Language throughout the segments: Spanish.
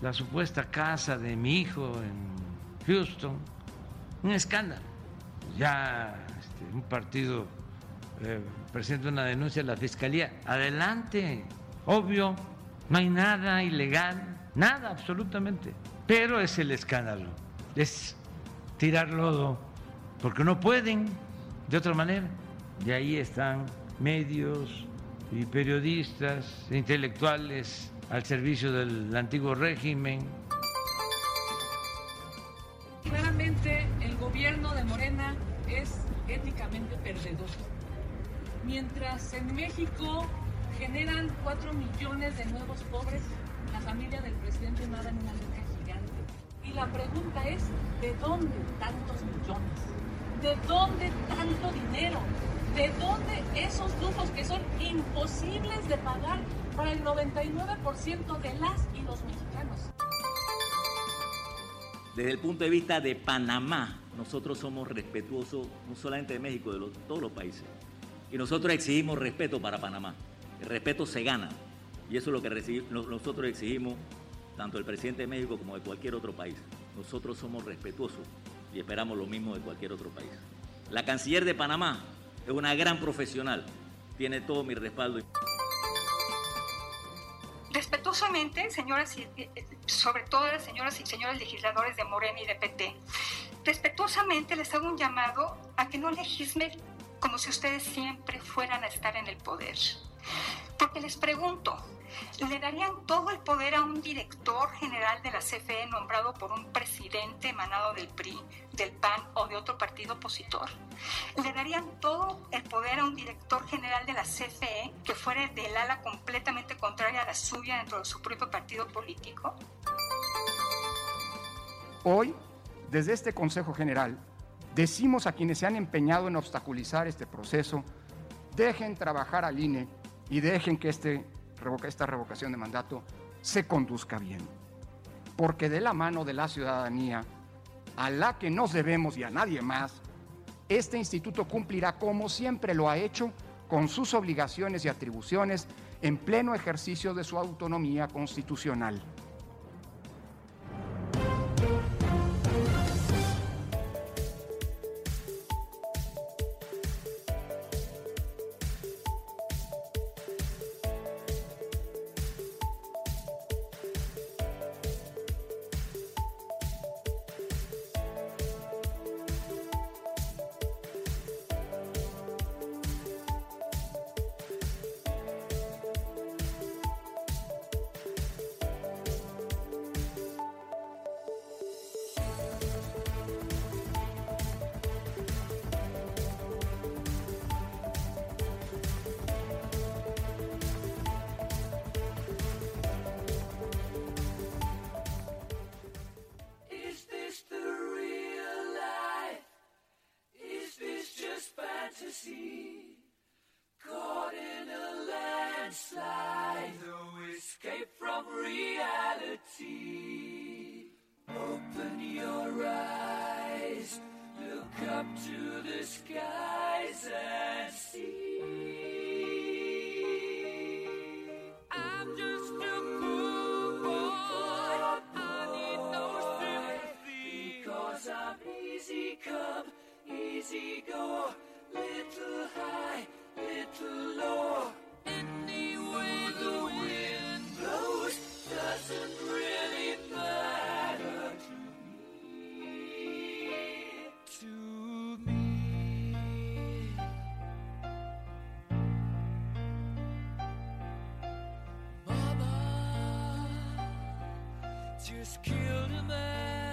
la supuesta casa de mi hijo en Houston, un escándalo. Ya este, un partido eh, presenta una denuncia a la fiscalía. Adelante, obvio, no hay nada ilegal, nada absolutamente. Pero es el escándalo, es tirar lodo, porque no pueden de otra manera. Y ahí están medios y periodistas, intelectuales al servicio del antiguo régimen. Claramente el gobierno de Morena es éticamente perdedor. Mientras en México generan 4 millones de nuevos pobres, la familia del presidente nada en una letra gigante. Y la pregunta es, ¿de dónde tantos millones? ¿De dónde tanto dinero? ¿De dónde esos lujos que son imposibles de pagar para el 99% de las y los mexicanos? Desde el punto de vista de Panamá, nosotros somos respetuosos no solamente de México, de todos los países. Y nosotros exigimos respeto para Panamá. El respeto se gana. Y eso es lo que nosotros exigimos, tanto el presidente de México como de cualquier otro país. Nosotros somos respetuosos y esperamos lo mismo de cualquier otro país. La canciller de Panamá es una gran profesional. Tiene todo mi respaldo. Respetuosamente, señoras y, eh, sobre todo las señoras y señores legisladores de Morena y de PT, respetuosamente les hago un llamado a que no legislen como si ustedes siempre fueran a estar en el poder. Porque les pregunto, ¿le darían todo el poder a un director general de la CFE nombrado por un presidente emanado del PRI, del PAN o de otro partido opositor? ¿Le darían todo el poder a un director general de la CFE que fuera del ala completamente contraria a la suya dentro de su propio partido político? Hoy, desde este Consejo General, decimos a quienes se han empeñado en obstaculizar este proceso, dejen trabajar al INE y dejen que este, esta revocación de mandato se conduzca bien. Porque de la mano de la ciudadanía, a la que nos debemos y a nadie más, este instituto cumplirá como siempre lo ha hecho con sus obligaciones y atribuciones en pleno ejercicio de su autonomía constitucional. Just killed a man,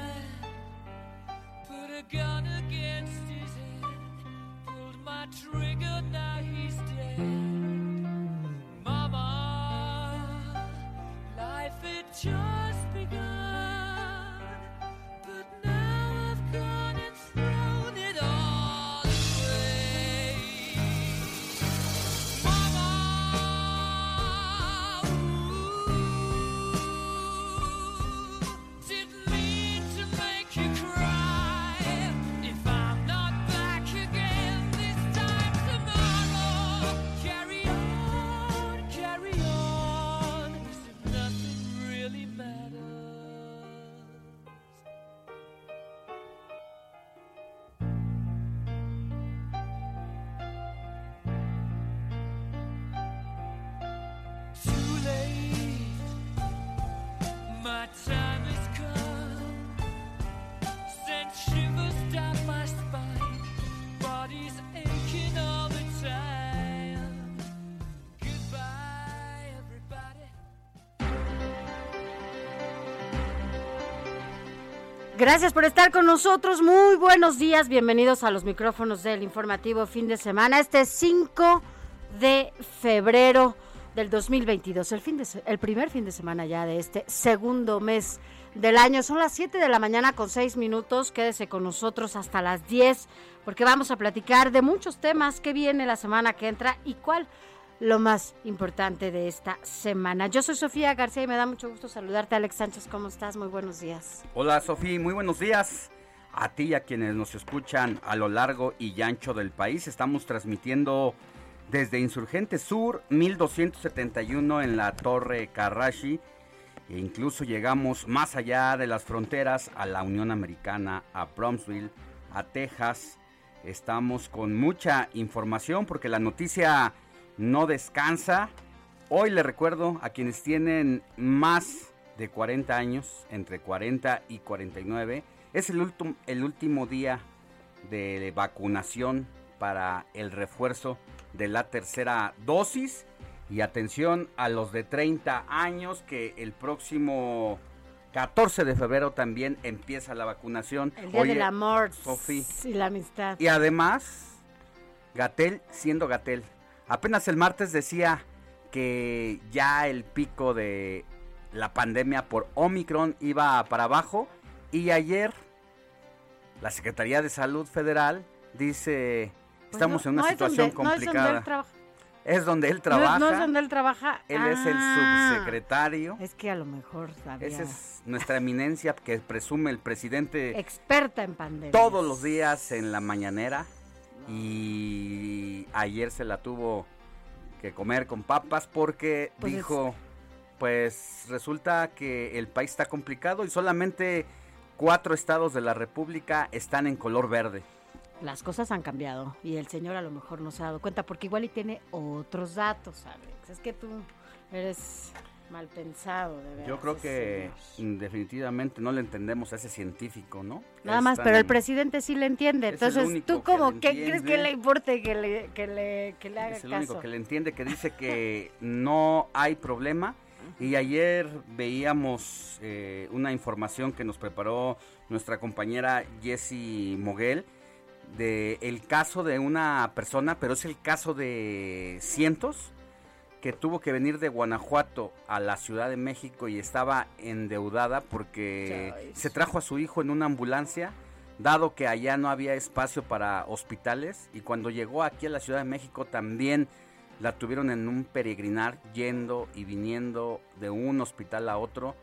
Gracias por estar con nosotros. Muy buenos días. Bienvenidos a los micrófonos del informativo fin de semana. Este es 5 de febrero del 2022, el, fin de, el primer fin de semana ya de este segundo mes del año. Son las 7 de la mañana con 6 minutos. Quédese con nosotros hasta las 10 porque vamos a platicar de muchos temas que viene la semana que entra y cuál lo más importante de esta semana. Yo soy Sofía García y me da mucho gusto saludarte. Alex Sánchez, ¿cómo estás? Muy buenos días. Hola Sofía, muy buenos días. A ti y a quienes nos escuchan a lo largo y ancho del país, estamos transmitiendo desde Insurgente Sur 1271 en la Torre Carrashi e incluso llegamos más allá de las fronteras a la Unión Americana, a Brownsville, a Texas. Estamos con mucha información porque la noticia no descansa. Hoy le recuerdo a quienes tienen más de 40 años, entre 40 y 49, es el, el último día de vacunación para el refuerzo de la tercera dosis. Y atención a los de 30 años que el próximo 14 de febrero también empieza la vacunación. El día Oye, del amor y la amistad. y además, Gatel siendo Gatel. Apenas el martes decía que ya el pico de la pandemia por Omicron iba para abajo y ayer la Secretaría de Salud Federal dice, Pues estamos no- en una no situación donde- no es donde complicada. es donde él trabaja. No, es donde él trabaja. Él es el Ah, subsecretario. Es que a lo mejor sabía. Esa es nuestra eminencia que presume el presidente Experta en pandemia. todos los días en la mañanera y ayer se la tuvo que comer con papas porque Pues es- dijo, pues resulta que el país está complicado y solamente cuatro estados de la República están en color verde. Las cosas han cambiado y el señor a lo mejor no se ha dado cuenta porque igual y tiene otros datos, Alex. Es que tú eres mal pensado, de verdad. Yo creo que mm, definitivamente no le entendemos a ese científico, ¿no? Nada Es más, tan- pero el presidente sí le entiende. Es Entonces, ¿tú que cómo? le ¿Qué crees que le importe que le, que le, que le haga Es el caso? único que le entiende, que dice que no hay problema. Y ayer veíamos eh, una información que nos preparó nuestra compañera Jessie Moguel de el caso de una persona, pero es el caso de cientos que tuvo que venir de Guanajuato a la Ciudad de México y estaba endeudada porque se trajo a su hijo en una ambulancia, dado que allá no había espacio para hospitales y cuando llegó aquí a la Ciudad de México también la tuvieron en un peregrinar yendo y viniendo de un hospital a otro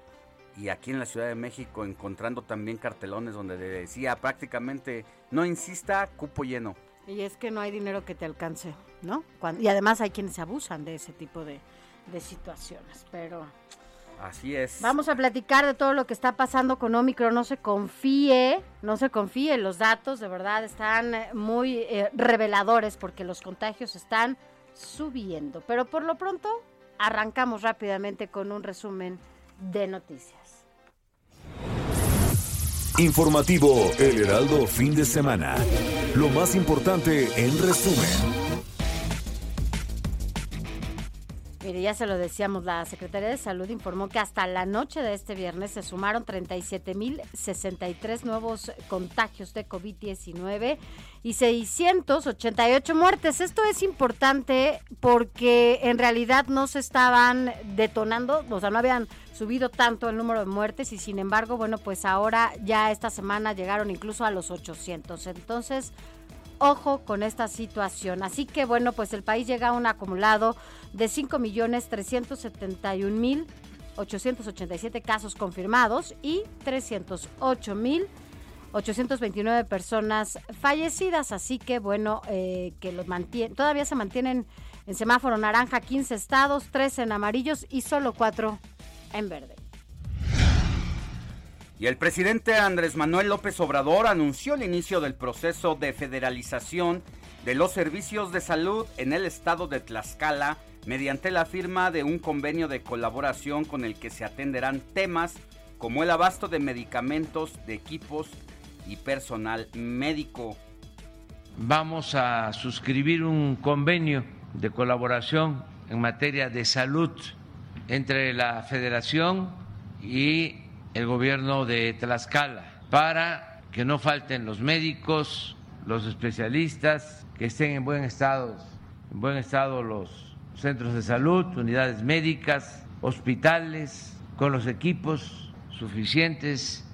y aquí en la Ciudad de México encontrando también cartelones donde decía prácticamente no insista, cupo lleno. Y es que no hay dinero que te alcance, ¿no? Y además hay quienes abusan de ese tipo de, de situaciones. Pero Así es. vamos a platicar de todo lo que está pasando con Omicron. No se confíe, no se confíe. Los datos de verdad están eh, muy eh, reveladores porque los contagios están subiendo. Pero por lo pronto arrancamos rápidamente con un resumen de noticias. Informativo El Heraldo Fin de Semana. Lo más importante en resumen. Mire, ya se lo decíamos, la Secretaría de Salud informó que hasta la noche de este viernes se sumaron 37.063 nuevos contagios de COVID-19 y 688 muertes. Esto es importante porque en realidad no se estaban detonando, o sea, no habían subido tanto el número de muertes y sin embargo, bueno, pues ahora ya esta semana llegaron incluso a los 800. Entonces, ojo con esta situación. Así que bueno, pues el país llega a un acumulado de 5.371.887 casos confirmados y 308.829 personas fallecidas. Así que bueno, eh, que los mantiene, todavía se mantienen en semáforo naranja 15 estados, 13 en amarillos y solo 4 en verde. Y el presidente Andrés Manuel López Obrador anunció el inicio del proceso de federalización de los servicios de salud en el estado de Tlaxcala mediante la firma de un convenio de colaboración con el que se atenderán temas como el abasto de medicamentos, de equipos y personal médico. Vamos a suscribir un convenio de colaboración en materia de salud entre la Federación y el gobierno de Tlaxcala para que no falten los médicos, los especialistas, que estén en buen estado, en buen estado los centros de salud, unidades médicas, hospitales, con los equipos suficientes,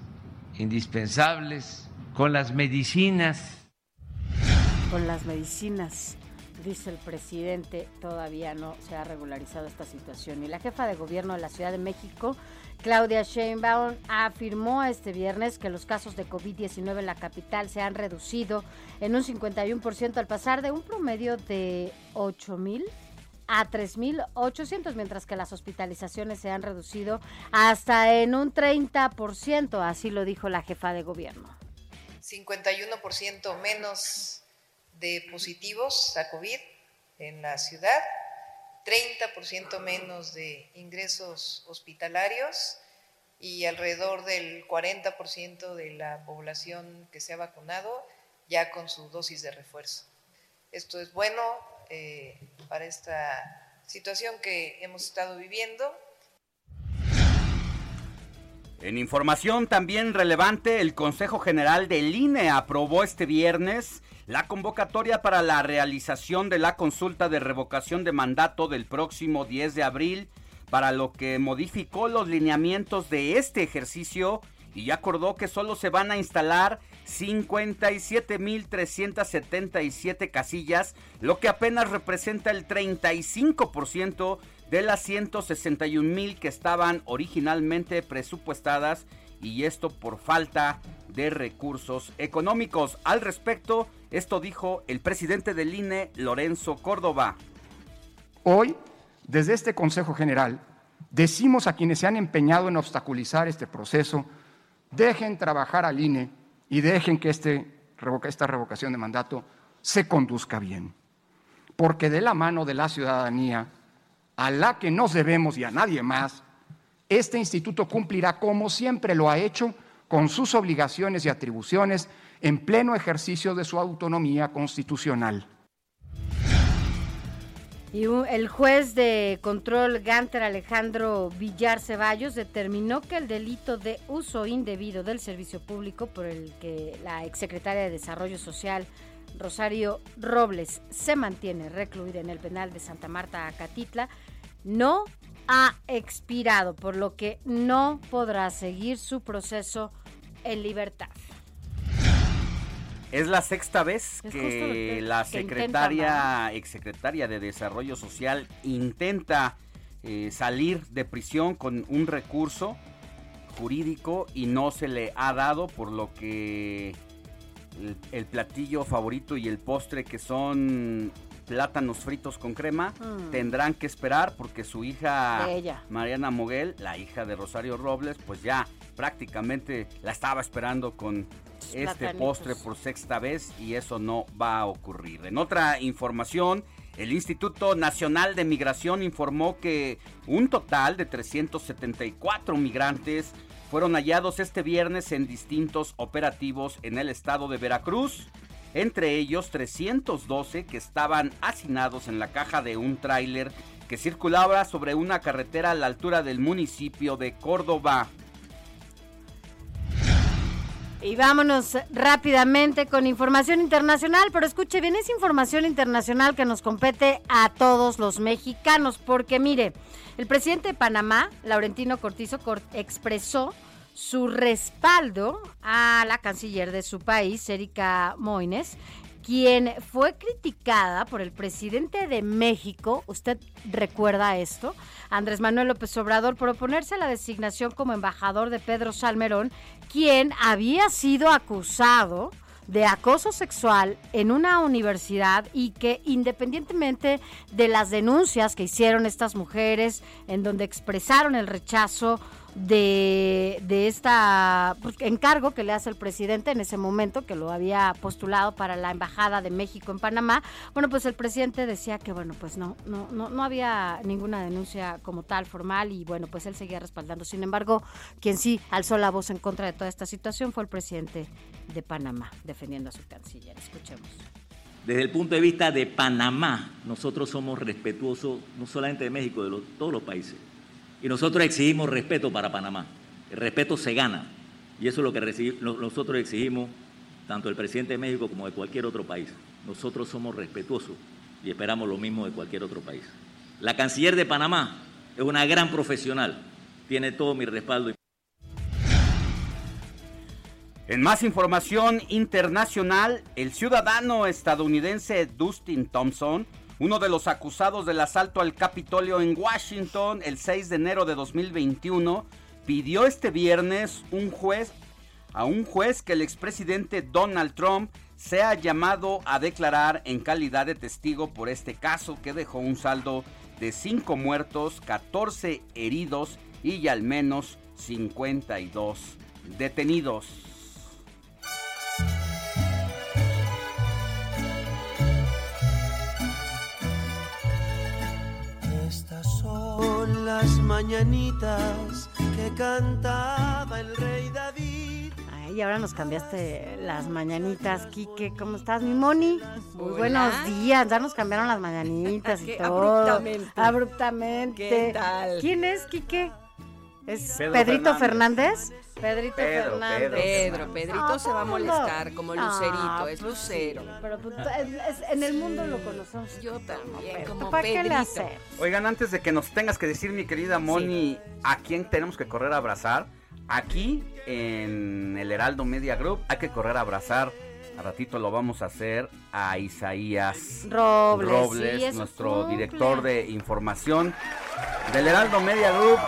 indispensables, con las medicinas Con las medicinas, dice el presidente, todavía no se ha regularizado esta situación. Y la jefa de gobierno de la Ciudad de México, Claudia Sheinbaum, afirmó este viernes que los casos de COVID-19 en la capital se han reducido en un 51% al pasar de un promedio de 8 mil a 3.800, mientras que las hospitalizaciones se han reducido hasta en un 30%, así lo dijo la jefa de gobierno. 51% menos de positivos a COVID en la ciudad, 30% menos de ingresos hospitalarios y alrededor del 40% de la población que se ha vacunado ya con su dosis de refuerzo. Esto es bueno eh, para esta situación que hemos estado viviendo En información también relevante, el Consejo General del INE aprobó este viernes la convocatoria para la realización de la consulta de revocación de mandato del próximo 10 de abril, para lo que modificó los lineamientos de este ejercicio y acordó que solo se van a instalar 57.377 casillas, lo que apenas representa el 35% de las 161.000 que estaban originalmente presupuestadas y esto por falta de recursos económicos. Al respecto, esto dijo el presidente del INE, Lorenzo Córdoba. Hoy, desde este Consejo General, decimos a quienes se han empeñado en obstaculizar este proceso, dejen trabajar al INE y dejen que este, esta revocación de mandato se conduzca bien. Porque de la mano de la ciudadanía, a la que nos debemos y a nadie más, este instituto cumplirá como siempre lo ha hecho con sus obligaciones y atribuciones en pleno ejercicio de su autonomía constitucional. Y el juez de control Ganter Alejandro Villar Ceballos determinó que el delito de uso indebido del servicio público por el que la exsecretaria de Desarrollo Social Rosario Robles se mantiene recluida en el penal de Santa Marta Acatitla no ha expirado, por lo que no podrá seguir su proceso en libertad. Es la sexta vez Es que que- la que secretaria, exsecretaria de Desarrollo Social intenta eh, salir de prisión con un recurso jurídico y no se le ha dado, por lo que el, el platillo favorito y el postre que son plátanos fritos con crema Mm. tendrán que esperar porque su hija ella. Mariana Moguel, la hija de Rosario Robles, pues ya prácticamente la estaba esperando con este postre por sexta vez y eso no va a ocurrir. En otra información, el Instituto Nacional de Migración informó que un total de 374 migrantes fueron hallados este viernes en distintos operativos en el estado de Veracruz. Entre ellos 312 que estaban hacinados en la caja de un tráiler que circulaba sobre una carretera a la altura del municipio de Córdoba. Y vámonos rápidamente con información internacional, pero escuche bien, es información internacional que nos compete a todos los mexicanos, porque mire, el presidente de Panamá, Laurentino Cortizo, cor- expresó su respaldo a la canciller de su país, Erika Moines, quien fue criticada por el presidente de México, usted recuerda esto, Andrés Manuel López Obrador, por oponerse a la designación como embajador de Pedro Salmerón, quien había sido acusado de acoso sexual en una universidad y que independientemente de las denuncias que hicieron estas mujeres en donde expresaron el rechazo de, de esta pues, encargo que le hace el presidente en ese momento que lo había postulado para la embajada de México en Panamá, bueno pues el presidente decía que bueno pues no no no no había ninguna denuncia como tal formal y bueno pues él seguía respaldando. Sin embargo, quien sí alzó la voz en contra de toda esta situación fue el presidente de Panamá defendiendo a su canciller. Escuchemos. Desde el punto de vista de Panamá, nosotros somos respetuosos no solamente de México, de los- todos los países. Y nosotros exigimos respeto para Panamá. El respeto se gana. Y eso es lo que nosotros exigimos, tanto el presidente de México como de cualquier otro país. Nosotros somos respetuosos y esperamos lo mismo de cualquier otro país. La canciller de Panamá es una gran profesional. Tiene todo mi respaldo. En más información internacional, el ciudadano estadounidense Dustin Thompson, uno de los acusados del asalto al Capitolio en Washington el 6 de enero de 2021, pidió este viernes un juez a un juez que el expresidente Donald Trump sea llamado a declarar en calidad de testigo por este caso que dejó un saldo de 5 muertos, 14 heridos y al menos 52 detenidos. Estas son las mañanitas que cantaba el rey David. Ay, y ahora nos cambiaste las mañanitas, Quique. ¿Cómo estás, mi Moni? Muy buenos días. Ya nos cambiaron las mañanitas y todo. abruptamente. Abruptamente. ¿Qué tal? ¿Quién es, Quique? ¿Es Pedro Pedrito Fernández. Fernández? Pedrito Pedro, Fernández. Pedro, Pedrito se va a molestar como Lucerito, es pues Lucero. sí, pero pues, es- es- en el mundo lo conocemos. Yo también, como ¿Para qué le Pedrito. hacemos? Oigan, antes de que nos tengas que decir, mi querida Moni, a quién tenemos que correr a abrazar, aquí en el Heraldo Media Group hay que correr a abrazar. A ratito lo vamos a hacer a Isaías Robles, sí, nuestro cumple. director de información del Heraldo Media Group,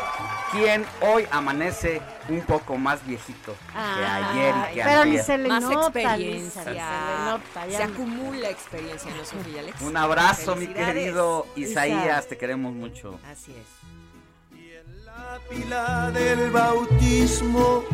quien hoy amanece un poco más viejito que ayer y que pero ni antier. se le Más nota, experiencia, se le nota, ya se acumula experiencia en los y Alex. Un abrazo, mi querido Isa. Isaías, te queremos mucho. Así es. La pila del bautismo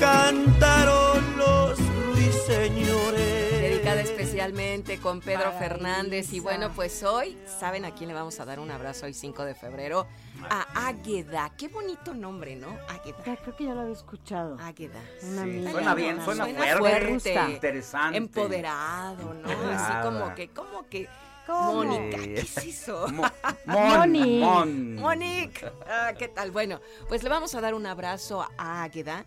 cantaron los ruiseñores. Dedicada especialmente con Pedro Para Fernández. Y bueno, pues hoy, ¿saben a quién le vamos a dar un abrazo hoy 5 de febrero? A Águeda. Qué bonito nombre, ¿no? Águeda. Ya creo que ya lo había escuchado. Águeda. Una Sí, amiga. suena bien, suena, amiga. fuerte, fuerte, interesante. Empoderado, ¿no? Así Empoderada. como que, como que. ¿Cómo? Mónica, ¿qué es eso? Mo- Mon, Moni. Mon. Monique, ah, ¿qué tal? Bueno, pues le vamos a dar un abrazo a Águeda.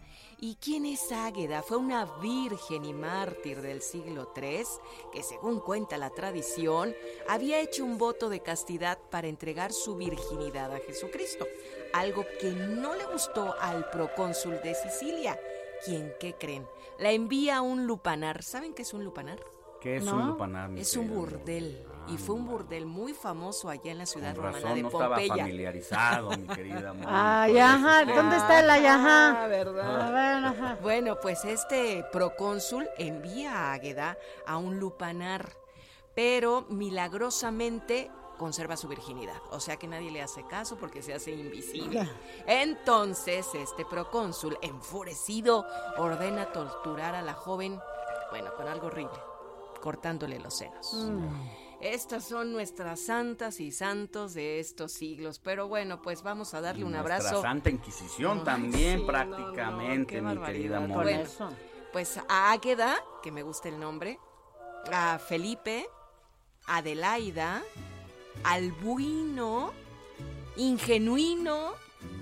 ¿Y quién es Águeda? Fue una virgen y mártir del siglo III que, según cuenta la tradición, había hecho un voto de castidad para entregar su virginidad a Jesucristo. Algo que no le gustó al procónsul de Sicilia. ¿Quién qué creen? La envía a un lupanar. ¿Saben qué es un lupanar? ¿Qué es ¿No? un lupanar? Es un burdel. Y fue un burdel muy famoso allá en la ciudad Con romana razón, de no estaba Pompeya. familiarizado, mi querida Mon. Ay, ajá, ¿dónde está el ay, ajá? Ah, ¿verdad? Ajá. Bueno, pues este procónsul envía a Águeda a un lupanar, pero milagrosamente conserva su virginidad. O sea que nadie le hace caso porque se hace invisible. Entonces, este procónsul, enfurecido, ordena torturar a la joven, bueno, con algo horrible, cortándole los senos. Mm. Estas son nuestras santas y santos de estos siglos. Pero bueno, pues vamos a darle un Nuestra abrazo. Santa Inquisición Ay, también, sí, no, prácticamente, no, qué mi querida Bueno. Pues a Águeda, que me gusta el nombre, a Felipe, Adelaida, Albuino ingenuino.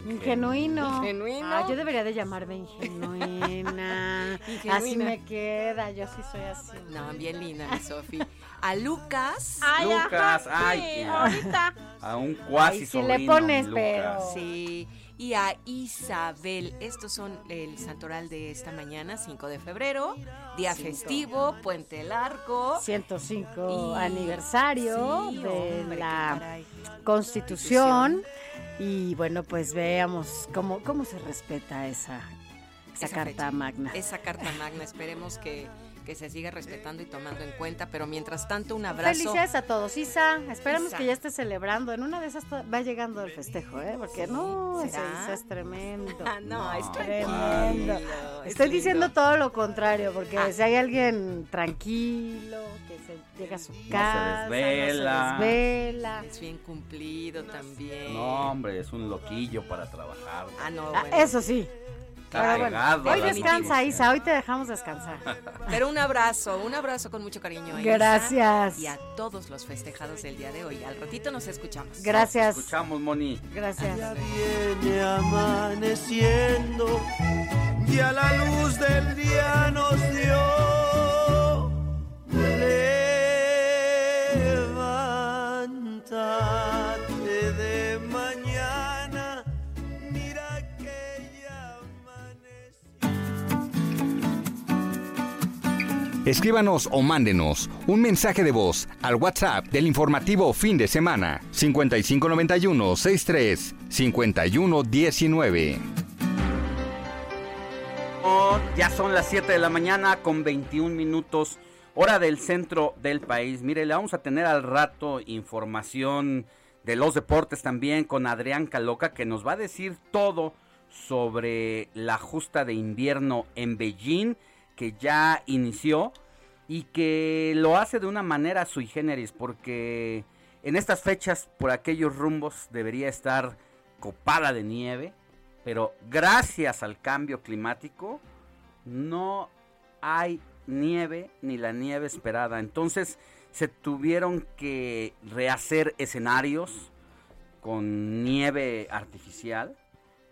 Ingenuino. Ingenuino. Ah, yo debería de llamarme ingenuina. Ingenuina. Así me queda, yo sí soy así. No, bien linda, mi Sofi. A Lucas. Ay, Lucas, ajá, ay, sí, ahorita. A un cuasi Ay, si le sobrino, pones, Lucas. pero- Sí. Y a Isabel. Estos son el santoral de esta mañana, 5 de febrero. Día Cinco. festivo, Puente Largo. 105 Y- aniversario Sí, de hombre, la caray. Constitución. Y bueno, pues veamos cómo, cómo se respeta esa, esa, Esa carta fecha. magna. Esa carta magna, esperemos que, que se siga respetando y tomando en cuenta. Pero mientras tanto, un abrazo. Felicidades a todos, Isa. Esperamos Isa. que ya esté celebrando. En una de esas va llegando el festejo, ¿eh? Porque no. Isa es tremendo. Ah, no, es tremendo. es Estoy lindo. diciendo todo lo contrario, porque Ah. si hay alguien tranquilo, que se llega a su casa, desvela. no se desvela. Es bien cumplido también. No, hombre, es un loquillo para trabajar. Ah, no, Ah, bueno. eso sí. Está Pero pegado a hoy descansa. Isa, hoy te dejamos descansar. Pero un abrazo, un abrazo con mucho cariño. a Isa Gracias. Y a todos los festejados del día de hoy. Al ratito nos escuchamos. Gracias. Escuchamos, Moni. Gracias. Viene amaneciendo y a la luz del día nos dio. Levántate de Escríbanos o mándenos un mensaje de voz al WhatsApp del informativo fin de semana 5591 63 51 19. Oh, ya son las 7 de la mañana con 21 minutos, hora del centro del país. Mire, le vamos a tener al rato información de los deportes también con Adrián Caloca que nos va a decir todo sobre la justa de invierno en Beijing que ya inició y que lo hace de una manera sui generis porque en estas fechas por aquellos rumbos debería estar copada de nieve pero gracias al cambio climático no hay nieve ni la nieve esperada. Entonces se tuvieron que rehacer escenarios con nieve artificial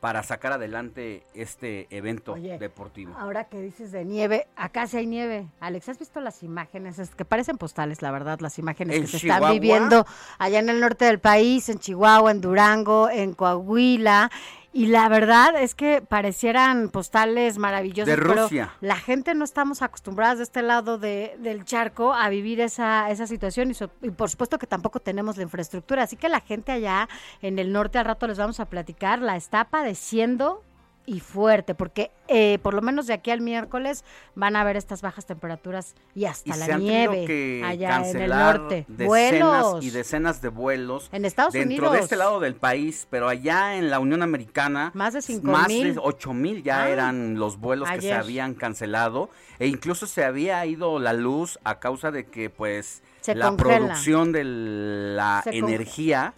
para sacar adelante este evento Oye, deportivo. Ahora que dices de nieve, acá sí hay nieve. Alex, ¿has visto las imágenes? Es que parecen postales, la verdad, las imágenes ¿En que se Chihuahua? están viviendo allá en el norte del país, en Chihuahua, en Durango, en Coahuila. Y la verdad es que parecieran postales maravillosas. De pero Rusia. la gente no estamos acostumbradas de este lado de- del charco a vivir esa, esa situación y, so- y por supuesto que tampoco tenemos la infraestructura. Así que la gente allá en el norte al rato les vamos a platicar, la está padeciendo y fuerte, porque eh, por lo menos de aquí al miércoles van a haber estas bajas temperaturas y hasta y la se han nieve que allá en el cancelar norte. decenas Vuelos y decenas de vuelos en Estados dentro Unidos. de este lado del país, pero allá en la Unión Americana Más de cinco más mil. de 8 mil ya eran los vuelos que se habían cancelado e incluso se había ido la luz a causa de que pues Se la congela. producción de la Se energía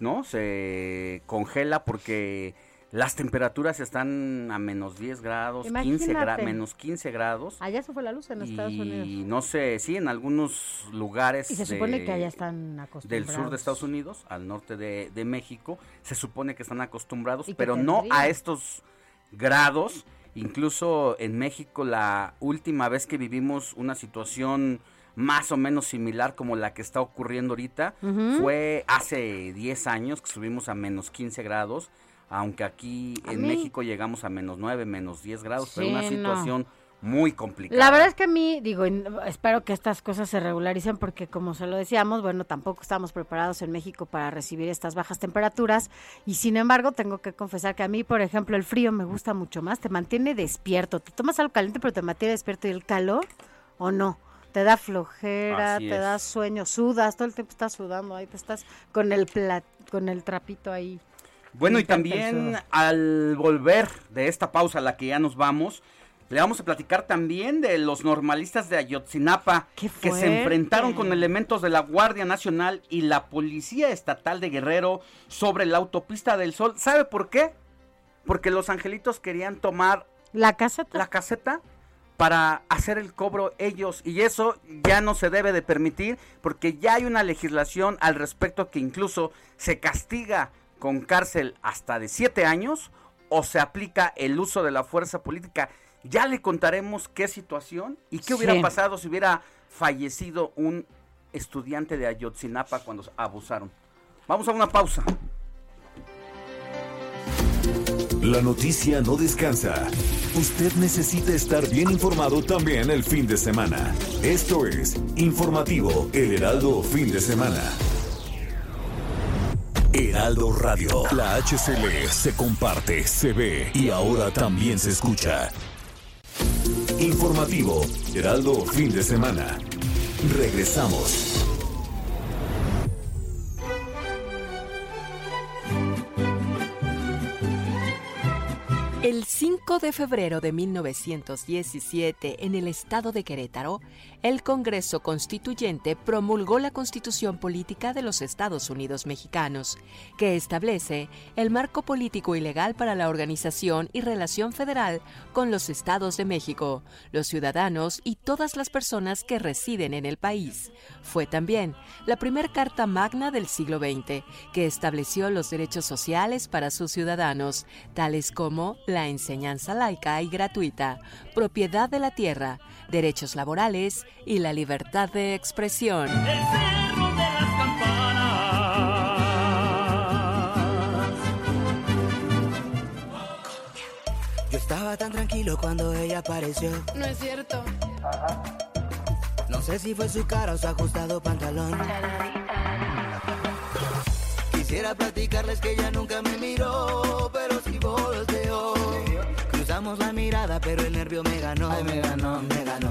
no se congela porque las temperaturas están a menos 10 grados, 15 gra- Imagínate. menos 15 grados. Allá se fue la luz en Estados Unidos. Y no sé, sí, en algunos lugares Y se supone de- que allá están del acostumbrados. sur de Estados Unidos, al norte de, de México, se supone que están acostumbrados, pero no a estos grados. Incluso en México la última vez que vivimos una situación más o menos similar como la que está ocurriendo ahorita fue hace 10 años que subimos a menos 15 grados, aunque aquí en mí- México llegamos a menos 9, menos 10 grados, pero una no. situación muy complicada. La verdad es que a mí, digo, espero que estas cosas se regularicen porque como se lo decíamos, bueno, tampoco estamos preparados en México para recibir estas bajas temperaturas y sin embargo tengo que confesar que a mí, por ejemplo, el frío me gusta mucho más, te mantiene despierto, te tomas algo caliente pero te mantiene despierto y el calor o no. Te da flojera, Así te es. da sueño, sudas, todo el tiempo estás sudando, ahí te estás con el pla- con el trapito ahí. Bueno, y también al volver de esta pausa a la que ya nos vamos, le vamos a platicar también de los normalistas de Ayotzinapa que se enfrentaron con elementos de la Guardia Nacional y la Policía Estatal de Guerrero sobre la autopista del Sol. ¿Sabe por qué? Porque los angelitos querían tomar La caseta. la caseta para hacer el cobro ellos y eso ya no se debe de permitir porque ya hay una legislación al respecto que incluso se castiga con cárcel hasta de 7 años o se aplica el uso de la fuerza política. Ya le contaremos qué situación y qué hubiera Sí. pasado si hubiera fallecido un estudiante de Ayotzinapa cuando abusaron. Vamos a una pausa. La noticia no descansa. Usted necesita estar bien informado también el fin de semana. Esto es Informativo El Heraldo Fin de Semana. Heraldo Radio. La HCL se comparte, se ve y ahora también se escucha. Informativo Heraldo Fin de Semana. Regresamos. El 5 de febrero de 1917, en el estado de Querétaro, el Congreso Constituyente promulgó la Constitución Política de los Estados Unidos Mexicanos, que establece el marco político y legal para la organización y relación federal con los estados de México, los ciudadanos y todas las personas que residen en el país. Fue también la primera Carta Magna del siglo XX, que estableció los derechos sociales para sus ciudadanos, tales como la enseñanza laica y gratuita, propiedad de la tierra, derechos laborales y la libertad de expresión. Yo estaba tan tranquilo cuando ella apareció. No es cierto. No sé si fue su cara o su ajustado pantalón. Quisiera platicarles que ella nunca me miró. Cruzamos la mirada, pero el nervio me ganó. me ganó, me ganó.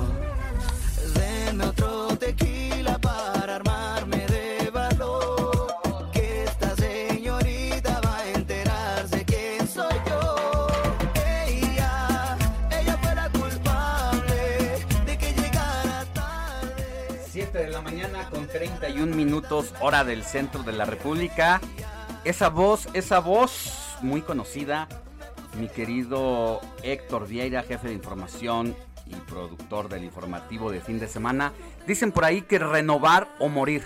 Denme otro tequila para armarme de valor. Que esta señorita va a enterarse quién soy yo. Ella, ella fue la culpable de que llegara tarde. 7 de la mañana con 31 minutos, hora del centro de la República. Esa voz, esa voz muy conocida, mi querido Héctor Vieira, jefe de información y productor del informativo de fin de semana. Dicen por ahí que renovar o morir.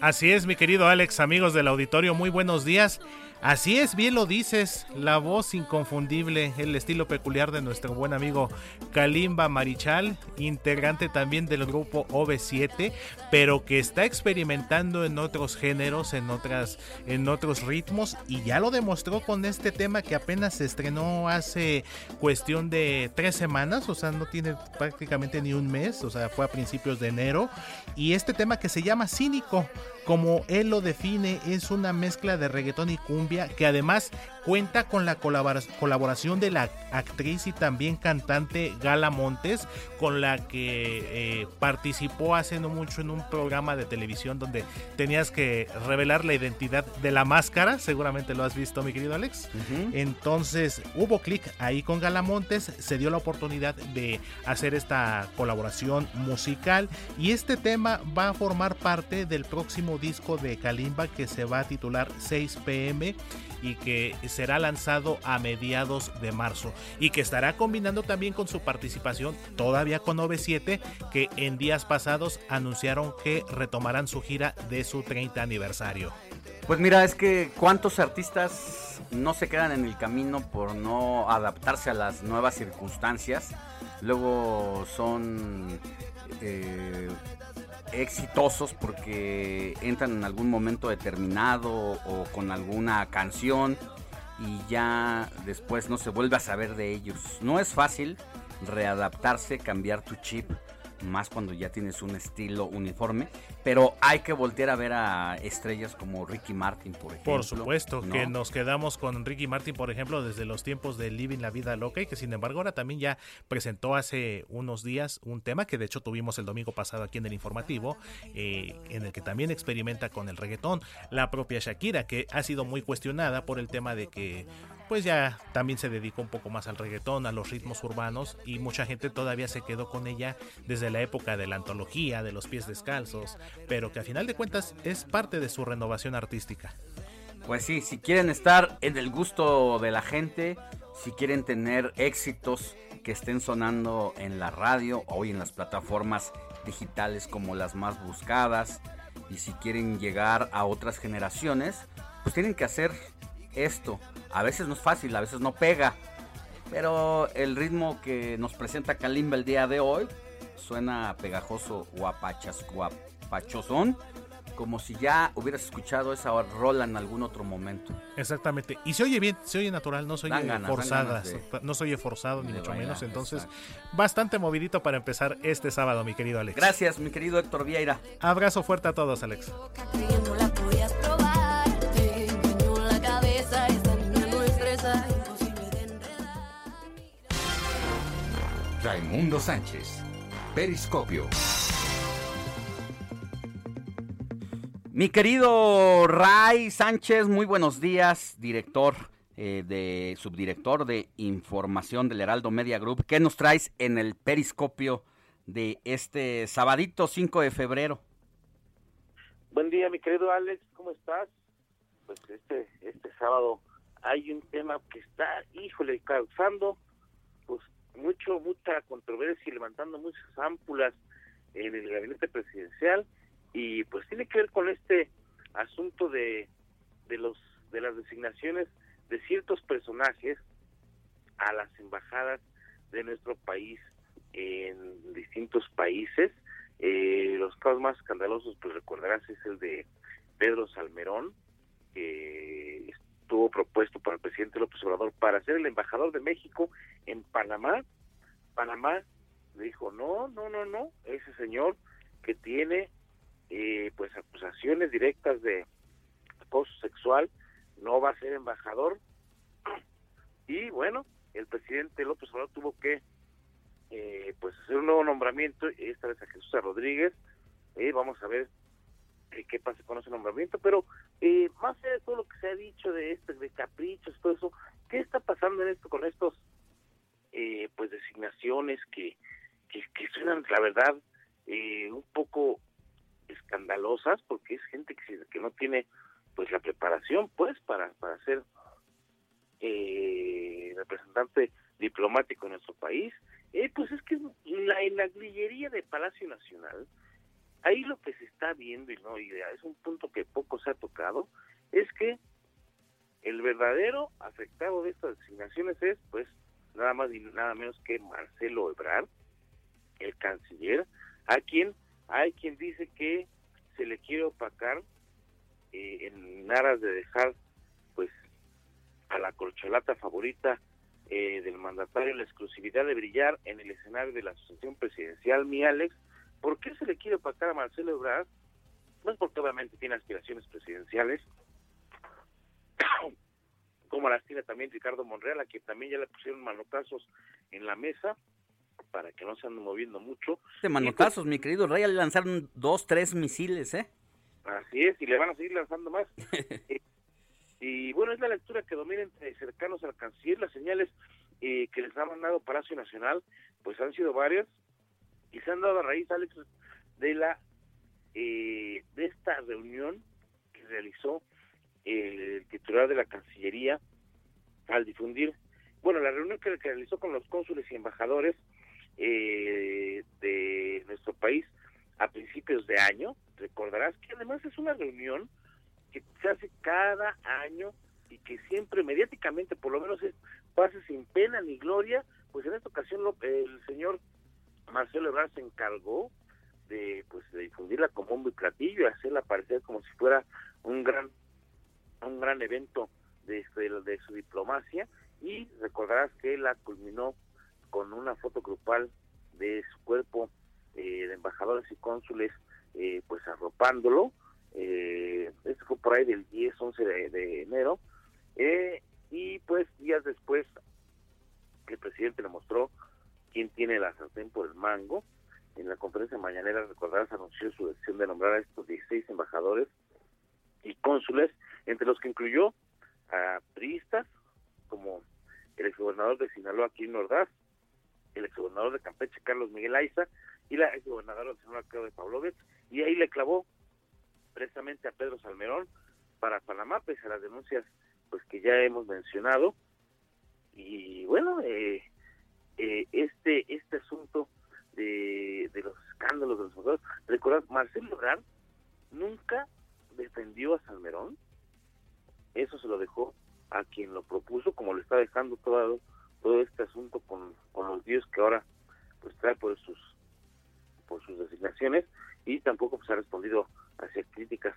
Así es, mi querido Alex, amigos del auditorio, muy buenos días. Así es, bien lo dices, la voz inconfundible, el estilo peculiar de nuestro buen amigo Kalimba Marichal, integrante también del grupo OV7, pero que está experimentando en otros géneros, en otras, en otros ritmos, y ya lo demostró con este tema que apenas se estrenó hace cuestión de tres semanas, o sea, no tiene prácticamente ni un mes, o sea, fue a principios de enero, y este tema que se llama Cínico como él lo define, es una mezcla de reggaetón y cumbia que además cuenta con la colabora- colaboración de la actriz y también cantante Gala Montes, con la que eh, participó hace no mucho en un programa de televisión donde tenías que revelar la identidad de la máscara, seguramente lo has visto mi querido Alex. Entonces hubo clic ahí con Gala Montes, se dio la oportunidad de hacer esta colaboración musical y este tema va a formar parte del próximo disco de Kalimba que se va a titular 6 pm y que será lanzado a mediados de marzo y que estará combinando también con su participación todavía con OV7 que en días pasados anunciaron que retomarán su gira de su 30 aniversario. Pues mira, es que cuántos artistas no se quedan en el camino por no adaptarse a las nuevas circunstancias. Luego son eh, exitosos porque entran en algún momento determinado o con alguna canción y ya después no se vuelve a saber de ellos. No es fácil readaptarse, cambiar tu chip, más cuando ya tienes un estilo uniforme, pero hay que voltear a ver a estrellas como Ricky Martin, por ejemplo. Por supuesto, ¿no? que nos quedamos con Ricky Martin, por ejemplo, desde los tiempos de Living la Vida Loca y que sin embargo ahora también ya presentó hace unos días un tema que de hecho tuvimos el domingo pasado aquí en el informativo, eh, en el que también experimenta con el reggaetón. La propia Shakira, que ha sido muy cuestionada por el tema de que pues ya también se dedicó un poco más al reggaetón, a los ritmos urbanos y mucha gente todavía se quedó con ella desde la época de la antología, de los pies descalzos, pero que a final de cuentas es parte de su renovación artística. Pues sí, si quieren estar en el gusto de la gente, si quieren tener éxitos que estén sonando en la radio, hoy en las plataformas digitales como las más buscadas, y si quieren llegar a otras generaciones, pues tienen que hacer esto. A veces no es fácil, a veces no pega. Pero el ritmo que nos presenta Kalimba el día de hoy suena pegajoso, guapachas, guapachosón, como si ya hubieras escuchado esa rola en algún otro momento. Exactamente. Y se oye bien, se oye natural, no se oye ganas, forzada, de- no se oye forzado ni mucho bailar, menos. Entonces, bastante movidito para empezar este sábado, mi querido Alex. Gracias, mi querido Héctor Vieira. Abrazo fuerte a todos, Alex. Raimundo Sánchez. Periscopio. Mi querido Ray Sánchez, muy buenos días, director eh, de subdirector de información del Heraldo Media Group. ¿Qué nos traes en el periscopio de este sabadito 5 de febrero? Buen día, mi querido Alex, ¿cómo estás? Pues este este sábado hay un tema que está, híjole, causando mucho mucha controversia y levantando muchas ámpulas en el gabinete presidencial y pues tiene que ver con este asunto de de los de las designaciones de ciertos personajes a las embajadas de nuestro país en distintos países. Eh, los casos más escandalosos, pues recordarás, es el de Pedro Salmerón, que estuvo propuesto por el presidente López Obrador para ser el embajador de México en Panamá. Panamá dijo, no, no, no, no, ese señor que tiene eh, pues acusaciones directas de acoso sexual no va a ser embajador. Y bueno, el presidente López Obrador tuvo que eh, pues hacer un nuevo nombramiento, esta vez a Jesús Rodríguez. Eh, vamos a ver eh, qué pasa con ese nombramiento, pero eh, más allá de todo lo que se ha dicho de este, de caprichos, todo eso, ¿qué está pasando en esto con estos eh, pues designaciones que, que, que suenan, la verdad, eh, un poco escandalosas, porque es gente que, que no tiene pues la preparación pues para, para ser eh, representante diplomático en nuestro país, eh, pues es que la, en la grillería de Palacio Nacional, ahí lo que se está viendo, y no, y es un punto que poco se ha tocado, es que el verdadero afectado de estas designaciones es, pues, nada más y nada menos que Marcelo Ebrard, el canciller, a quien hay quien dice que se le quiere opacar eh, en aras de dejar, pues, a la corcholata favorita eh, del mandatario la exclusividad de brillar en el escenario de la asociación presidencial, mi Alex. ¿Por qué se le quiere opacar a Marcelo Ebrard? Pues porque obviamente tiene aspiraciones presidenciales, como las tiene también Ricardo Monreal, a quien también ya le pusieron manotazos en la mesa para que no se anden moviendo mucho. De manotazos, mi querido ya le lanzaron dos, tres misiles, ¿eh? Así es, y le van a seguir lanzando más. Eh, y bueno, es la lectura que domina entre cercanos al canciller. Las señales eh, que les ha mandado Palacio Nacional, pues han sido varias y se han dado a raíz, Alex, de la eh, de esta reunión que realizó el titular de la Cancillería al difundir, bueno, la reunión que, realizó con los cónsules y embajadores eh, de nuestro país a principios de año. Recordarás que además es una reunión que se hace cada año y que siempre mediáticamente por lo menos es, pasa sin pena ni gloria, pues en esta ocasión lo- el señor Marcelo Ebrard se encargó de pues de difundirla como bombo y platillo y hacerla parecer como si fuera un gran un gran evento de, de, de su diplomacia. Y recordarás que la culminó con una foto grupal de su cuerpo eh, de embajadores y cónsules eh, pues arropándolo. Eh, esto fue por ahí del 10 11 de, de enero. Eh, y pues días después el presidente le mostró quién tiene la sartén por el mango en la conferencia mañanera recordarás anunció su decisión de nombrar a estos 16 embajadores y cónsules entre los que incluyó a priistas como el exgobernador de Sinaloa, Quirino Ordaz, el exgobernador de Campeche, Carlos Miguel Aiza, y la exgobernadora de Sonora, Claudia Pavlovich, y ahí le clavó precisamente a Pedro Salmerón para Panamá, pese a las denuncias pues que ya hemos mencionado. Y bueno, eh, eh, este este asunto de, de los escándalos de los embajadores, recordad, Marcelo Ebrard nunca defendió a Salmerón, eso se lo dejó a quien lo propuso, como le está dejando todo, todo este asunto con, con los dios que ahora pues trae por sus por sus designaciones y tampoco pues ha respondido hacia críticas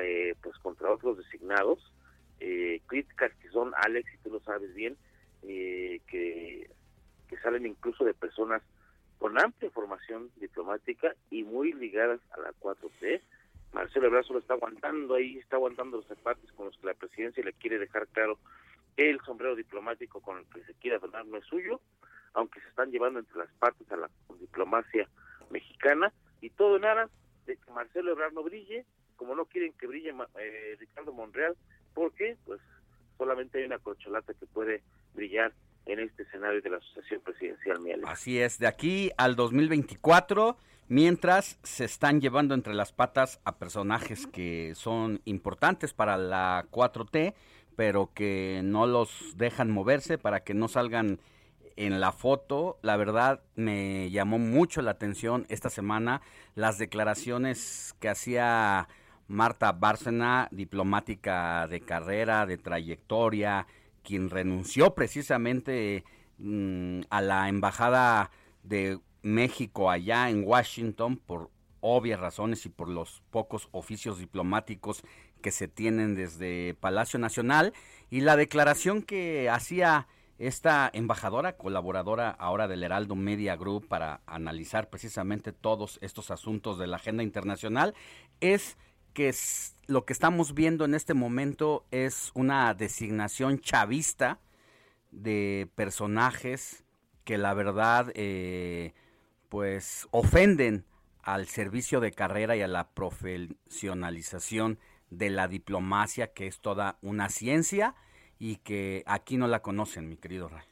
eh, pues contra otros designados. Eh, críticas que son Alex y tú lo sabes bien eh, que, que salen incluso de personas con amplia formación diplomática y muy ligadas a la 4T Marcelo Ebrard solo está aguantando ahí está aguantando los zapatos con los que la presidencia le quiere dejar claro que el sombrero diplomático con el que se quiere adornar no es suyo aunque se están llevando entre las patas a la diplomacia mexicana. Y todo en aras de que Marcelo Ebrard no brille, como no quieren que brille eh, Ricardo Monreal, porque pues solamente hay una corcholata que puede brillar en este escenario de la Asociación Presidencial Miel. Así es, de aquí al 2024, mientras se están llevando entre las patas a personajes que son importantes para la 4T, pero que no los dejan moverse para que no salgan en la foto. La verdad me llamó mucho la atención esta semana las declaraciones que hacía Marta Bárcena, diplomática de carrera, de trayectoria, quien renunció precisamente mm, a la embajada de México allá en Washington por obvias razones y por los pocos oficios diplomáticos que se tienen desde Palacio Nacional. Y la declaración que hacía esta embajadora colaboradora ahora del Heraldo Media Group para analizar precisamente todos estos asuntos de la agenda internacional es que es- lo que estamos viendo en este momento es una designación chavista de personajes que la verdad eh, pues ofenden al servicio de carrera y a la profesionalización de la diplomacia que es toda una ciencia y que aquí no la conocen mi querido Ray.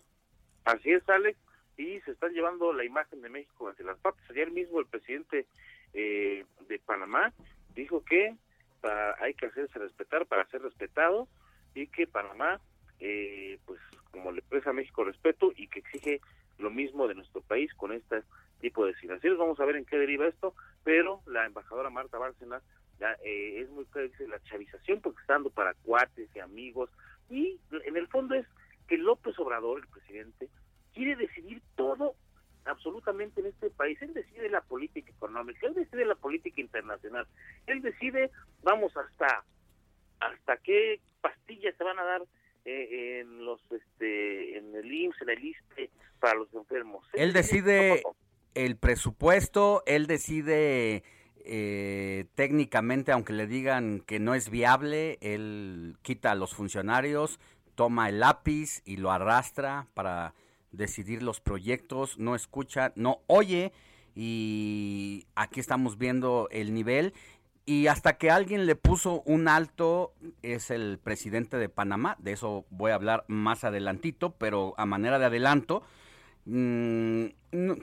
Así es, Alex, y se están llevando la imagen de México entre las patas. Ayer mismo el presidente eh, de Panamá dijo que pa- hay que hacerse respetar para ser respetado y que Panamá, eh, pues como le presta a México respeto y que exige lo mismo de nuestro país con este tipo de designaciones. Vamos a ver en qué deriva esto, pero la embajadora Marta Bárcena ya, eh, es muy clara, dice la chavización porque está dando para cuates y amigos y en el fondo es que López Obrador, el presidente, quiere decidir todo absolutamente en este país. Él decide la política económica, él decide la política internacional, él decide, vamos, hasta hasta qué pastillas se van a dar eh, en los este en el IMSS, en el ISPE para los enfermos. Él decide el presupuesto, él decide eh, técnicamente, aunque le digan que no es viable, él quita a los funcionarios, toma el lápiz y lo arrastra para decidir los proyectos, no escucha, no oye y aquí estamos viendo el nivel. Y hasta que alguien le puso un alto es el presidente de Panamá, de eso voy a hablar más adelantito, pero a manera de adelanto, mm,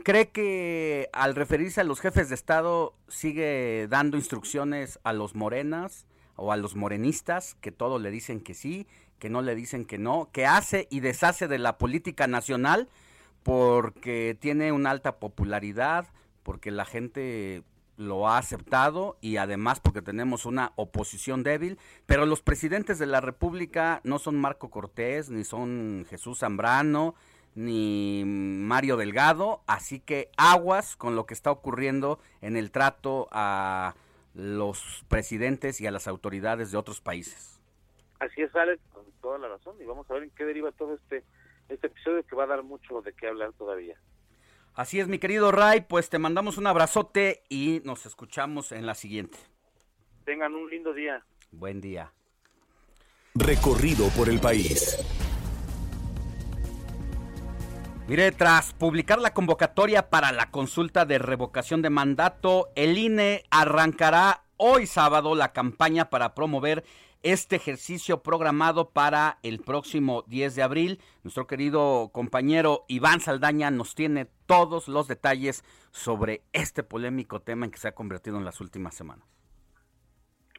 cree que al referirse a los jefes de Estado sigue dando instrucciones a los morenas o a los morenistas, que todo le dicen que sí, que no le dicen que no, que hace y deshace de la política nacional porque tiene una alta popularidad, porque la gente lo ha aceptado y además porque tenemos una oposición débil, pero los presidentes de la República no son Marco Cortés, ni son Jesús Zambrano, ni Mario Delgado, así que aguas con lo que está ocurriendo en el trato a los presidentes y a las autoridades de otros países. Así es, Alex, con toda la razón. Y vamos a ver en qué deriva todo este, este episodio que va a dar mucho de qué hablar todavía. Así es, mi querido Ray, pues te mandamos un abrazote y nos escuchamos en la siguiente. Tengan un lindo día. Buen día. Recorrido por el país. Mire, tras publicar la convocatoria para la consulta de revocación de mandato, el INE arrancará hoy sábado la campaña para promover este ejercicio programado para el próximo 10 de abril. Nuestro querido compañero Iván Saldaña nos tiene todos los detalles sobre este polémico tema en que se ha convertido en las últimas semanas.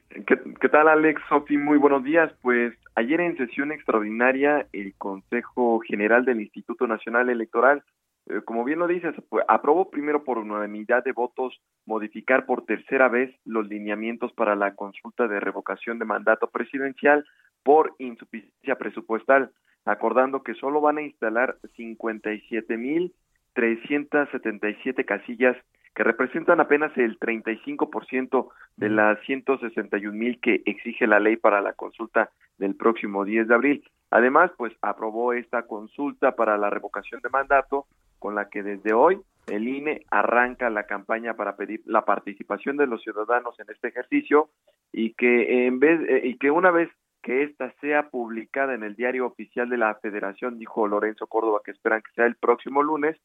¿Qué, qué tal, Alex? Sofi, muy buenos días. Pues ayer en sesión extraordinaria, el Consejo General del Instituto Nacional Electoral, eh, como bien lo dices, pues, aprobó primero por unanimidad de votos modificar por tercera vez los lineamientos para la consulta de revocación de mandato presidencial por insuficiencia presupuestal, acordando que solo van a instalar 57.377 casillas que representan apenas el 35% de las 161 mil que exige la ley para la consulta del próximo 10 de abril. Además, pues aprobó esta consulta para la revocación de mandato con la que desde hoy el INE arranca la campaña para pedir la participación de los ciudadanos en este ejercicio y que en vez eh, y que una vez que esta sea publicada en el diario oficial de la Federación, dijo Lorenzo Córdoba que esperan que sea el próximo lunes,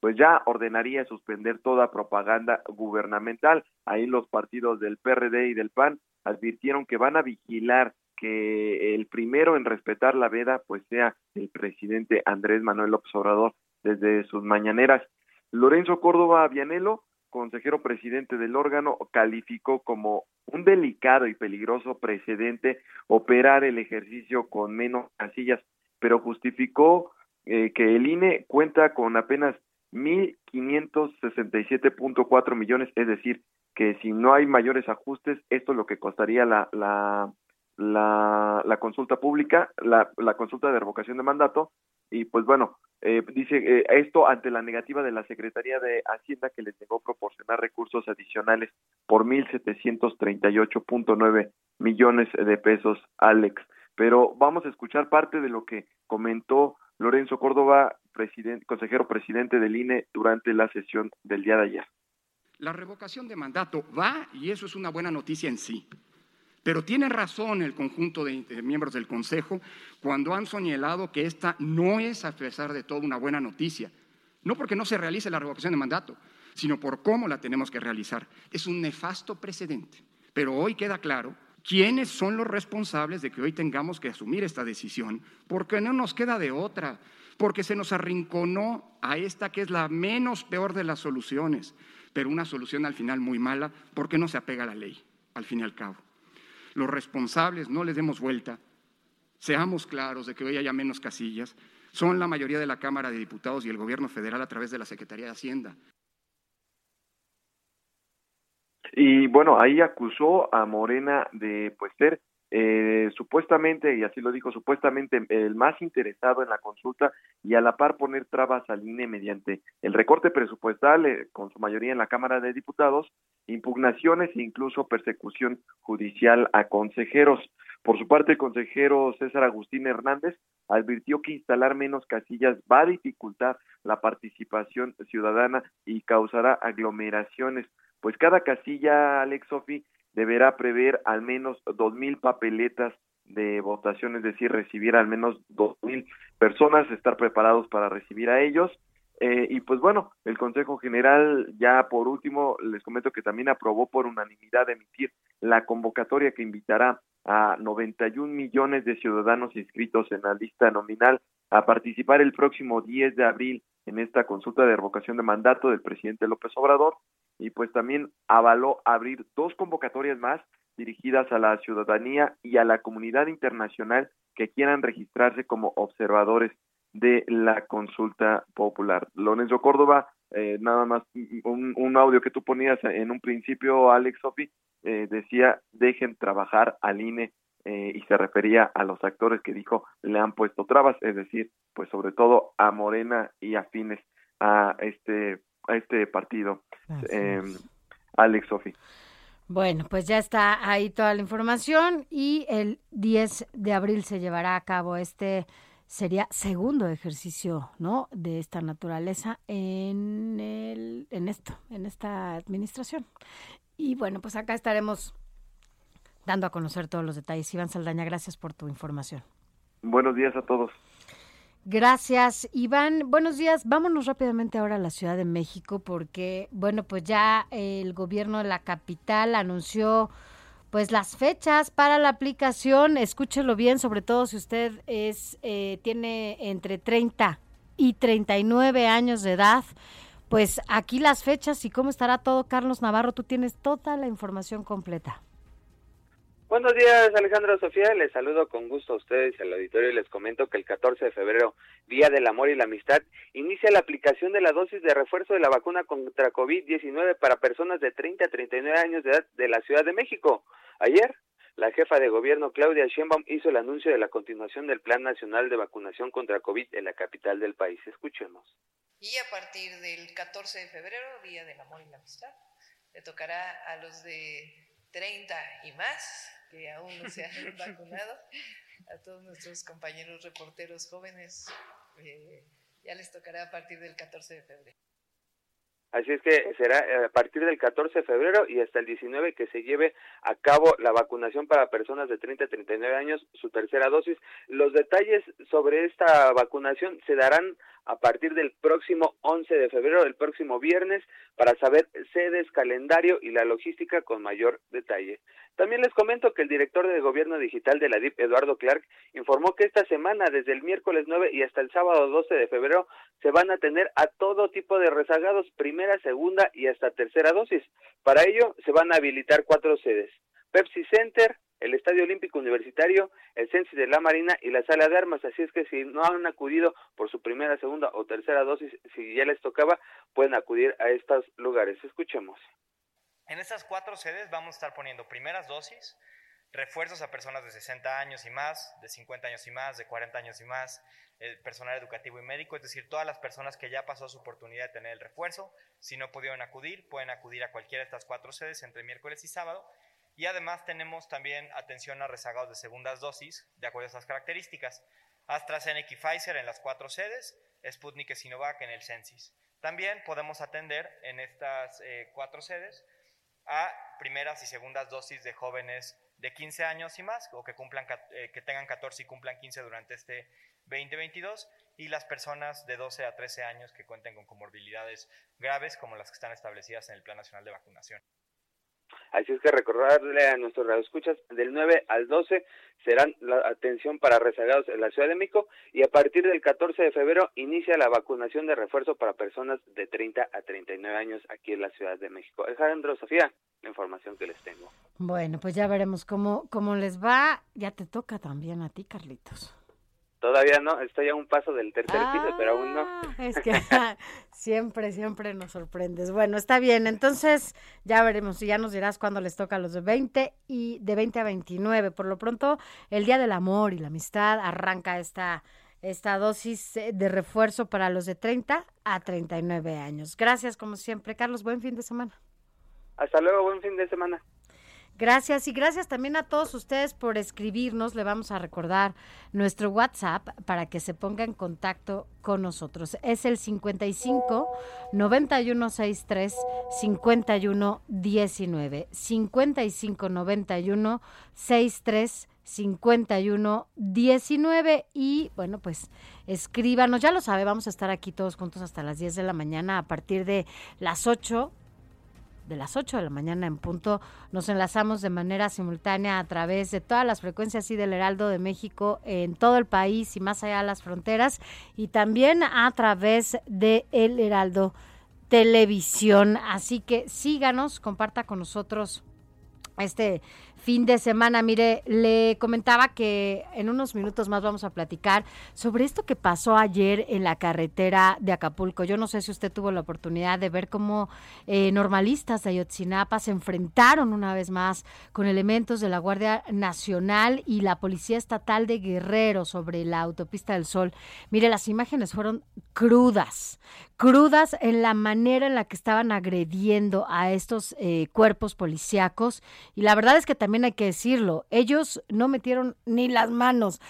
pues ya ordenaría suspender toda propaganda gubernamental. Ahí los partidos del PRD y del PAN advirtieron que van a vigilar que el primero en respetar la veda pues sea el presidente Andrés Manuel López Obrador desde sus mañaneras. Lorenzo Córdoba Vianelo, consejero presidente del órgano, calificó como un delicado y peligroso precedente operar el ejercicio con menos casillas, pero justificó eh, que el INE cuenta con apenas 1.567.4 millones, es decir, que si no hay mayores ajustes, esto es lo que costaría la, la, la, la consulta pública, la consulta de revocación de mandato, y pues bueno, eh, dice eh, esto ante la negativa de la Secretaría de Hacienda que les negó proporcionar recursos adicionales por 1.738.9 millones de pesos, Alex. Pero vamos a escuchar parte de lo que comentó Lorenzo Córdoba, presidente, consejero presidente del INE, durante la sesión del día de ayer. La revocación de mandato va y eso es una buena noticia en sí. Pero tiene razón el conjunto de, miembros del Consejo cuando han señalado que esta no es, a pesar de todo, una buena noticia. No porque no se realice la revocación de mandato, sino por cómo la tenemos que realizar. Es un nefasto precedente. Pero hoy queda claro quiénes son los responsables de que hoy tengamos que asumir esta decisión, porque no nos queda de otra, porque se nos arrinconó a esta que es la menos peor de las soluciones, pero una solución al final muy mala, porque no se apega a la ley, al fin y al cabo. Los responsables, no les demos vuelta, seamos claros de que hoy haya menos casillas, son la mayoría de la Cámara de Diputados y el Gobierno Federal a través de la Secretaría de Hacienda. Y bueno, ahí acusó a Morena de pues ser eh, supuestamente, y así lo dijo, supuestamente el más interesado en la consulta y a la par poner trabas al INE mediante el recorte presupuestal, eh, con su mayoría en la Cámara de Diputados, impugnaciones e incluso persecución judicial a consejeros. Por su parte, el consejero César Agustín Hernández advirtió que instalar menos casillas va a dificultar la participación ciudadana y causará aglomeraciones pues cada casilla, Alex Sofi, deberá prever al menos dos mil papeletas de votación, es decir, recibir al menos dos mil personas, estar preparados para recibir a ellos. Eh, y pues bueno, el Consejo General ya por último les comento que también aprobó por unanimidad emitir la convocatoria que invitará a 91 millones de ciudadanos inscritos en la lista nominal a participar el próximo 10 de abril en esta consulta de revocación de mandato del presidente López Obrador y pues también avaló abrir dos convocatorias más dirigidas a la ciudadanía y a la comunidad internacional que quieran registrarse como observadores de la consulta popular. Lorenzo Córdoba, eh, nada más un, audio que tú ponías en un principio, Alex Sofi, eh, decía, dejen trabajar al INE eh, y se refería a los actores que dijo le han puesto trabas, es decir, pues sobre todo a Morena y afines a este a este partido. Eh, Alex Sofi. Bueno, pues ya está ahí toda la información y el 10 de abril se llevará a cabo este sería segundo ejercicio, ¿no? De esta naturaleza en el en esto, en esta administración. Y bueno, pues acá estaremos dando a conocer todos los detalles. Iván Saldaña, gracias por tu información. Buenos días a todos. Gracias, Iván. Buenos días. Vámonos rápidamente ahora a la Ciudad de México porque, bueno, pues ya el gobierno de la capital anunció pues las fechas para la aplicación. Escúchelo bien, sobre todo si usted es eh, tiene entre 30 y 39 años de edad. Pues aquí las fechas y cómo estará todo, Carlos Navarro. Tú tienes toda la información completa. Buenos días, Alejandro Sofía. Les saludo con gusto a ustedes al auditorio y les comento que el 14 de febrero, Día del Amor y la Amistad, inicia la aplicación de la dosis de refuerzo de la vacuna contra COVID-19 para personas de 30 a 39 años de edad de la Ciudad de México. Ayer, la jefa de gobierno Claudia Sheinbaum hizo el anuncio de la continuación del Plan Nacional de Vacunación contra COVID en la capital del país. Escuchemos. Y a partir del 14 de febrero, Día del Amor y la Amistad, le tocará a los de 30 y más, que aún no se han vacunado, a todos nuestros compañeros reporteros jóvenes, eh, ya les tocará a partir del 14 de febrero. Así es que será eh, a partir del 14 de febrero y hasta el 19 que se lleve a cabo la vacunación para personas de 30 a 39 años, su tercera dosis. Los detalles sobre esta vacunación se darán a partir del próximo 11 de febrero, el próximo viernes, para saber sedes, calendario y la logística con mayor detalle. También les comento que el director de Gobierno Digital de la DIP, Eduardo Clark, informó que esta semana, desde el miércoles 9 y hasta el sábado 12 de febrero, se van a tener a todo tipo de rezagados, primera, segunda y hasta tercera dosis. Para ello, se van a habilitar cuatro sedes. Pepsi Center, el Estadio Olímpico Universitario, el Censi de la Marina y la Sala de Armas. Así es que si no han acudido por su primera, segunda o tercera dosis, si ya les tocaba, pueden acudir a estos lugares. Escuchemos. En estas cuatro sedes vamos a estar poniendo primeras dosis, refuerzos a personas de 60 años y más, de 50 años y más, de 40 años y más, el personal educativo y médico, es decir, todas las personas que ya pasó su oportunidad de tener el refuerzo, si no pudieron acudir, pueden acudir a cualquiera de estas cuatro sedes entre miércoles y sábado. Y además tenemos también atención a rezagados de segundas dosis, de acuerdo a estas características. AstraZeneca y Pfizer en las cuatro sedes, Sputnik y Sinovac en el Censis. También podemos atender en estas eh, cuatro sedes a primeras y segundas dosis de jóvenes de 15 años y más, o que, cumplan, eh, que tengan 14 y cumplan 15 durante este 2022, y las personas de 12 a 13 años que cuenten con comorbilidades graves, como las que están establecidas en el Plan Nacional de Vacunación. Así es que recordarle a nuestros radioescuchas, del 9 al 12 serán la atención para rezagados en la Ciudad de México y a partir del 14 de febrero inicia la vacunación de refuerzo para personas de 30 a 39 años aquí en la Ciudad de México. Alejandro, Sofía, la información que les tengo. Bueno, pues ya veremos cómo, cómo les va. Ya te toca también a ti, Carlitos. Todavía no, estoy a un paso del tercer piso, pero aún no. Ah, Es que siempre, siempre nos sorprendes. Bueno, está bien. Entonces, ya veremos y ya nos dirás cuándo les toca a los de 20 y de 20 a 29. Por lo pronto, el Día del Amor y la Amistad arranca esta, esta dosis eh, de refuerzo para los de 30 a 39 años. Gracias, como siempre, Carlos. Buen fin de semana. Hasta luego, buen fin de semana. Gracias y gracias también a todos ustedes por escribirnos. Le vamos a recordar nuestro WhatsApp para que se ponga en contacto con nosotros. Es el 55 9163 5119. 55 91 63 51 19 y bueno pues escríbanos, ya lo sabe, vamos a estar aquí todos juntos hasta las 10 de la mañana a partir de las 8 de las 8 de la mañana en punto. Nos enlazamos de manera simultánea a través de todas las frecuencias y del Heraldo de México en todo el país y más allá de las fronteras y también a través de El Heraldo Televisión. Así que síganos, comparta con nosotros este fin de semana. Mire, le comentaba que en unos minutos más vamos a platicar sobre esto que pasó ayer en la carretera de Acapulco. Yo no sé si usted tuvo la oportunidad de ver cómo eh, normalistas de Ayotzinapa se enfrentaron una vez más con elementos de la Guardia Nacional y la Policía Estatal de Guerrero sobre la autopista del Sol. Mire, las imágenes fueron crudas, crudas en la manera en la que estaban agrediendo a estos eh, cuerpos policíacos y la verdad es que también hay que decirlo, ellos no metieron ni las manos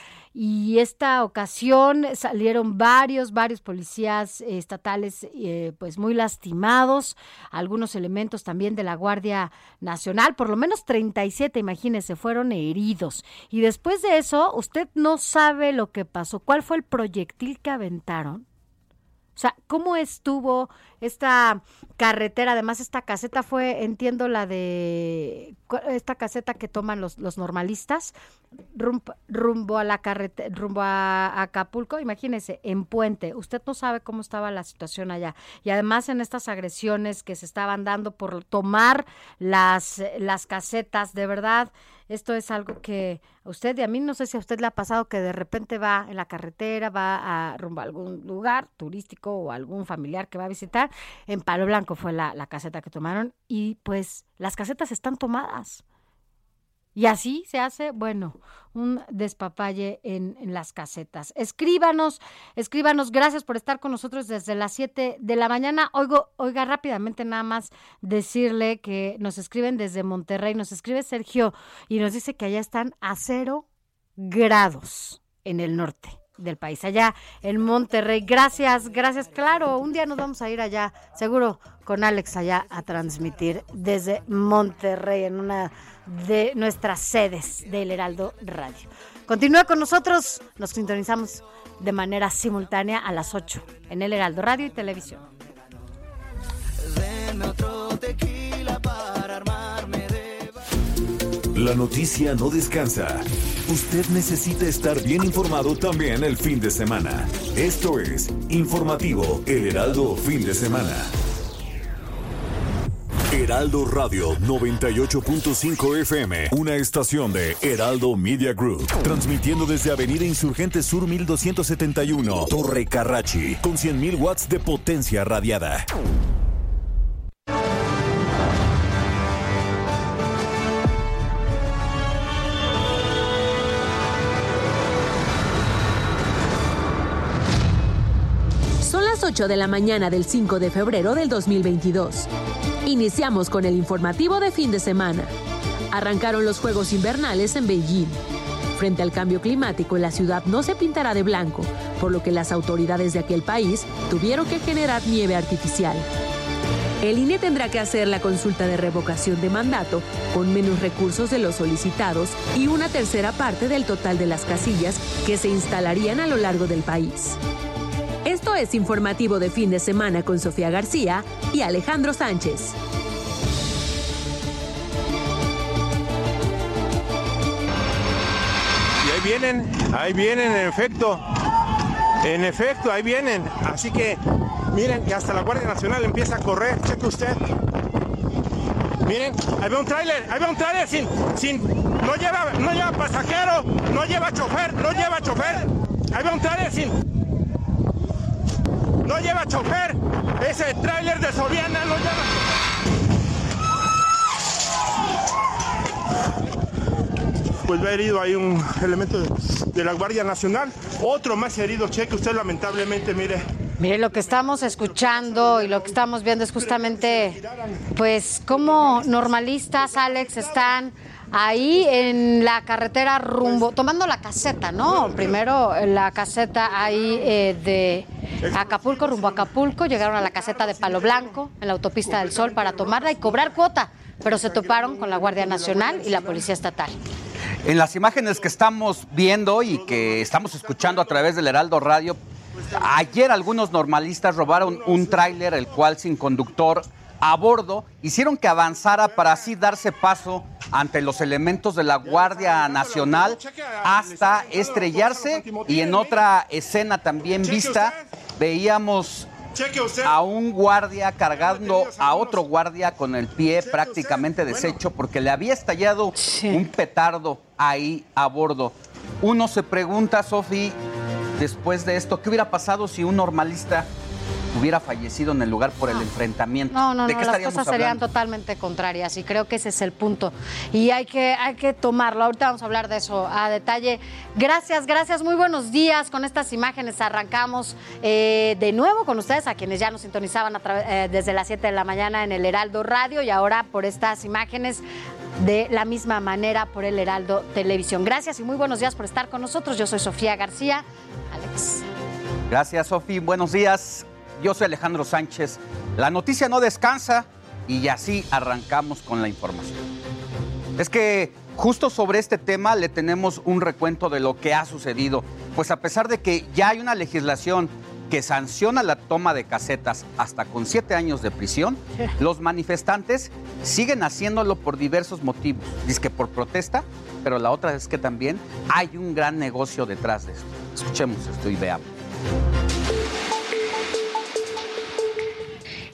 y esta ocasión salieron varios, varios policías eh, estatales eh, pues muy lastimados, algunos elementos también de la Guardia Nacional, por lo menos 37, imagínense, fueron heridos. Y después de eso, usted no sabe lo que pasó, cuál fue el proyectil que aventaron. O sea, ¿cómo estuvo esta carretera? Además, esta caseta fue, entiendo, la de esta caseta que toman los, los normalistas rumbo, rumbo a la carretera, rumbo a Acapulco. Imagínese, en Puente. Usted no sabe cómo estaba la situación allá. Y además, en estas agresiones que se estaban dando por tomar las, las casetas, de verdad. Esto es algo que a usted y a mí no sé si a usted le ha pasado que de repente va en la carretera, va a rumbo a algún lugar turístico o algún familiar que va a visitar. En Palo Blanco fue la, la caseta que tomaron y pues las casetas están tomadas. Y así se hace, bueno, un despapalle en, en las casetas. Escríbanos, escríbanos, gracias por estar con nosotros desde las 7 de la mañana. Oigo, oiga, rápidamente nada más decirle que nos escriben desde Monterrey, nos escribe Sergio y nos dice que allá están a cero grados en el norte del país, allá en Monterrey. Gracias, gracias. Claro, un día nos vamos a ir allá, seguro con Alex allá a transmitir desde Monterrey en una de nuestras sedes del Heraldo Radio. Continúa con nosotros, nos sintonizamos de manera simultánea a las 8 en el Heraldo Radio y Televisión. La noticia no descansa. Usted necesita estar bien informado también el fin de semana. Esto es Informativo El Heraldo Fin de Semana. Heraldo Radio 98.5 FM, una estación de Heraldo Media Group, transmitiendo desde Avenida Insurgente Sur 1271, Torre Carrachi, con 100.000 watts de potencia radiada. 8 de la mañana del 5 de febrero del 2022. Iniciamos con el informativo de fin de semana. Arrancaron los Juegos Invernales en Beijing. Frente al cambio climático, la ciudad no se pintará de blanco, por lo que las autoridades de aquel país tuvieron que generar nieve artificial. El INE tendrá que hacer la consulta de revocación de mandato con menos recursos de los solicitados y una tercera parte del total de las casillas que se instalarían a lo largo del país. Esto es informativo de fin de semana con Sofía García y Alejandro Sánchez. Y ahí vienen, ahí vienen en efecto. En efecto, ahí vienen. Así que miren que hasta la Guardia Nacional empieza a correr. Cheque usted. Miren, ahí va un tráiler, ahí va un tráiler sin, sin, no lleva, no lleva pasajero, no lleva chofer, no lleva chofer. Ahí va un tráiler sin, no lleva chofer. Ese tráiler de Soriana no lleva pues va herido ahí un elemento de, la Guardia Nacional. Otro más herido, cheque usted lamentablemente, mire. Mire, lo que estamos escuchando y lo que estamos viendo es justamente, pues, cómo normalistas, Alex, están ahí en la carretera rumbo, tomando la caseta, ¿no? Primero la caseta ahí eh, de Acapulco, rumbo a Acapulco, llegaron a la caseta de Palo Blanco, en la autopista del Sol, para tomarla y cobrar cuota, pero se toparon con la Guardia Nacional y la Policía Estatal. En las imágenes que estamos viendo y que estamos escuchando a través del Heraldo Radio, ayer algunos normalistas robaron un tráiler, el cual sin conductor a bordo, hicieron que avanzara para así darse paso ante los elementos de la Guardia Nacional hasta estrellarse y en otra escena también vista veíamos a un guardia cargando a otro guardia con el pie prácticamente deshecho porque le había estallado un petardo ahí a bordo. Uno se pregunta, Sofi, después de esto, ¿qué hubiera pasado si un normalista hubiera fallecido en el lugar por el enfrentamiento? No, no, ¿De no, qué las cosas serían hablando? totalmente contrarias y creo que ese es el punto. Y hay que, hay que tomarlo. Ahorita vamos a hablar de eso a detalle. Gracias, gracias, muy buenos días. Con estas imágenes arrancamos eh, de nuevo con ustedes, a quienes ya nos sintonizaban a eh, desde las 7 de la mañana en el Heraldo Radio y ahora por estas imágenes de la misma manera por el Heraldo Televisión. Gracias y muy buenos días por estar con nosotros. Yo soy Sofía García. Alex. Gracias, Sofi. Buenos días. Yo soy Alejandro Sánchez. La noticia no descansa y así arrancamos con la información. Es que justo sobre este tema le tenemos un recuento de lo que ha sucedido. Pues a pesar de que ya hay una legislación que sanciona la toma de casetas hasta con siete años de prisión, los manifestantes siguen haciéndolo por diversos motivos. Dice que por protesta, pero la otra es que también hay un gran negocio detrás de esto. Escuchemos esto y veamos.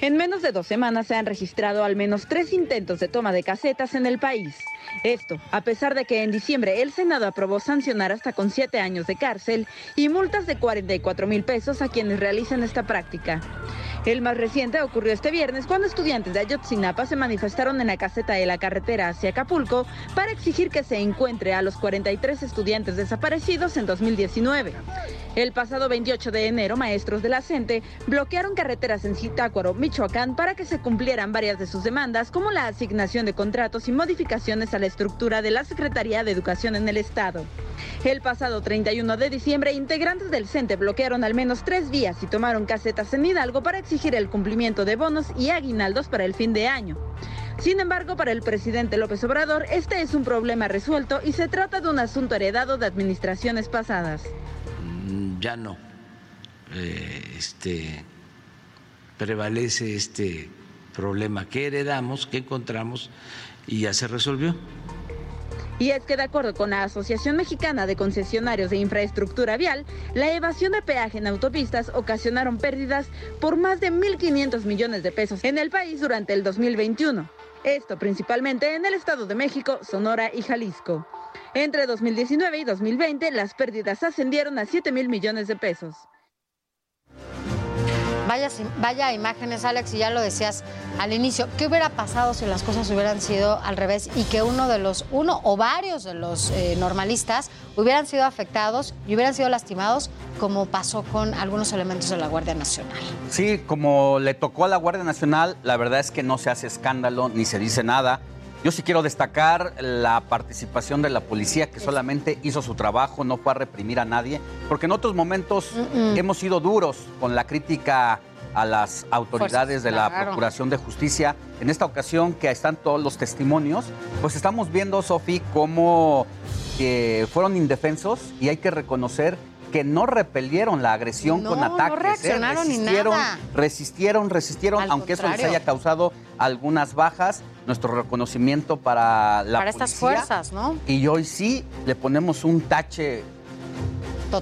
En menos de dos semanas se han registrado al menos tres intentos de toma de casetas en el país. Esto, a pesar de que en diciembre el Senado aprobó sancionar hasta con siete años de cárcel y multas de 44 mil pesos a quienes realizan esta práctica. El más reciente ocurrió este viernes cuando estudiantes de Ayotzinapa se manifestaron en la caseta de la carretera hacia Acapulco para exigir que se encuentre a los 43 estudiantes desaparecidos en 2019. El pasado 28 de enero, maestros de la CENTE bloquearon carreteras en Zitácuaro, Michoacán, para que se cumplieran varias de sus demandas, como la asignación de contratos y modificaciones a la estructura de la Secretaría de Educación en el Estado. El pasado 31 de diciembre, integrantes del CENTE bloquearon al menos tres vías y tomaron casetas en Hidalgo para exigir el cumplimiento de bonos y aguinaldos para el fin de año. Sin embargo, para el presidente López Obrador, este es un problema resuelto y se trata de un asunto heredado de administraciones pasadas. Mm, ya no eh, este, prevalece este problema que heredamos, que encontramos y ya se resolvió. Y es que de acuerdo con la Asociación Mexicana de Concesionarios de Infraestructura Vial, la evasión de peaje en autopistas ocasionaron pérdidas por más de 1.500 millones de pesos en el país durante el 2021. Esto principalmente en el Estado de México, Sonora y Jalisco. Entre 2019 y 2020, las pérdidas ascendieron a 7 mil millones de pesos. Vaya, imágenes, Alex, y ya lo decías al inicio. ¿Qué hubiera pasado si las cosas hubieran sido al revés y que uno de los, uno o varios de los eh, normalistas hubieran sido afectados y hubieran sido lastimados, como pasó con algunos elementos de la Guardia Nacional? Sí, como le tocó a la Guardia Nacional, la verdad es que no se hace escándalo ni se dice nada. Yo sí quiero destacar la participación de la policía que solamente hizo su trabajo, no fue a reprimir a nadie, porque en otros momentos hemos sido duros con la crítica a las autoridades de la. Procuración de Justicia. En esta ocasión que están todos los testimonios, pues estamos viendo, Sofi, cómo eh, fueron indefensos y hay que reconocer que no repelieron la agresión No, con no ataques. ¿eh? reaccionaron ni resistieron, nada. resistieron, resistieron, Al aunque eso les haya causado algunas bajas. Nuestro reconocimiento para la Para estas fuerzas, ¿no? Y hoy sí le ponemos un tache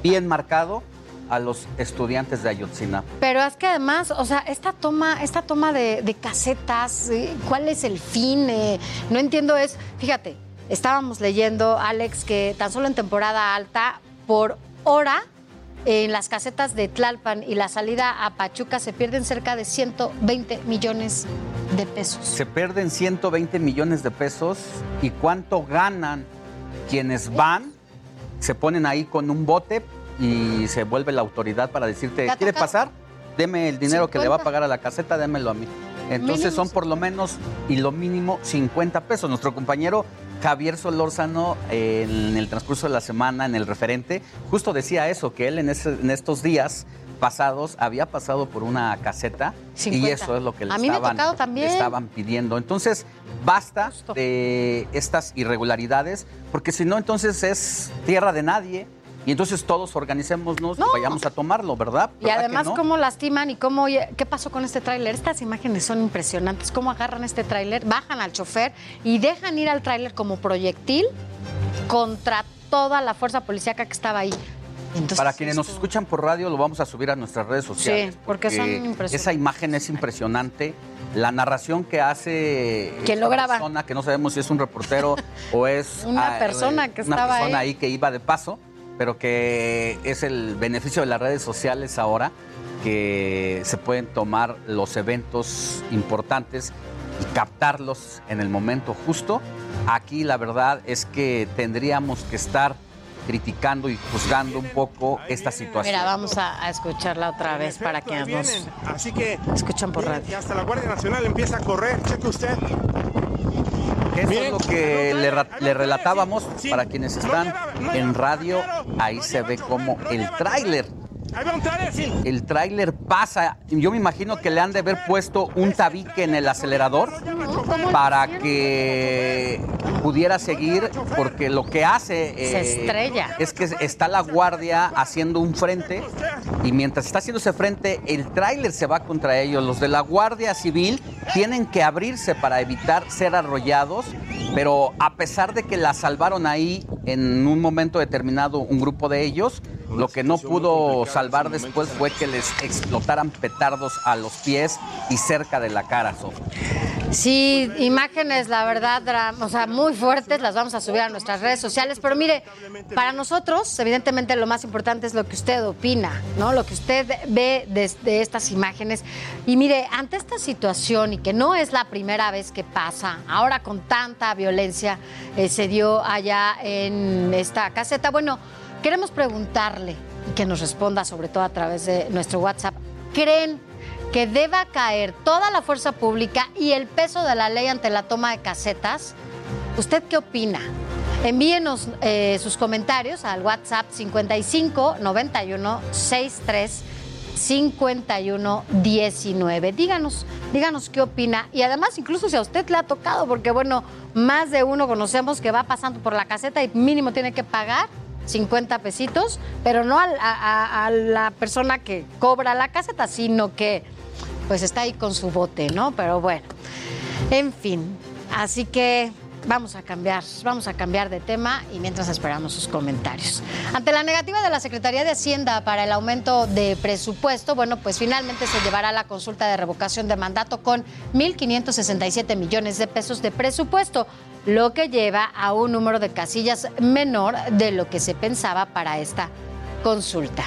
bien marcado a los estudiantes de Ayotzinapa. Pero es que además, o sea, esta toma, esta toma de, de casetas, eh, ¿cuál es el fin? Eh, no entiendo es, fíjate, estábamos leyendo, Alex, que tan solo en temporada alta, por hora, en las casetas de Tlalpan y la salida a Pachuca se pierden cerca de 120 millones de pesos. Se pierden 120 millones de pesos y cuánto ganan quienes van, se ponen ahí con un bote y se vuelve la autoridad para decirte, ¿Te ha ¿quiere pasar? Deme el dinero que le va a 50. pagar a la caseta, démelo a mí. Entonces Mínimo son por lo menos y lo mínimo 50 pesos. Nuestro compañero Javier Solórzano eh, en el transcurso de la semana, en el referente, justo decía eso, que él en, ese- en estos días pasados había pasado por una caseta y 50. eso es lo que estaban, le estaban pidiendo. Entonces, basta de estas irregularidades, porque si no, entonces es tierra de nadie. Y entonces todos organicémonos y vayamos a tomarlo, ¿verdad? Y ¿Verdad que además no? cómo lastiman y cómo, ¿qué pasó con este tráiler? Estas imágenes son impresionantes. Cómo agarran este tráiler, bajan al chofer y dejan ir al tráiler como proyectil contra toda la fuerza policíaca que estaba ahí. Entonces, Para quienes nos escuchan por radio, lo vamos a subir a nuestras redes sociales. Sí, porque son impresionantes. Esa imagen es impresionante. La narración que hace ¿Quién lo graba? persona, que no sabemos si es un reportero o es Una ah, persona eh, que una estaba persona ahí. ahí que iba de paso, pero que es el beneficio de las redes sociales ahora, que se pueden tomar los eventos importantes y captarlos en el momento justo. Aquí la verdad es que tendríamos que estar criticando y juzgando un poco esta situación. Mira, vamos a, a escucharla otra vez para quienes nos. Así que escuchan por radio. y hasta la Guardia Nacional empieza a correr. Cheque usted. Eso es lo que le, le relatábamos para quienes están en radio. Ahí se ve como el tráiler. El tráiler pasa. Yo me imagino que le han de haber puesto un tabique en el acelerador para que pudiera seguir, porque lo que hace Se eh, estrella. es que está la guardia haciendo un frente y mientras está haciendo ese frente, el tráiler se va contra ellos. Los de la Guardia Civil tienen que abrirse para evitar ser arrollados, pero a pesar de que la salvaron ahí en un momento determinado un grupo de ellos, lo que no pudo salvar después fue que les explotaran petardos a los pies y cerca de la cara, Sof. Sí, imágenes, la verdad, o sea, muy fuertes, las vamos a subir a nuestras redes sociales, pero mire, para nosotros, evidentemente lo más importante es lo que usted opina, ¿no? Lo que usted ve desde estas imágenes. Y mire, ante esta situación y que no es la primera vez que pasa, ahora con tanta violencia eh, se dio allá en esta caseta, bueno, queremos preguntarle y que nos responda sobre todo a través de nuestro WhatsApp, ¿creen que deba caer toda la fuerza pública y el peso de la ley ante la toma de casetas? ¿Usted qué opina? Envíenos eh, sus comentarios al WhatsApp 55 91 63 51 19. Díganos, díganos qué opina. Y además, incluso si a usted le ha tocado, porque bueno, más de uno conocemos que va pasando por la caseta y mínimo tiene que pagar 50 pesitos, pero no a- a la persona que cobra la caseta, sino que pues está ahí con su bote, ¿no? Pero bueno, en fin, así que vamos a cambiar, vamos a cambiar de tema y mientras esperamos sus comentarios. Ante la negativa de la Secretaría de Hacienda para el aumento de presupuesto, bueno, pues finalmente se llevará la consulta de revocación de mandato con 1.567 millones de pesos de presupuesto, lo que lleva a un número de casillas menor de lo que se pensaba para esta consulta.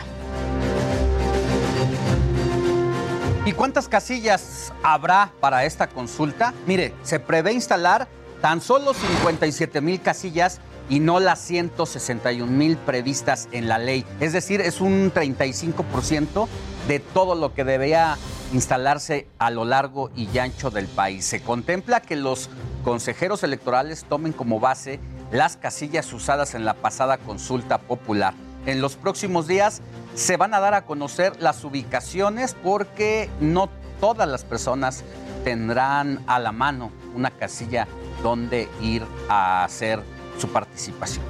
¿Y cuántas casillas habrá para esta consulta? Mire, se prevé instalar tan solo 57 mil casillas y no las 161 mil previstas en la ley. Es decir, es un 35% de todo lo que debería instalarse a lo largo y ancho del país. Se contempla que los consejeros electorales tomen como base las casillas usadas en la pasada consulta popular. En los próximos días se van a dar a conocer las ubicaciones porque no todas las personas tendrán a la mano una casilla donde ir a hacer su participación.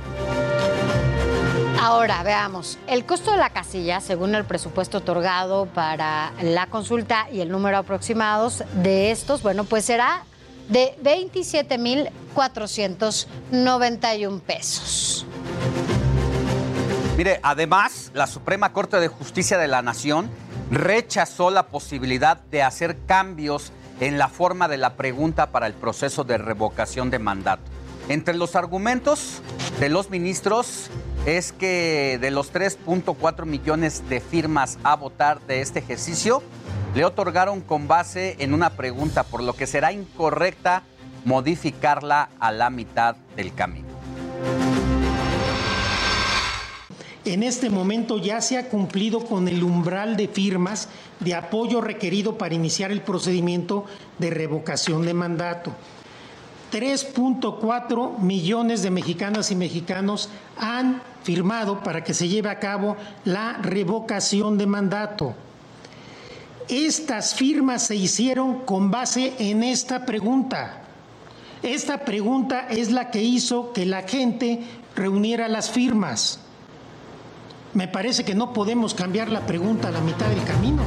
Ahora, veamos, el costo de la casilla, según el presupuesto otorgado para la consulta y el número aproximados de estos, bueno, pues será de 27.491 pesos. Mire, además, la Suprema Corte de Justicia de la Nación rechazó la posibilidad de hacer cambios en la forma de la pregunta para el proceso de revocación de mandato. Entre los argumentos de los ministros es que de los 3.4 millones de firmas a votar de este ejercicio, le otorgaron con base en una pregunta, por lo que será incorrecta modificarla a la mitad del camino. En este momento ya se ha cumplido con el umbral de firmas de apoyo requerido para iniciar el procedimiento de revocación de mandato. 3.4 millones de mexicanas y mexicanos han firmado para que se lleve a cabo la revocación de mandato. Estas firmas se hicieron con base en esta pregunta. Esta pregunta es la que hizo que la gente reuniera las firmas. Me parece que no podemos cambiar la pregunta a la mitad del camino.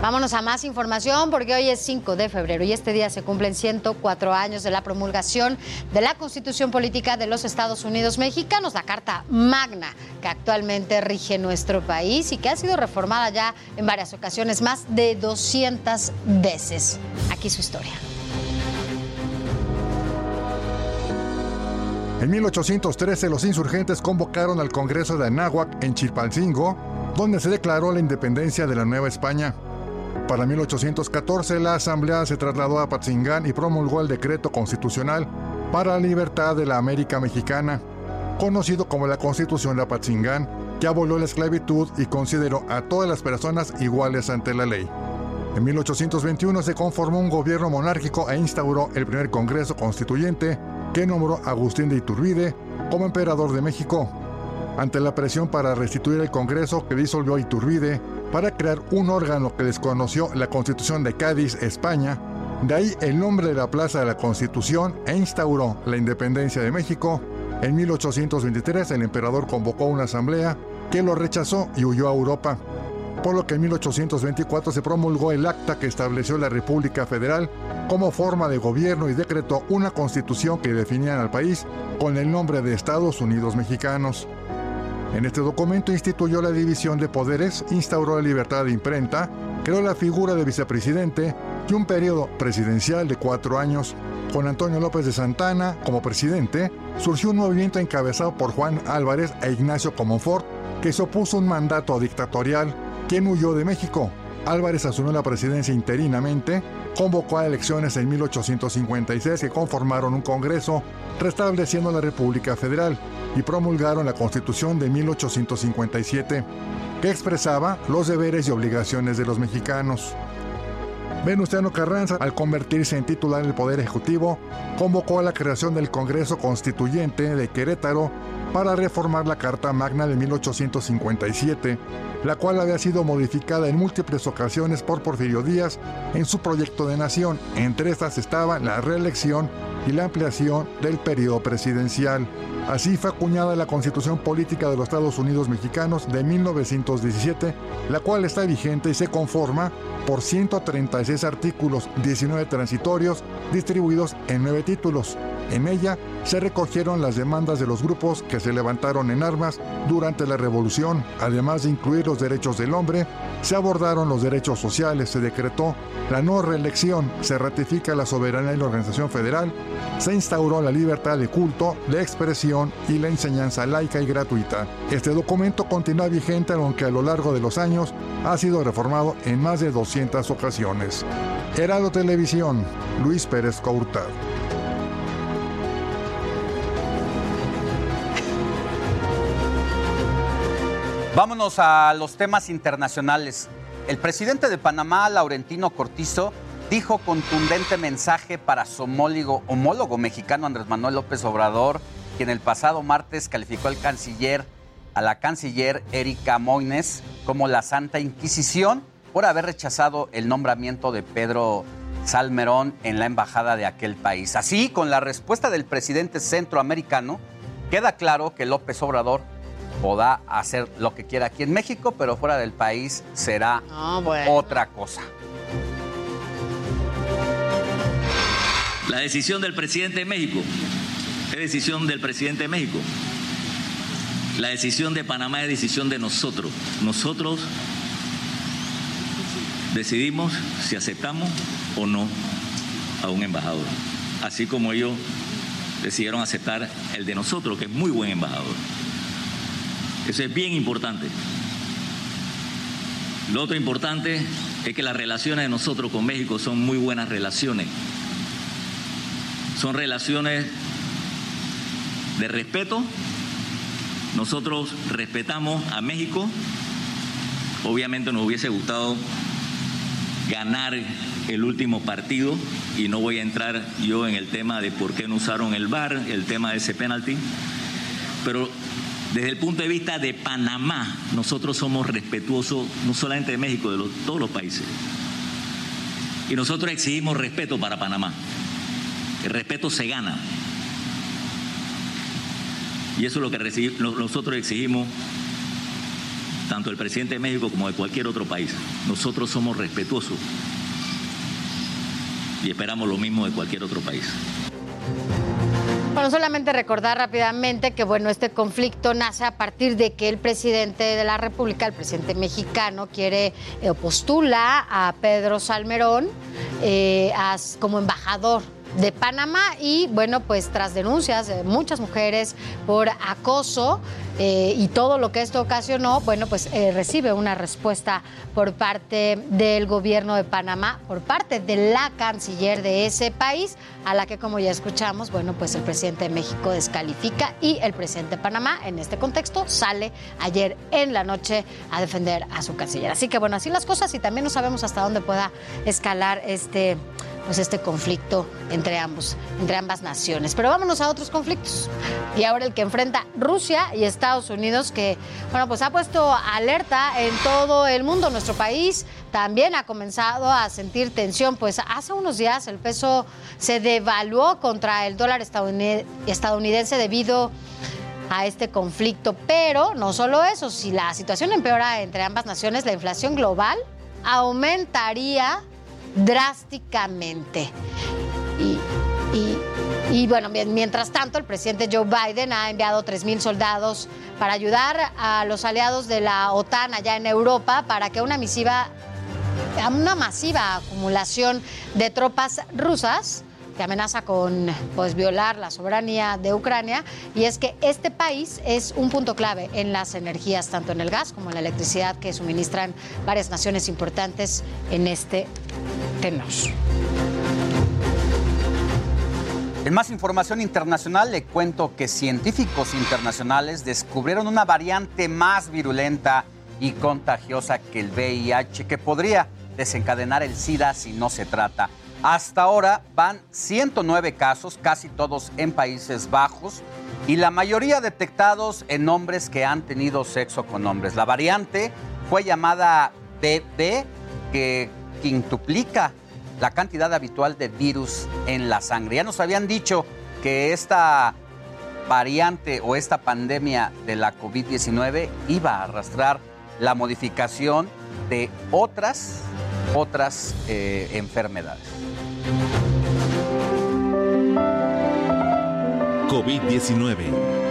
Vámonos a más información porque hoy es 5 de febrero y este día se cumplen 104 años de la promulgación de la Constitución Política de los Estados Unidos Mexicanos, la Carta Magna que actualmente rige nuestro país y que ha sido reformada ya en varias ocasiones, más de 200 veces. Aquí su historia. En 1813 los insurgentes convocaron al Congreso de Anáhuac en Chilpancingo, donde se declaró la independencia de la Nueva España. Para 1814 la Asamblea se trasladó a Patzingán y promulgó el decreto constitucional para la libertad de la América Mexicana, conocido como la Constitución de Apatzingán, que abolió la esclavitud y consideró a todas las personas iguales ante la ley. En 1821 se conformó un gobierno monárquico e instauró el primer Congreso Constituyente, que nombró a Agustín de Iturbide como emperador de México. Ante la presión para restituir el Congreso que disolvió Iturbide para crear un órgano que desconoció la Constitución de Cádiz, España, de ahí el nombre de la Plaza de la Constitución e instauró la independencia de México. En 1823 el emperador convocó una asamblea que lo rechazó y huyó a Europa por lo que en 1824 se promulgó el acta que estableció la República Federal como forma de gobierno y decretó una constitución que definía al país con el nombre de Estados Unidos Mexicanos. En este documento instituyó la división de poderes, instauró la libertad de imprenta, creó la figura de vicepresidente y un periodo presidencial de cuatro años. Con Antonio López de Santana como presidente, surgió un movimiento encabezado por Juan Álvarez e Ignacio Comonfort que se opuso un mandato dictatorial, quien huyó de México. Álvarez asumió la presidencia interinamente, convocó a elecciones en 1856 que conformaron un Congreso, restableciendo la República Federal, y promulgaron la Constitución de 1857, que expresaba los deberes y obligaciones de los mexicanos. Venustiano Carranza, al convertirse en titular del Poder Ejecutivo, convocó a la creación del Congreso Constituyente de Querétaro para reformar la Carta Magna de 1857, la cual había sido modificada en múltiples ocasiones por Porfirio Díaz en su proyecto de nación. Entre estas estaba la reelección y la ampliación del periodo presidencial. Así fue acuñada la Constitución Política de los Estados Unidos Mexicanos de 1917, la cual está vigente y se conforma por 136 artículos, 19 transitorios, distribuidos en 9 títulos. En ella se recogieron las demandas de los grupos que se levantaron en armas durante la revolución, además de incluir los derechos del hombre, se abordaron los derechos sociales, se decretó la no reelección, se ratifica la soberanía de la organización federal, se instauró la libertad de culto, de expresión y la enseñanza laica y gratuita. Este documento continúa vigente aunque a lo largo de los años ha sido reformado en más de 200 ocasiones. Heraldo Televisión, Luis Pérez Courtad. Vámonos a los temas internacionales. El presidente de Panamá, Laurentino Cortizo, dijo contundente mensaje para su homólogo, homólogo mexicano Andrés Manuel López Obrador, quien el pasado martes calificó al canciller, a la canciller Erika Moines como la Santa Inquisición por haber rechazado el nombramiento de Pedro Salmerón en la embajada de aquel país. Así, con la respuesta del presidente centroamericano, queda claro que López Obrador podrá hacer lo que quiera aquí en México, pero fuera del país será otra cosa. La decisión del presidente de México es decisión del presidente de México. La decisión de Panamá es decisión de nosotros. Nosotros decidimos si aceptamos o no a un embajador. Así como ellos decidieron aceptar el de nosotros, que es muy buen embajador. Eso es bien importante. Lo otro importante es que las relaciones de nosotros con México son muy buenas relaciones. Son relaciones de respeto. Nosotros respetamos a México. Obviamente nos hubiese gustado ganar el último partido y no voy a entrar yo en el tema de por qué no usaron el VAR, el tema de ese penalti, pero desde el punto de vista de Panamá, nosotros somos respetuosos no solamente de México, de todos los países. Y nosotros exigimos respeto para Panamá. El respeto se gana. Y eso es lo que nosotros exigimos tanto el presidente de México como de cualquier otro país. Nosotros somos respetuosos y esperamos lo mismo de cualquier otro país. Bueno, solamente recordar rápidamente que bueno, este conflicto nace a partir de que el presidente de la República, el presidente mexicano, quiere eh, o postula a Pedro Salmerón eh, como embajador de Panamá y bueno, pues tras denuncias de muchas mujeres por acoso eh, y todo lo que esto ocasionó, bueno, pues eh, recibe una respuesta por parte del gobierno de Panamá, por parte de la canciller de ese país, a la que como ya escuchamos, bueno, pues el presidente de México descalifica y el presidente de Panamá en este contexto sale ayer en la noche a defender a su canciller. Así que bueno, así las cosas y también no sabemos hasta dónde pueda escalar este pues este conflicto entre ambos, entre ambas naciones. Pero vámonos a otros conflictos. Y ahora el que enfrenta Rusia y Estados Unidos, que bueno, pues ha puesto alerta en todo el mundo. Nuestro país también ha comenzado a sentir tensión, pues hace unos días el peso se devaluó contra el dólar estadounid- estadounidense debido a este conflicto. Pero no solo eso, si la situación empeora entre ambas naciones, la inflación global aumentaría drásticamente. Y, y- y, bueno, mien- mientras tanto, el presidente Joe Biden ha enviado 3.000 soldados para ayudar a los aliados de la OTAN allá en Europa para que una misiva una masiva acumulación de tropas rusas que amenaza con pues, violar la soberanía de Ucrania y es que este país es un punto clave en las energías, tanto en el gas como en la electricidad que suministran varias naciones importantes en este tenor. En más información internacional le cuento que científicos internacionales descubrieron una variante más virulenta y contagiosa que el VIH que podría desencadenar el SIDA si no se trata. Hasta ahora van 109 casos, casi todos en Países Bajos, y la mayoría detectados en hombres que han tenido sexo con hombres. La variante fue llamada BB, que quintuplica la cantidad habitual de virus en la sangre. Ya nos habían dicho que esta variante o esta pandemia de la COVID-19 iba a arrastrar la modificación de otras, otras eh, enfermedades. COVID-19.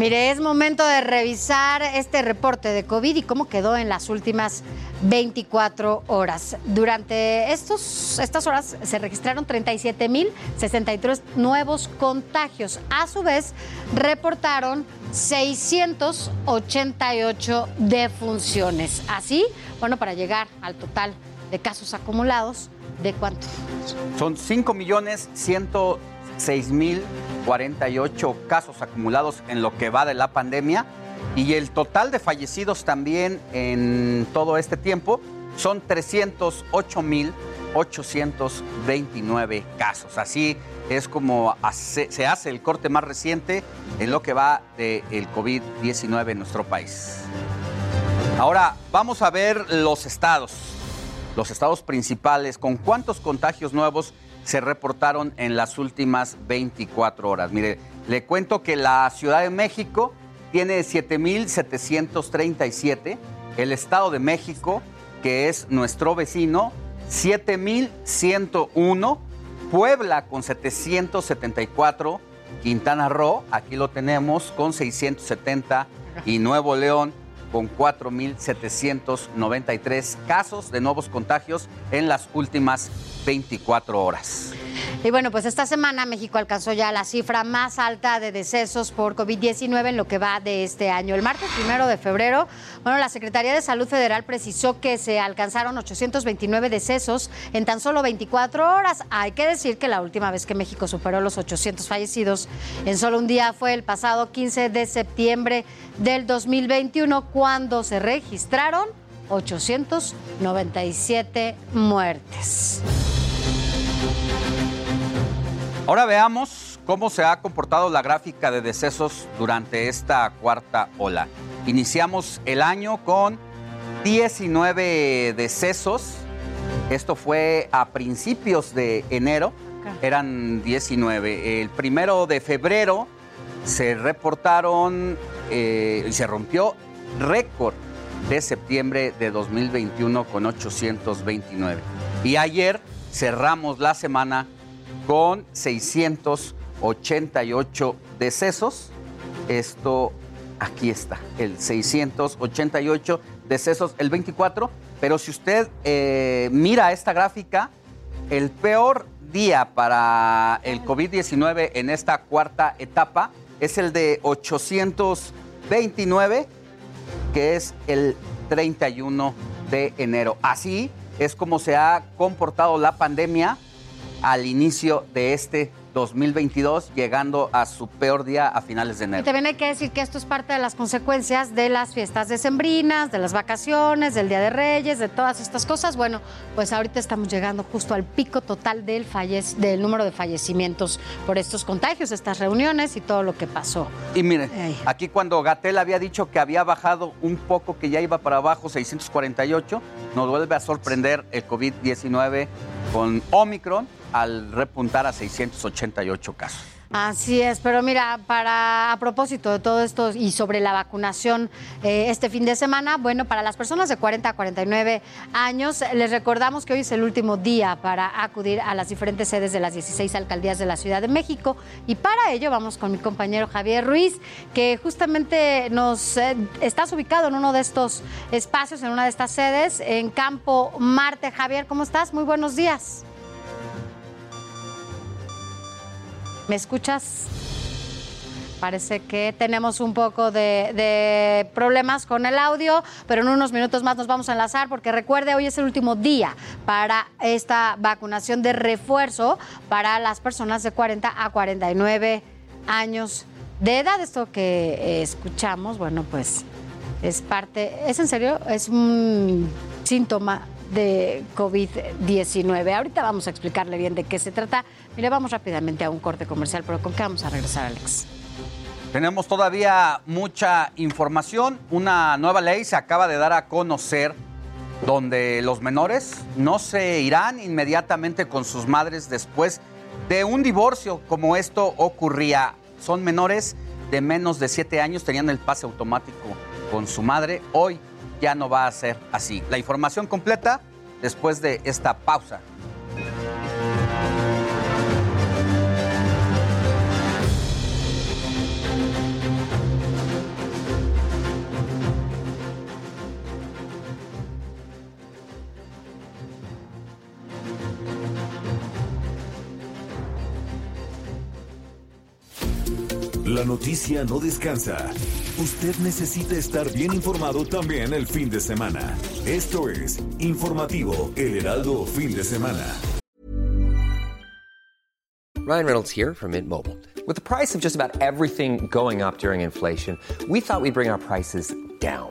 Mire, es momento de revisar este reporte de COVID y cómo quedó en las últimas 24 horas. Durante estos, estas horas se registraron 37.063 nuevos contagios. A su vez, reportaron 688 defunciones. Así, bueno, para llegar al total de casos acumulados, ¿de cuánto? Son 5.106.048 casos acumulados en lo que va de la pandemia y el total de fallecidos también en todo este tiempo son 308.829 casos. Así es como se hace el corte más reciente en lo que va del COVID-19 en nuestro país. Ahora vamos a ver los estados, los estados principales, con cuántos contagios nuevos se reportaron en las últimas 24 horas. Mire, le cuento que la Ciudad de México tiene 7.737, el Estado de México, que es nuestro vecino, 7.101, Puebla con 774, Quintana Roo, aquí lo tenemos, con 670, y Nuevo León con 4.793 casos de nuevos contagios en las últimas 24 horas. Y bueno, pues esta semana México alcanzó ya la cifra más alta de decesos por COVID-19 en lo que va de este año. El martes primero de febrero, bueno, la Secretaría de Salud Federal precisó que se alcanzaron 829 decesos en tan solo 24 horas. Hay que decir que la última vez que México superó los 800 fallecidos en solo un día fue el pasado 15 de septiembre del 2021, cuando se registraron 897 muertes. Ahora veamos cómo se ha comportado la gráfica de decesos durante esta cuarta ola. Iniciamos el año con 19 decesos. Esto fue a principios de enero. Eran 19. El primero de febrero se reportaron eh, y se rompió récord de septiembre de 2021 con 829. Y ayer cerramos la semana con 688 decesos. Esto aquí está, el 688 decesos el 24. Pero si usted eh, mira esta gráfica, el peor día para el COVID-19 en esta cuarta etapa es el de 829, que es el 31 de enero. Así es como se ha comportado la pandemia al inicio de este 2022, llegando a su peor día a finales de Y enero. también hay que decir que esto es parte de las consecuencias de las fiestas decembrinas, de las vacaciones, del Día de Reyes, de todas estas cosas. Bueno, pues ahorita estamos llegando justo al pico total del, del número de fallecimientos por estos contagios, estas reuniones y todo lo que pasó. Y miren, aquí cuando Gatel había dicho que había bajado un poco, que ya iba para abajo, 648, nos vuelve a sorprender el COVID-19 con Omicron al repuntar a 688 casos. Así es, pero mira, para a propósito de todo esto y sobre la vacunación eh, este fin de semana, bueno, para las personas de 40 a 49 años, les recordamos que hoy es el último día para acudir a las diferentes sedes de las 16 alcaldías de la Ciudad de México y para ello vamos con mi compañero Javier Ruiz, que justamente nos eh, estás ubicado en uno de estos espacios, en una de estas sedes, en Campo Marte. Javier, ¿cómo estás? Muy buenos días. ¿Me escuchas? Parece que tenemos un poco de, problemas con el audio, pero en unos minutos más nos vamos a enlazar porque recuerde, hoy es el último día para esta vacunación de refuerzo para las personas de 40 a 49 años de edad. Esto que escuchamos, bueno, pues es parte, es en serio, es un síntoma de COVID-19. Ahorita vamos a explicarle bien de qué se trata. Mire, vamos rápidamente a un corte comercial, pero ¿con qué vamos a regresar, Alex? Tenemos todavía mucha información. Una nueva ley se acaba de dar a conocer donde los menores no se irán inmediatamente con sus madres después de un divorcio como esto ocurría. Son menores de menos de 7 años, tenían el pase automático con su madre. Hoy ya no va a ser así. La información completa después de esta pausa. La noticia no descansa. Usted necesita estar bien informado también el fin de semana. Esto es Informativo El Heraldo Fin de Semana. Ryan Reynolds here from Mint Mobile. With the price of just about everything going up during inflation, we thought we'd bring our prices down.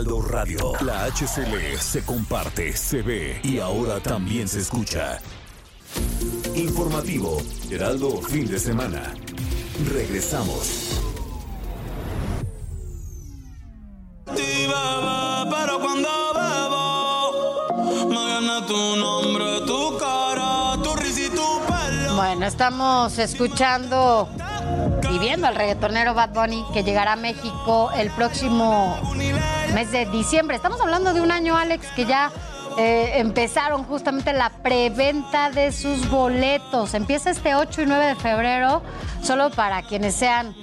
Heraldo Radio. La HCL se comparte, se ve y ahora también se escucha. Informativo Heraldo Fin de Semana. Regresamos. Pero cuando bebo, me gana tu nombre, tu cara, tu risa y tu pelo. Bueno, estamos escuchando y viendo al reggaetonero Bad Bunny que llegará a México el próximo mes de diciembre. Estamos hablando de un año, Alex, que ya eh, empezaron justamente la preventa de sus boletos. Empieza este 8 y 9 de febrero, solo para quienes sean,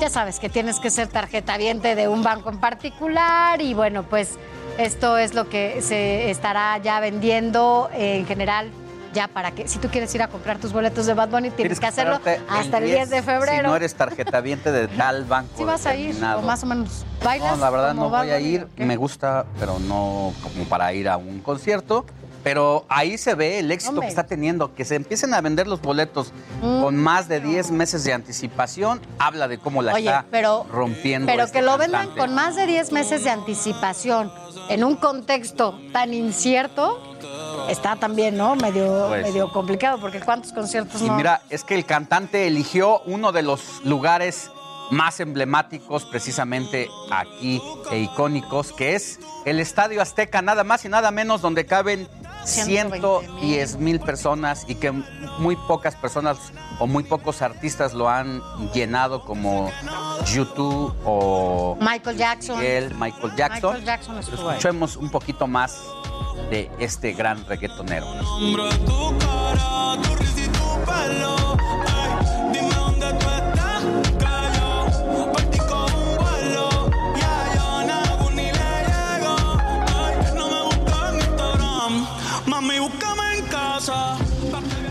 ya sabes que tienes que ser tarjetaviente de un banco en particular y bueno, pues esto es lo que se estará ya vendiendo en general. Ya para que, si tú quieres ir a comprar tus boletos de Bad Bunny, tienes que hacerlo hasta el 10 de Si febrero. no eres tarjetaviente de tal banco. Si vas a ir, o más o menos. ¿Bailas? No, la verdad no voy a ir. Me gusta, pero no como para ir a un concierto. Pero ahí se ve el éxito Hombre. que está teniendo. Que se empiecen a vender los boletos Mm. con más de 10 meses de anticipación. Habla de cómo la Oye, está pero- rompiendo. Pero este que lo vendan con más de 10 meses de anticipación en un contexto tan incierto, está también, ¿no? Medio, Pues. medio complicado, porque ¿cuántos conciertos Y no? mira, es que el cantante eligió uno de los lugares más emblemáticos precisamente aquí e icónicos, que es el Estadio Azteca, nada más y nada menos, donde caben 110 mil personas y que muy pocas personas o muy pocos artistas lo han llenado como YouTube o Michael Jackson. Miguel, Michael Jackson. Michael Jackson estuvo ahí. Escuchemos un poquito más de este gran reggaetonero. Dime dónde tú estás, mami, búscame en casa.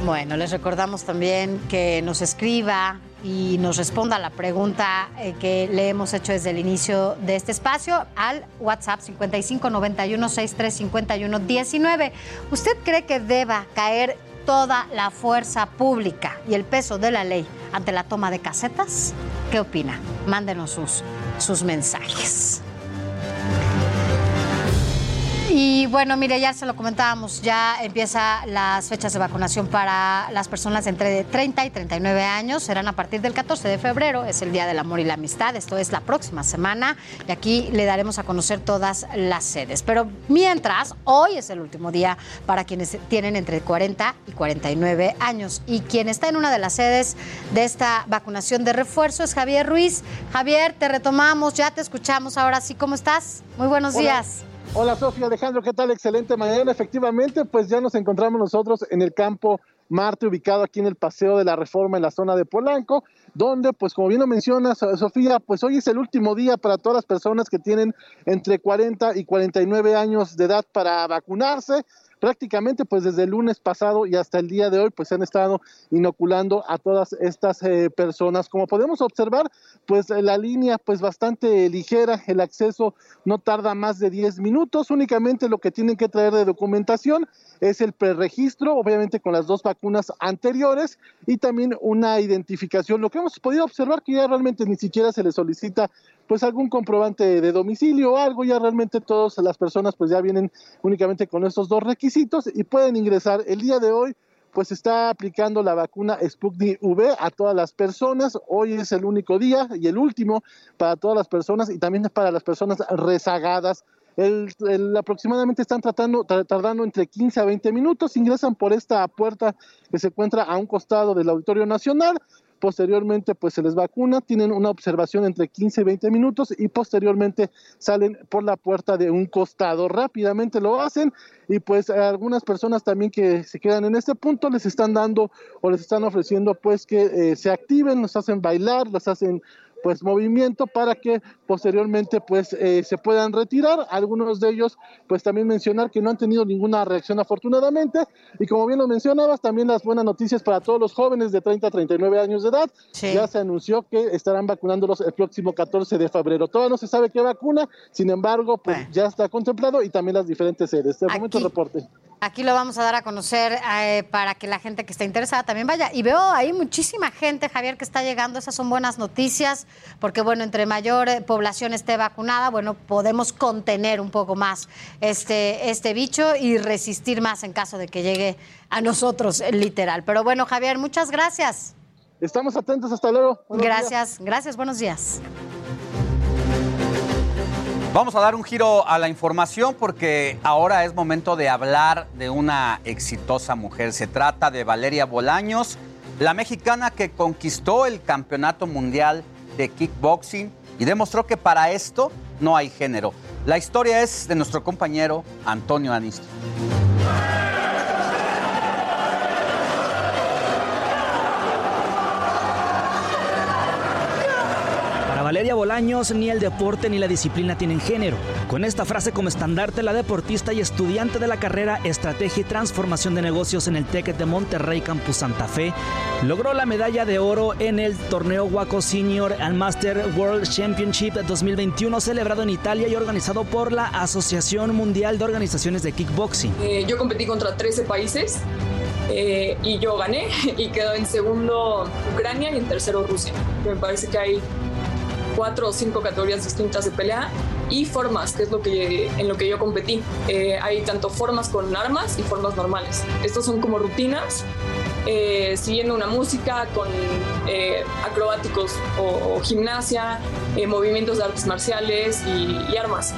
Bueno, les recordamos también que nos escriba y nos responda la pregunta eh, que le hemos hecho desde el inicio de este espacio al WhatsApp 5591 6351 19. ¿Usted cree que deba caer toda la fuerza pública y el peso de la ley ante la toma de casetas? ¿Qué opina? Mándenos sus, sus mensajes. Y bueno, mire, ya se lo comentábamos, ya empieza las fechas de vacunación para las personas entre 30 y 39 años. Serán a partir del 14 de febrero, es el Día del Amor y la Amistad. Esto es la próxima semana y aquí le daremos a conocer todas las sedes. Pero mientras, hoy es el último día para quienes tienen entre 40 y 49 años. Y quien está en una de las sedes de esta vacunación de refuerzo es Javier Ruiz. Javier, te retomamos, ya te escuchamos ahora sí. ¿Cómo estás? Muy buenos Hola. días. Hola Sofía Alejandro, ¿qué tal? Excelente mañana. Efectivamente, pues ya nos encontramos nosotros en el campo Marte, ubicado aquí en el Paseo de la Reforma en la zona de Polanco, donde, pues como bien lo mencionas, Sofía, pues hoy es el último día para todas las personas que tienen entre 40 y 49 años de edad para vacunarse prácticamente pues desde el lunes pasado y hasta el día de hoy pues se han estado inoculando a todas estas eh, personas. Como podemos observar pues la línea pues bastante ligera, el acceso no tarda más de 10 minutos, únicamente lo que tienen que traer de documentación es el preregistro, obviamente con las dos vacunas anteriores y también una identificación. Lo que hemos podido observar que ya realmente ni siquiera se le solicita pues algún comprobante de domicilio o algo, ya realmente todas las personas pues ya vienen únicamente con estos dos requisitos y pueden ingresar. El día de hoy pues está aplicando la vacuna Sputnik V a todas las personas. Hoy es el único día y el último para todas las personas y también para las personas rezagadas. El, aproximadamente están tratando, tra- tardando entre 15 a 20 minutos, ingresan por esta puerta que se encuentra a un costado del Auditorio Nacional, posteriormente pues se les vacuna, tienen una observación entre 15 y 20 minutos y posteriormente salen por la puerta de un costado, rápidamente lo hacen y pues algunas personas también que se quedan en este punto les están dando o les están ofreciendo pues que eh, se activen, los hacen bailar, los hacen pues movimiento para que posteriormente pues eh, se puedan retirar. Algunos de ellos pues también mencionar que no han tenido ninguna reacción afortunadamente y como bien lo mencionabas también las buenas noticias para todos los jóvenes de 30 a 39 años de edad. Ya se anunció que estarán vacunándolos el próximo 14 de febrero. Todavía no se sabe qué vacuna, sin embargo pues ya está contemplado y también las diferentes sedes. De momento reporte. Aquí lo vamos a dar a conocer eh, para que la gente que esté interesada también vaya. Y veo ahí muchísima gente, Javier, que está llegando. Esas son buenas noticias, porque bueno, entre mayor eh, población esté vacunada, bueno, podemos contener un poco más este, este bicho y resistir más en caso de que llegue a nosotros, eh, literal. Pero bueno, Javier, muchas gracias. Estamos atentos, hasta luego. Buenos días. Gracias, gracias, buenos días. Vamos a dar un giro a la información porque ahora es momento de hablar de una exitosa mujer. Se trata de Valeria Bolaños, la mexicana que conquistó el Campeonato Mundial de Kickboxing y demostró que para esto no hay género. La historia es de nuestro compañero Antonio Anistro. Valeria Bolaños, ni el deporte ni la disciplina tienen género. Con esta frase como estandarte, la deportista y estudiante de la carrera Estrategia y Transformación de Negocios en el TEC de Monterrey Campus Santa Fe, logró la medalla de oro en el torneo Waco Senior and Master World Championship 2021 celebrado en Italia y organizado por la Asociación Mundial de Organizaciones de Kickboxing. Eh, yo competí contra 13 países eh, y yo gané y quedó en segundo Ucrania y en tercero Rusia. Me parece que hay cuatro o cinco categorías distintas de pelea y formas, que es lo que, en lo que yo competí. Eh, hay tanto formas con armas y formas normales. Estos son como rutinas, eh, siguiendo una música con eh, acrobáticos o, o gimnasia, eh, movimientos de artes marciales y- y armas.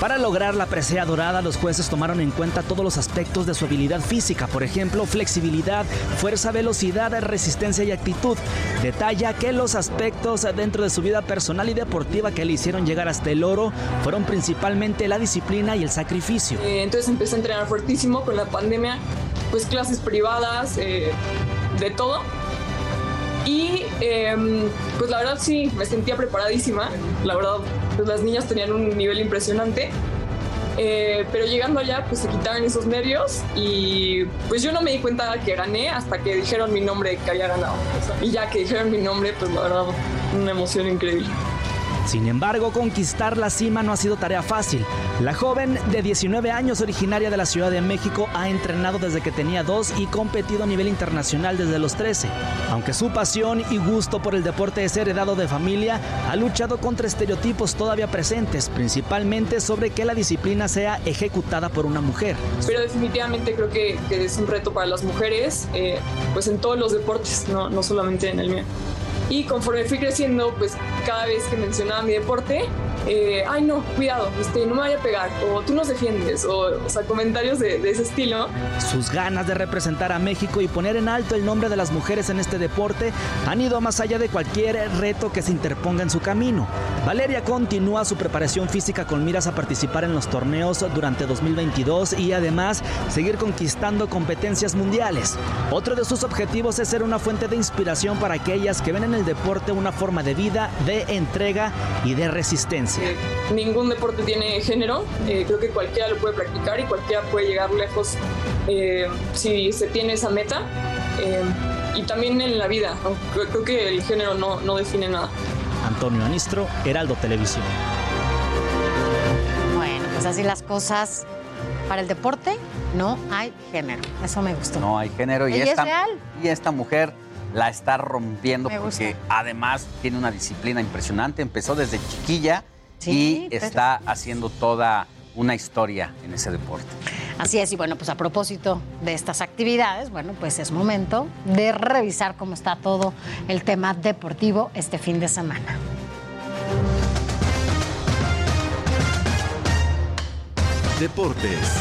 Para lograr la presea dorada, los jueces tomaron en cuenta todos los aspectos de su habilidad física, por ejemplo, flexibilidad, fuerza, velocidad, resistencia y actitud. Detalla que los aspectos dentro de su vida personal y deportiva que le hicieron llegar hasta el oro fueron principalmente la disciplina y el sacrificio. Eh, entonces empecé a entrenar fuertísimo con la pandemia, pues clases privadas, eh, de todo. Y em, pues la verdad sí, me sentía preparadísima. La verdad, pues las niñas tenían un nivel impresionante. Eh, pero llegando allá, pues se quitaron esos nervios y pues yo no me di cuenta que gané hasta que dijeron mi nombre que había ganado. Y ya que dijeron mi nombre, pues la verdad, una emoción increíble. Sin embargo, conquistar la cima no ha sido tarea fácil. La joven de 19 años, originaria de la Ciudad de México, ha entrenado desde que tenía dos y competido a nivel internacional desde los 13. Aunque su pasión y gusto por el deporte es heredado de familia, ha luchado contra estereotipos todavía presentes, principalmente sobre que la disciplina sea ejecutada por una mujer. Pero definitivamente creo que, es un reto para las mujeres, eh, pues en todos los deportes, no, no solamente en el mío. Y conforme fui creciendo, pues cada vez que mencionaba mi deporte, eh, ay no, cuidado, este, no me vaya a pegar, o tú nos defiendes, o, sea, comentarios de, de ese estilo. Sus ganas de representar a México y poner en alto el nombre de las mujeres en este deporte han ido más allá de cualquier reto que se interponga en su camino. Valeria continúa su preparación física con miras a participar en los torneos durante 2022 y además seguir conquistando competencias mundiales. Otro de sus objetivos es ser una fuente de inspiración para aquellas que ven en el deporte una forma de vida, de entrega y de resistencia. Ningún deporte tiene género, eh, creo que cualquiera lo puede practicar y cualquiera puede llegar lejos eh, si se tiene esa meta. Eh, y también en la vida, ¿no? creo, creo que el género no, no define nada. Antonio Anistro, Heraldo Televisión. Bueno, pues así las cosas. Para el deporte no hay género. Eso me gustó. No hay género y ¿Y es esta, real? y esta mujer la está rompiendo Me gusta. porque además tiene una disciplina impresionante. Empezó desde chiquilla Sí, y pero- está haciendo toda una historia en ese deporte. Así es, y bueno, pues a propósito de estas actividades, bueno, pues es momento de revisar cómo está todo el tema deportivo este fin de semana. Deportes.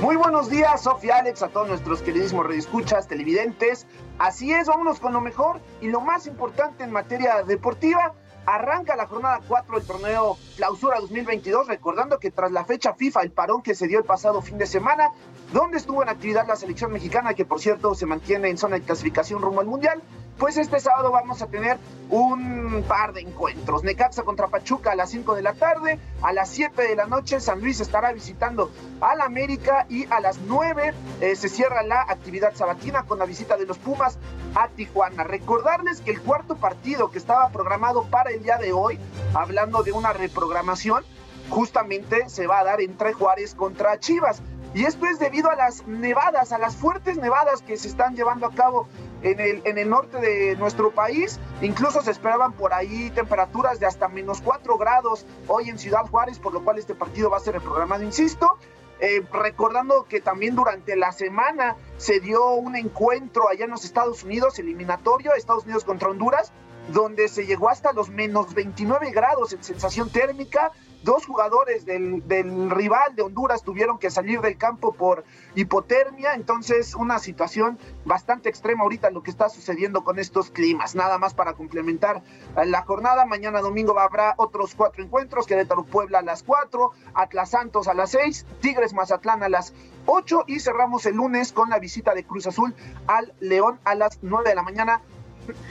Muy buenos días, Sofía Alex, a todos nuestros queridísimos redescuchas, televidentes. Así es, vámonos con lo mejor y lo más importante en materia deportiva. Arranca la jornada 4 del torneo Clausura 2022, recordando que tras la fecha FIFA, el parón que se dio el pasado fin de semana, donde estuvo en actividad la selección mexicana, que por cierto se mantiene en zona de clasificación rumbo al Mundial, pues este sábado vamos a tener un par de encuentros. Necaxa contra Pachuca a las 5 de la tarde, a las 7 de la noche San Luis estará visitando al América y a las 9 eh, se cierra la actividad sabatina con la visita de los Pumas a Tijuana. Recordarles que el cuarto partido que estaba programado para el día de hoy, hablando de una reprogramación, justamente se va a dar entre Juárez contra Chivas. Y esto es debido a las nevadas, a las fuertes nevadas que se están llevando a cabo en el, en el norte de nuestro país. Incluso se esperaban por ahí temperaturas de hasta menos 4 grados hoy en Ciudad Juárez, por lo cual este partido va a ser reprogramado, insisto. Eh, recordando que también durante la semana se dio un encuentro allá en los Estados Unidos, eliminatorio, Estados Unidos contra Honduras, donde se llegó hasta los menos 29 grados en sensación térmica. Dos jugadores del, del rival de Honduras tuvieron que salir del campo por hipotermia, entonces una situación bastante extrema ahorita lo que está sucediendo con estos climas. Nada más para complementar la jornada, mañana domingo habrá otros cuatro encuentros, Querétaro Puebla a las 4, Atlas Santos a las 6, Tigres Mazatlán a las 8 y cerramos el lunes con la visita de Cruz Azul al León a las 9 de la mañana,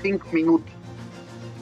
5 minutos.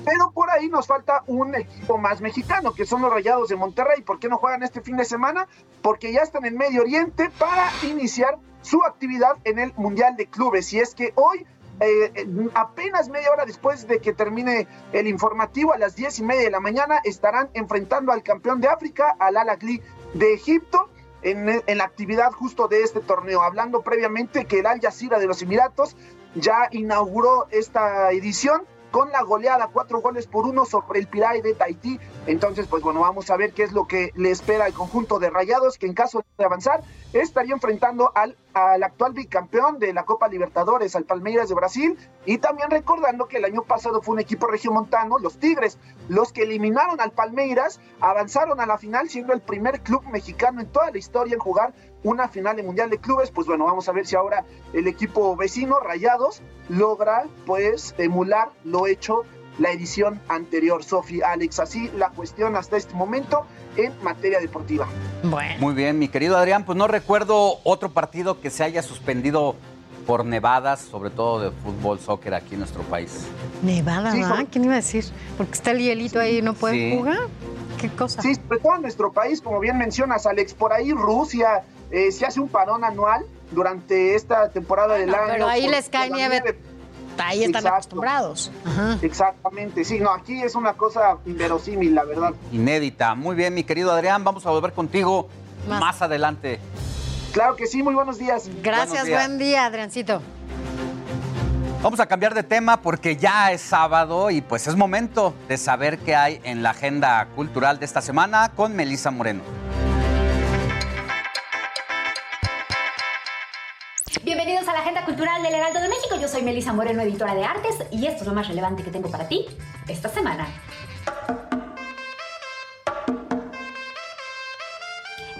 Pero por ahí nos falta un equipo más mexicano, que son los Rayados de Monterrey. ¿Por qué no juegan este fin de semana? Porque ya están en Medio Oriente para iniciar su actividad en el Mundial de Clubes. Y es que hoy, eh, apenas media hora después de que termine el informativo, a las diez y media de la mañana, estarán enfrentando al campeón de África, al Al Ahly de Egipto. En, en la actividad justo de este torneo, hablando previamente que el Al Jazeera de los Emiratos ya inauguró esta edición con la goleada, cuatro goles por uno sobre el Pirai de Tahití. Entonces, pues bueno, vamos a ver qué es lo que le espera al conjunto de Rayados, que en caso de avanzar estaría enfrentando al, al actual bicampeón de la Copa Libertadores, al Palmeiras de Brasil, y también recordando que el año pasado fue un equipo regiomontano, los Tigres, los que eliminaron al Palmeiras, avanzaron a la final, siendo el primer club mexicano en toda la historia en jugar una final de Mundial de Clubes, pues bueno, vamos a ver si ahora el equipo vecino, Rayados, logra pues emular lo hecho la edición anterior, Sofi, Alex, así la cuestión hasta este momento en materia deportiva. Bueno. Muy bien, mi querido Adrián, pues no recuerdo otro partido que se haya suspendido por nevadas, sobre todo de fútbol, soccer aquí en nuestro país. Nevada, Sí, sobre- ¿Quién iba a decir? Porque está el hielito ahí y no pueden Sí. jugar. ¿Qué cosa? Sí, sobre todo en nuestro país, como bien mencionas, Alex, por ahí Rusia eh, se hace un parón anual durante esta temporada del año. pero ahí por- les cae la nieve ahí están Exacto. acostumbrados. Exactamente, sí, no, aquí es una cosa inverosímil, la verdad. Inédita. Muy bien, mi querido Adrián, vamos a volver contigo más, adelante. Claro que sí, muy buenos días. Gracias, Buenos días. buen día, Adriancito. Vamos a cambiar de tema porque ya es sábado y pues es momento de saber qué hay en la agenda cultural de esta semana con Melisa Moreno. Bienvenidos a la Agenda Cultural del Heraldo de México. Yo soy Melisa Moreno, editora de artes, y esto es lo más relevante que tengo para ti esta semana.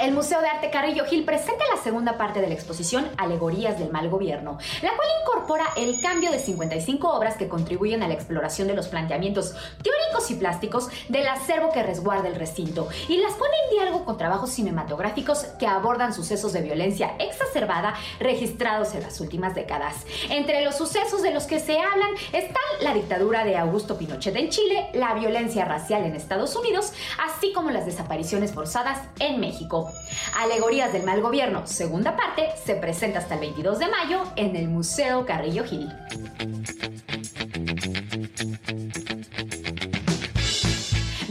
El Museo de Arte Carrillo Gil presenta la segunda parte de la exposición Alegorías del Mal Gobierno, la cual incorpora el cambio de 55 obras que contribuyen a la exploración de los planteamientos teóricos y plásticos del acervo que resguarda el recinto y las pone en diálogo con trabajos cinematográficos que abordan sucesos de violencia exacerbada registrados en las últimas décadas. Entre los sucesos de los que se hablan están la dictadura de Augusto Pinochet en Chile, la violencia racial en Estados Unidos, así como las desapariciones forzadas en México. Alegorías del mal gobierno, segunda parte, se presenta hasta el 22 de mayo en el Museo Carrillo Gil.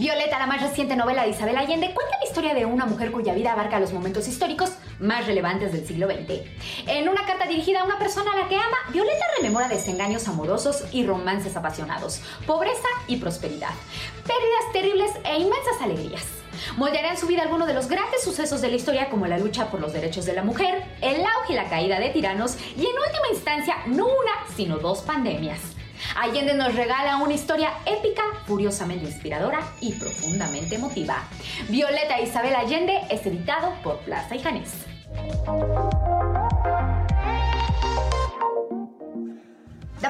Violeta, la más reciente novela de Isabel Allende, cuenta la historia de una mujer cuya vida abarca los momentos históricos más relevantes del siglo XX. En una carta dirigida a una persona a la que ama, Violeta rememora desengaños amorosos y romances apasionados, pobreza y prosperidad, pérdidas terribles e inmensas alegrías. Moldeará en su vida algunos de los grandes sucesos de la historia como la lucha por los derechos de la mujer, el auge y la caída de tiranos y en última instancia no una, sino dos pandemias. Allende nos regala una historia épica, furiosamente inspiradora y profundamente emotiva. Violeta Isabel Allende es editado por Plaza y Janés.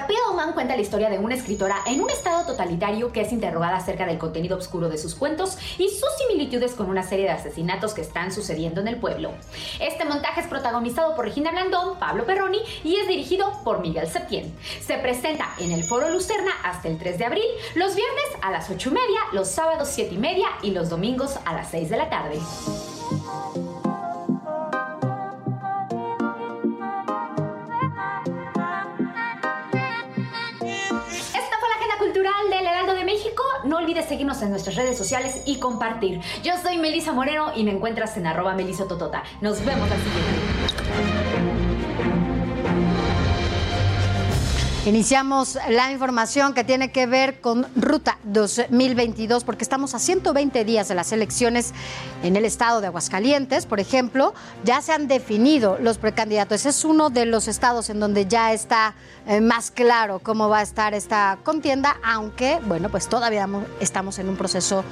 Piddleman cuenta la historia de una escritora en un estado totalitario que es interrogada acerca del contenido oscuro de sus cuentos y sus similitudes con una serie de asesinatos que están sucediendo en el pueblo. Este montaje es protagonizado por Regina Blandón, Pablo Perroni y es dirigido por Miguel Septién. Se presenta en el Foro Lucerna hasta el 3 de abril, los viernes a las 8 y media, los sábados 7 y media y los domingos a las 6 de la tarde. Olvides seguirnos en nuestras redes sociales y compartir. Yo soy Melisa Moreno y me encuentras en arroba melisototota. Nos vemos la siguiente. Iniciamos la información que tiene que ver con Ruta 2022 porque estamos a 120 días de las elecciones en el estado de Aguascalientes. Por ejemplo, ya se han definido los precandidatos. Es uno de los estados en donde ya está eh, más claro cómo va a estar esta contienda, aunque, bueno, pues todavía mo- estamos en un proceso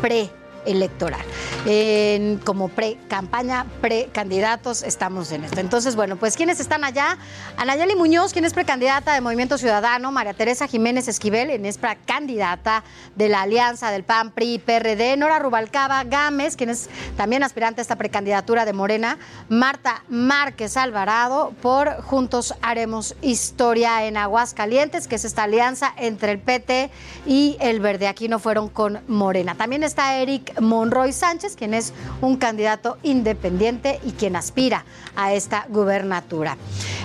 pre electoral. En- como pre-campaña, pre-candidatos, estamos en esto. Entonces, bueno, pues ¿quiénes están allá? Anayeli Muñoz, quien es precandidata de Movimiento Ciudadano, María Teresa Jiménez Esquivel, quien es precandidata de la Alianza del PAN, PRI, PRD, Nora Rubalcaba Gámez, quien es también aspirante a esta precandidatura de Morena, Marta Márquez Alvarado por Juntos Haremos Historia en Aguascalientes, que es esta alianza entre el PT y el Verde. Aquí no fueron con Morena. También está Eric Monroy Sánchez, quien es un candidato independiente y quien aspira a esta gubernatura.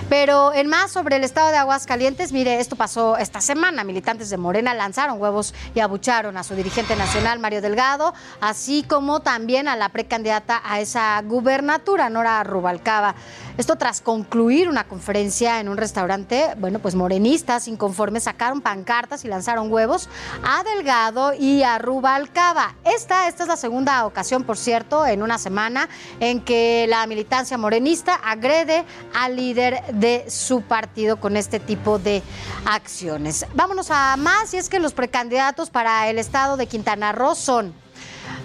Pero en más sobre el estado de Aguascalientes, mire, esto pasó esta semana. Militantes de Morena lanzaron huevos y abucharon a su dirigente nacional, Mario Delgado, así como también a la precandidata a esa gubernatura, Nora Rubalcaba. Esto tras concluir una conferencia en un restaurante, bueno, pues morenistas inconformes sacaron pancartas y lanzaron huevos a Delgado y a Rubalcaba. Esta, esta es la segunda ocasión, por cierto, en una semana en que la militancia morenista agrede al líder de su partido con este tipo de acciones. Vámonos a más, y es que los precandidatos para el estado de Quintana Roo son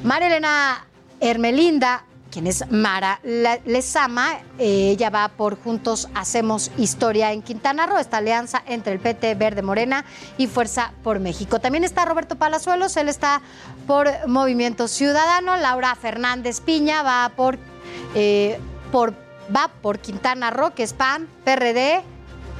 María Elena Hermelinda, quien es Mara Lezama, ella va por Juntos Hacemos Historia en Quintana Roo, esta alianza entre el PT Verde Morena y Fuerza por México. También está Roberto Palazuelos, él está por Movimiento Ciudadano, Laura Fernández Piña va por, eh, por, va por Quintana Roo, que es PAN, PRD,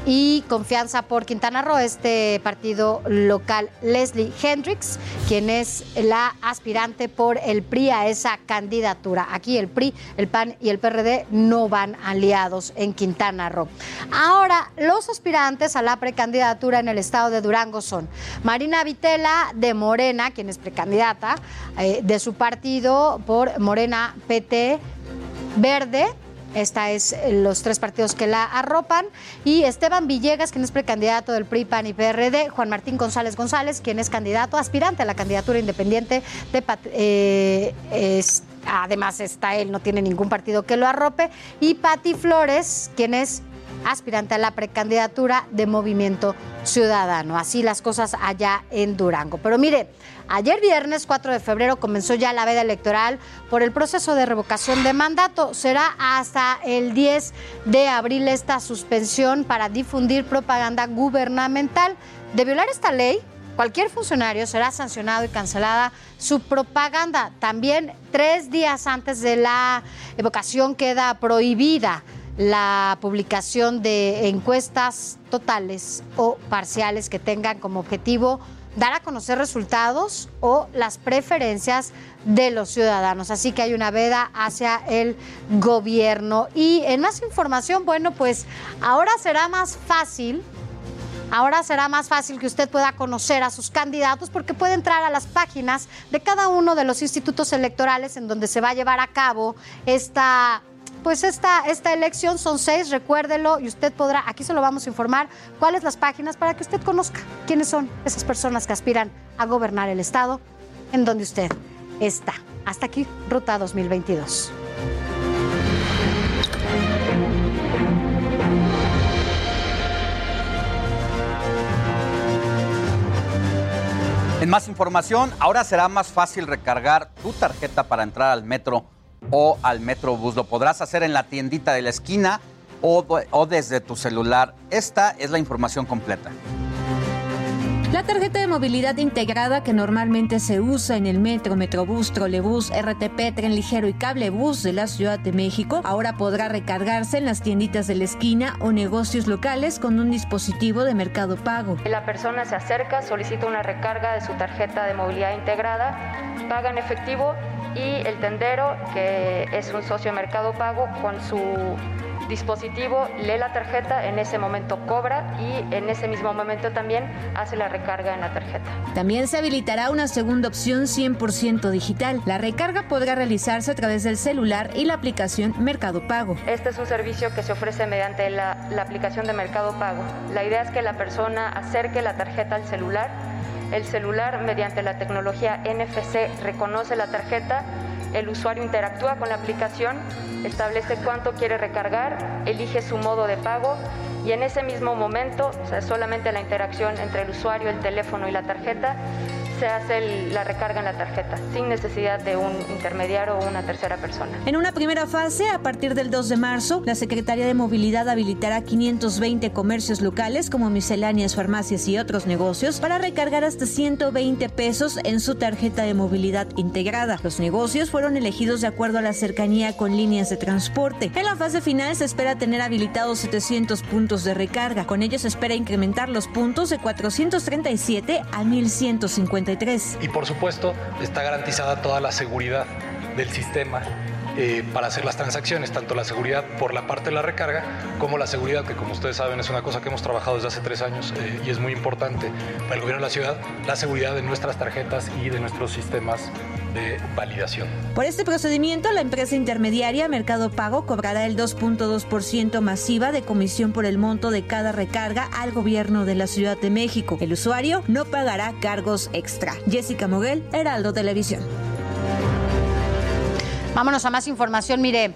y Confianza por Quintana Roo, este partido local. Leslie Hendricks, quien es la aspirante por el PRI a esa candidatura. Aquí el PRI, el PAN y el PRD no van aliados en Quintana Roo. Ahora, los aspirantes a la precandidatura en el estado de Durango son Marina Vitela de Morena, quien es precandidata eh, de su partido por Morena PT Verde. Esta es eh, los tres partidos que la arropan. Y Esteban Villegas, quien es precandidato del PRI, PAN y PRD. Juan Martín González González, quien es candidato, aspirante a la candidatura independiente de Pat- eh, Además está él, no tiene ningún partido que lo arrope. Y Pati Flores, quien es aspirante a la precandidatura de Movimiento Ciudadano. Así las cosas allá en Durango. Pero mire, ayer viernes 4 de febrero comenzó ya la veda electoral por el proceso de revocación de mandato. Será hasta el 10 de abril esta suspensión para difundir propaganda gubernamental. De violar esta ley, Cualquier funcionario será sancionado y cancelada su propaganda. También tres días antes de la evocación queda prohibida la publicación de encuestas totales o parciales que tengan como objetivo dar a conocer resultados o las preferencias de los ciudadanos. Así que hay una veda hacia el gobierno. Y en más información, bueno, pues ahora será más fácil Ahora será más fácil que usted pueda conocer a sus candidatos porque puede entrar a las páginas de cada uno de los institutos electorales en donde se va a llevar a cabo esta pues esta, esta elección son seis, recuérdelo, y usted podrá, aquí se lo vamos a informar, cuáles las páginas para que usted conozca quiénes son esas personas que aspiran a gobernar el Estado en donde usted está. Hasta aquí, Ruta 2022. En más información, ahora será más fácil recargar tu tarjeta para entrar al metro o al Metrobús. Lo podrás hacer en la tiendita de la esquina o, o desde tu celular. Esta es la información completa. La tarjeta de movilidad integrada que normalmente se usa en el metro, metrobús, trolebús, RTP, tren ligero y cablebús de la Ciudad de México ahora podrá recargarse en las tienditas de la esquina o negocios locales con un dispositivo de mercado pago. La persona se acerca, solicita una recarga de su tarjeta de movilidad integrada, paga en efectivo y el tendero, que es un socio de Mercado Pago, con su dispositivo lee la tarjeta, en ese momento cobra y en ese mismo momento también hace la recarga en la tarjeta. También se habilitará una segunda opción 100% digital. La recarga podrá realizarse a través del celular y la aplicación Mercado Pago. Este es un servicio que se ofrece mediante la, la aplicación de Mercado Pago. La idea es que la persona acerque la tarjeta al celular. El celular, mediante la tecnología NFC, reconoce la tarjeta. El usuario interactúa con la aplicación, establece cuánto quiere recargar, elige su modo de pago y en ese mismo momento, o solamente la interacción entre el usuario, el teléfono y la tarjeta, se hace la recarga en la tarjeta, sin necesidad de un intermediario o una tercera persona. En una primera fase, a partir del 2 de marzo, la Secretaría de Movilidad habilitará 520 comercios locales como misceláneas, farmacias y otros negocios para recargar hasta 120 pesos en su tarjeta de movilidad integrada. Los negocios fueron elegidos de acuerdo a la cercanía con líneas de transporte. En la fase final se espera tener habilitados 700 puntos de recarga. Con ello se espera incrementar los puntos de 437 a 1153. Y por supuesto está garantizada toda la seguridad del sistema eh, para hacer las transacciones, tanto la seguridad por la parte de la recarga como la seguridad, que como ustedes saben es una cosa que hemos trabajado desde hace tres años eh, y es muy importante para el gobierno de la ciudad, la seguridad de nuestras tarjetas y de nuestros sistemas de validación. Por este procedimiento, la empresa intermediaria Mercado Pago cobrará el 2.2% masiva de comisión por el monto de cada recarga al gobierno de la Ciudad de México. El usuario no pagará cargos extra. Jessica Moguel, Heraldo Televisión. Vámonos a más información. Mire,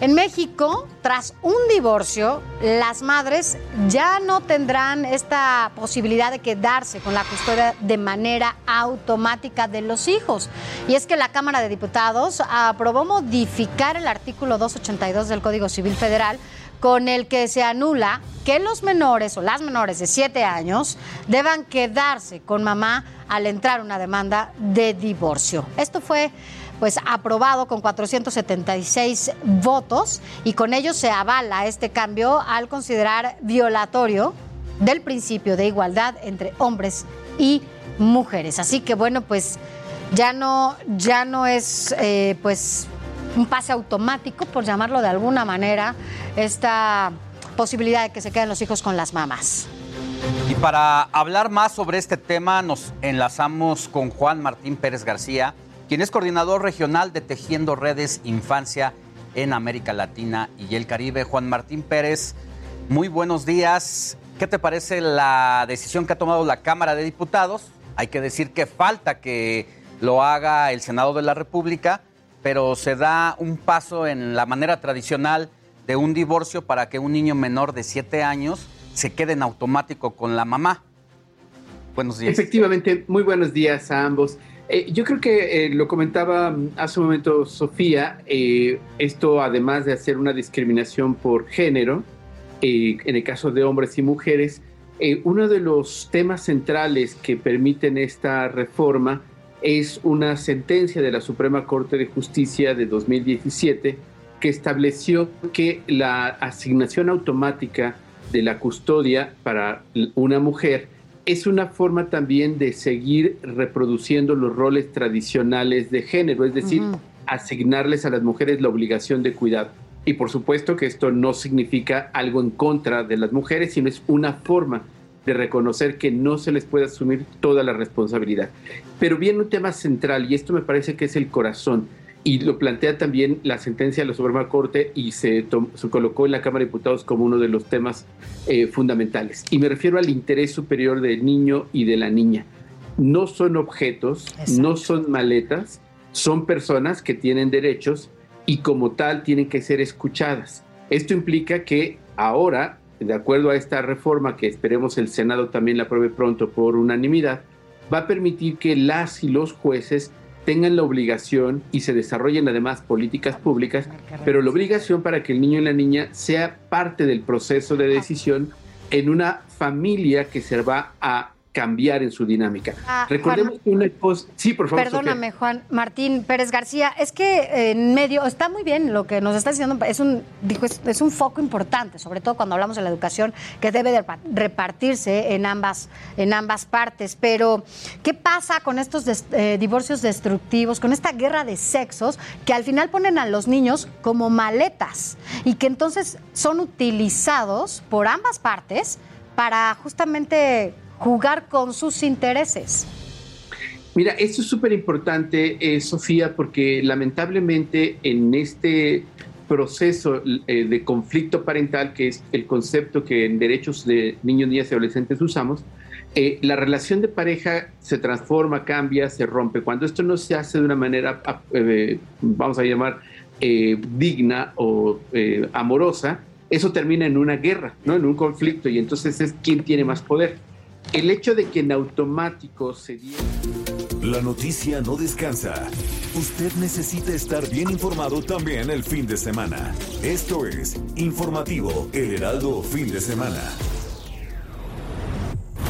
en México, tras un divorcio, las madres ya no tendrán esta posibilidad de quedarse con la custodia de manera automática de los hijos. Y es que la Cámara de Diputados aprobó modificar el artículo 282 del Código Civil Federal con el que se anula que los menores o las menores de 7 años deban quedarse con mamá al entrar una demanda de divorcio. Esto fue pues aprobado con 476 votos y con ello se avala este cambio al considerar violatorio del principio de igualdad entre hombres y mujeres. Así que bueno, pues ya no, ya no es eh, pues un pase automático, por llamarlo de alguna manera, esta posibilidad de que se queden los hijos con las mamás. Y para hablar más sobre este tema nos enlazamos con Juan Martín Pérez García, quien es coordinador regional de Tejiendo Redes Infancia en América Latina y el Caribe. Juan Martín Pérez, muy buenos días. ¿Qué te parece la decisión que ha tomado la Cámara de Diputados? Hay que decir que falta que lo haga el Senado de la República, pero se da un paso en la manera tradicional de un divorcio para que un niño menor de 7 años se quede en automático con la mamá. Buenos días. Efectivamente, muy buenos días a ambos. Eh, yo creo que eh, lo comentaba mm, hace un momento Sofía, eh, esto además de hacer una discriminación por género, eh, en el caso de hombres y mujeres, eh, uno de los temas centrales que permiten esta reforma es una sentencia de la Suprema Corte de Justicia de 2017 que estableció que la asignación automática de la custodia para una mujer es una forma también de seguir reproduciendo los roles tradicionales de género, es decir, asignarles a las mujeres la obligación de cuidado. Y por supuesto que esto no significa algo en contra de las mujeres, sino es una forma de reconocer que no se les puede asumir toda la responsabilidad. Pero viene un tema central, y esto me parece que es el corazón, y lo plantea también la sentencia de la Suprema Corte y se, se colocó en la Cámara de Diputados como uno de los temas eh, fundamentales. Y me refiero al interés superior del niño y de la niña. No son objetos, no son maletas, son personas que tienen derechos y como tal tienen que ser escuchadas. Esto implica que ahora, de acuerdo a esta reforma que esperemos el Senado también la apruebe pronto por unanimidad, va a permitir que las y los jueces tengan la obligación y se desarrollen además políticas públicas, pero la obligación para que el niño y la niña sea parte del proceso de decisión en una familia que se va a cambiar en su dinámica. Ah, Recordemos Juan- que una cosa... Sí, por favor. Sofía. Perdóname, Juan Martín Pérez García. Es que eh, en medio está muy bien lo que nos está diciendo. Es un, dijo, es, es un foco importante, sobre todo cuando hablamos de la educación, que debe de repa- repartirse en ambas, en ambas partes. Pero, ¿qué pasa con estos des- eh, divorcios destructivos, con esta guerra de sexos, que al final ponen a los niños como maletas y que entonces son utilizados por ambas partes para justamente jugar con sus intereses? Mira, esto es súper importante, eh, Sofía, porque lamentablemente en este proceso eh, de conflicto parental, que es el concepto que en derechos de niños, niñas y adolescentes usamos, eh, la relación de pareja se transforma, cambia, se rompe. Cuando esto no se hace de una manera, eh, vamos a llamar, digna o amorosa, eso termina en una guerra, ¿no? en un conflicto, y entonces es quién tiene más poder. El hecho de que en automático se diera... La noticia no descansa. Usted necesita estar bien informado también el fin de semana. Esto es Informativo El Heraldo Fin de Semana.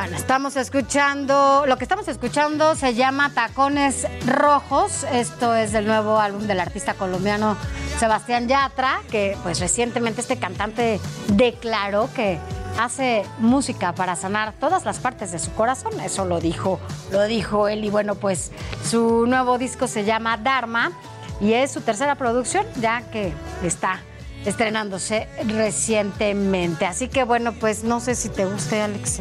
Bueno, estamos escuchando, lo que estamos escuchando se llama Tacones Rojos. Esto es del nuevo álbum del artista colombiano Sebastián Yatra, que pues recientemente este cantante declaró que hace música para sanar todas las partes de su corazón. Eso lo dijo, lo dijo él. Y bueno, pues su nuevo disco se llama Dharma y es su tercera producción, ya que está estrenándose recientemente. Así que bueno, pues no sé si te guste, Alex.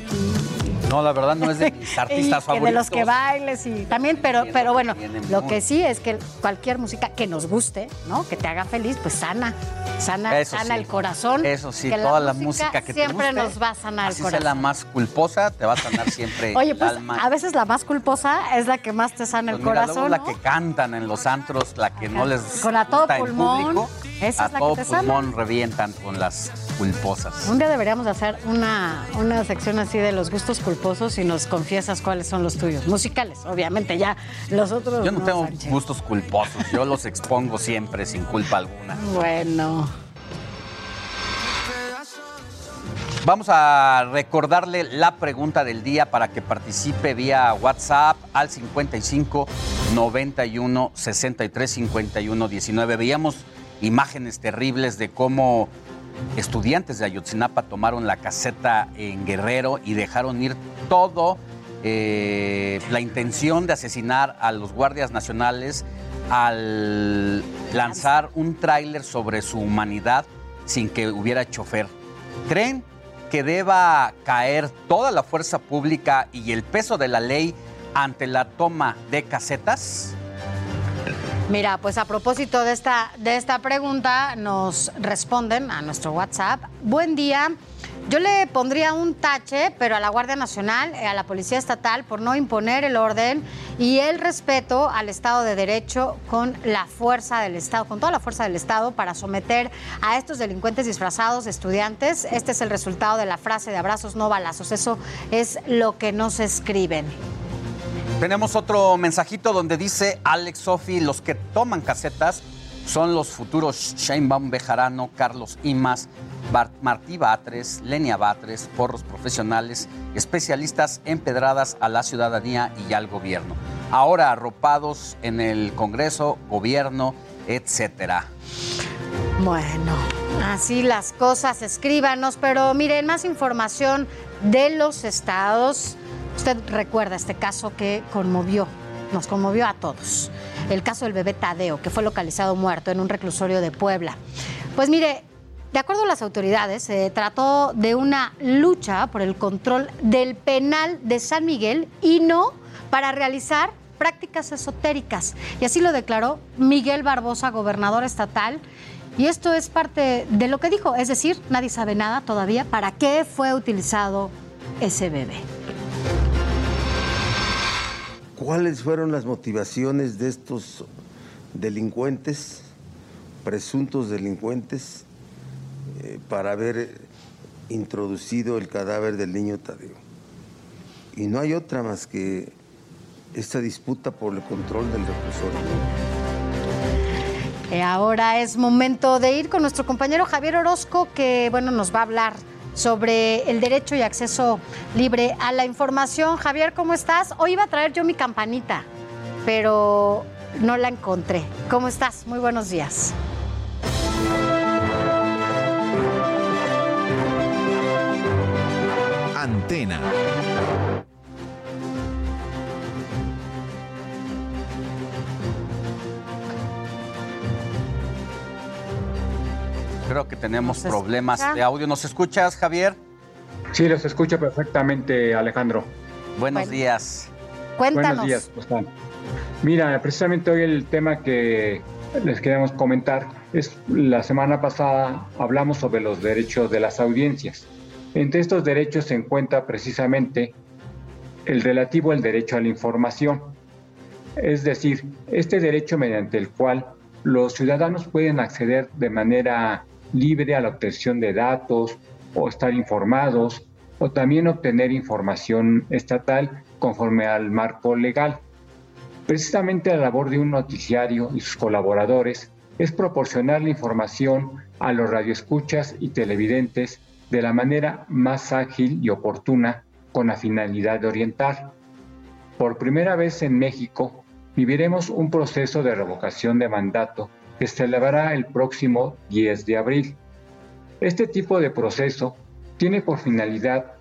No, la verdad no es de mis artistas que favoritos. de los que bailes y también, pero, pero bueno, lo que sí es que cualquier música que nos guste, ¿no? Que te haga feliz, pues sana, sana, Eso sana sí. el corazón. Eso sí, que toda la música que te siempre guste, nos va a sanar Así el sea la corazón. más culposa, te va a sanar siempre Oye, el pues alma. a veces la más culposa es la que más te sana el Pues mira, luego corazón, la ¿no? que cantan en los antros, la que no les Con a todo gusta el pulmón, público, esa a es la que todo te sana. Revientan con las culposas. Un día deberíamos de hacer una, una sección así de los gustos culposos y nos confiesas cuáles son los tuyos. Musicales, obviamente, ya los otros. Yo no tengo Sánchez. gustos culposos, yo los expongo siempre sin culpa alguna. Bueno. Vamos a recordarle la pregunta del día para que participe vía WhatsApp al 55 91 63 51 19. Veíamos imágenes terribles de cómo estudiantes de Ayotzinapa tomaron la caseta en Guerrero y dejaron ir todo eh, la intención de asesinar a los guardias nacionales al lanzar un tráiler sobre su humanidad sin que hubiera chofer. ¿Creen que deba caer toda la fuerza pública y el peso de la ley ante la toma de casetas? Mira, pues a propósito de esta, de esta pregunta, nos responden a nuestro WhatsApp. Buen día. Yo le pondría un tache, pero a la Guardia Nacional, eh, a la Policía Estatal, por no imponer el orden y el respeto al Estado de Derecho con la fuerza del Estado, con toda la fuerza del Estado para someter a estos delincuentes disfrazados estudiantes. Este es el resultado de la frase de abrazos no balazos. Eso es lo que nos escriben. Tenemos otro mensajito donde dice Alex Sofi, los que toman casetas son los futuros Sheinbaum Bejarano, Carlos Imas, Martí Batres, Lenia Batres, porros profesionales, especialistas en pedradas a la ciudadanía y al gobierno. Ahora arropados en el Congreso, gobierno, etcétera. Bueno, así las cosas, escríbanos, pero miren, más información de los estados. Usted recuerda este caso que conmovió, nos conmovió a todos. El caso del bebé Tadeo, que fue localizado muerto en un reclusorio de Puebla. Pues mire, de acuerdo a las autoridades, se trató de una lucha por el control del penal de San Miguel y no para realizar prácticas esotéricas. Y así lo declaró Miguel Barbosa, gobernador estatal. Y esto es parte de lo que dijo, es decir, nadie sabe nada todavía para qué fue utilizado ese bebé. ¿Cuáles fueron las motivaciones de estos delincuentes, presuntos delincuentes, eh, para haber introducido el cadáver del niño Tadeo? Y no hay otra más que esta disputa por el control del reclusorio. Eh, ahora es momento de ir con nuestro compañero Javier Orozco, que bueno, nos va a hablar sobre el derecho y acceso libre a la información. Javier, ¿cómo estás? Hoy iba a traer yo mi campanita, pero no la encontré. ¿Cómo estás? Muy buenos días. Antena. Creo que tenemos ¿Se problemas escucha? de audio. ¿Nos escuchas, Javier? Sí, los escucho perfectamente, Alejandro. Buenos Bueno. días. Cuéntanos. Buenos días, ¿cómo están? Mira, precisamente hoy el tema que les queremos comentar es la semana pasada hablamos sobre los derechos de las audiencias. Entre estos derechos se encuentra precisamente el relativo al derecho a la información. Es decir, este derecho mediante el cual los ciudadanos pueden acceder de manera libre a la obtención de datos o estar informados o también obtener información estatal conforme al marco legal. Precisamente la labor de un noticiario y sus colaboradores es proporcionar la información a los radioescuchas y televidentes de la manera más ágil y oportuna con la finalidad de orientar. Por primera vez en México viviremos un proceso de revocación de mandato que se celebrará el próximo 10 de abril. Este tipo de proceso tiene por finalidad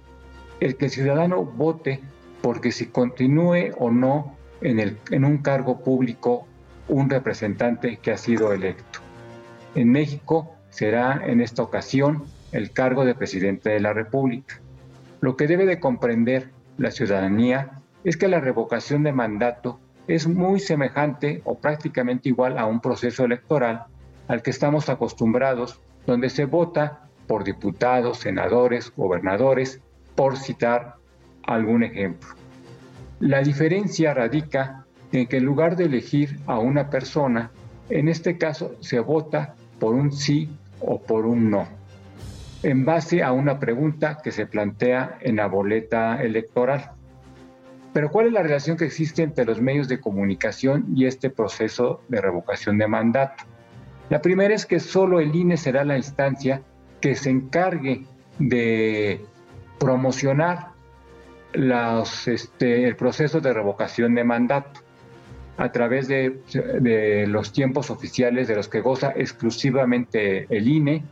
el que el ciudadano vote porque si continúe o no en, el, en un cargo público un representante que ha sido electo. En México será en esta ocasión el cargo de presidente de la República. Lo que debe de comprender la ciudadanía es que la revocación de mandato es muy semejante o prácticamente igual a un proceso electoral al que estamos acostumbrados, donde se vota por diputados, senadores, gobernadores, por citar algún ejemplo. La diferencia radica en que en lugar de elegir a una persona, en este caso se vota por un sí o por un no, en base a una pregunta que se plantea en la boleta electoral. Pero ¿cuál es la relación que existe entre los medios de comunicación y este proceso de revocación de mandato? La primera es que solo el INE será la instancia que se encargue de promocionar este, el proceso de revocación de mandato a través de, de los tiempos oficiales de los que goza exclusivamente el INE.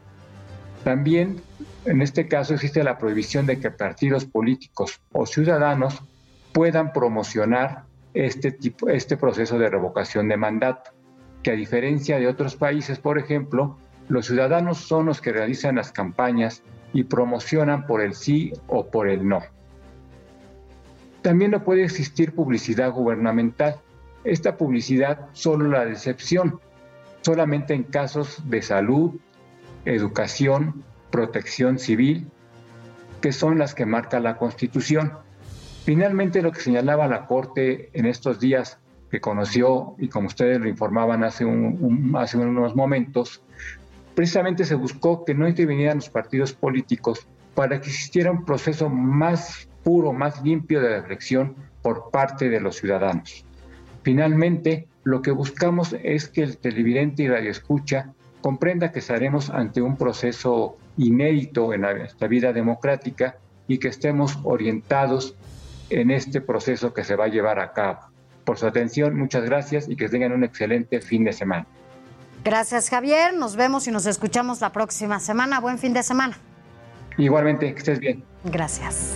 También, en este caso, existe la prohibición de que partidos políticos o ciudadanos puedan promocionar este, tipo, este proceso de revocación de mandato, que a diferencia de otros países, por ejemplo, los ciudadanos son los que realizan las campañas y promocionan por el sí o por el no. También no puede existir publicidad gubernamental. Esta publicidad solo la decepción, solamente en casos de salud, educación, protección civil, que son las que marca la Constitución. Finalmente, lo que señalaba la Corte en estos días que conoció, y como ustedes lo informaban hace, un, un, hace unos momentos, precisamente se buscó que no intervinieran los partidos políticos para que existiera un proceso más puro, más limpio de reflexión por parte de los ciudadanos. Finalmente, lo que buscamos es que el televidente y radioescucha comprenda que estaremos ante un proceso inédito en esta vida democrática y que estemos orientados en este proceso que se va a llevar a cabo. Por su atención, muchas gracias y que tengan un excelente fin de semana. Gracias, Javier. Nos vemos y nos escuchamos la próxima semana. Buen fin de semana. Igualmente, que estés bien. Gracias.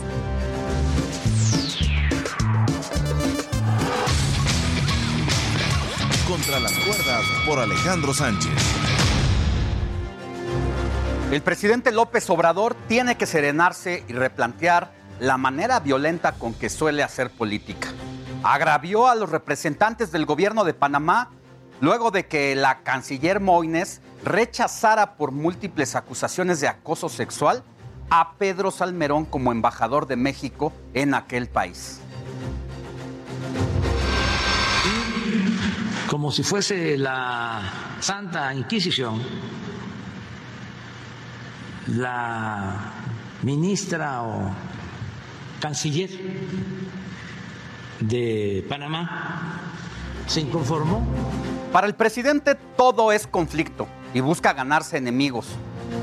Contra las cuerdas por Alejandro Sánchez. El presidente López Obrador tiene que serenarse y replantear la manera violenta con que suele hacer política. Agravió a los representantes del gobierno de Panamá luego de que la canciller Moines rechazara por múltiples acusaciones de acoso sexual a Pedro Salmerón como embajador de México en aquel país. como si fuese la Santa Inquisición, la ministra o canciller de Panamá se inconformó. Para el presidente todo es conflicto y busca ganarse enemigos,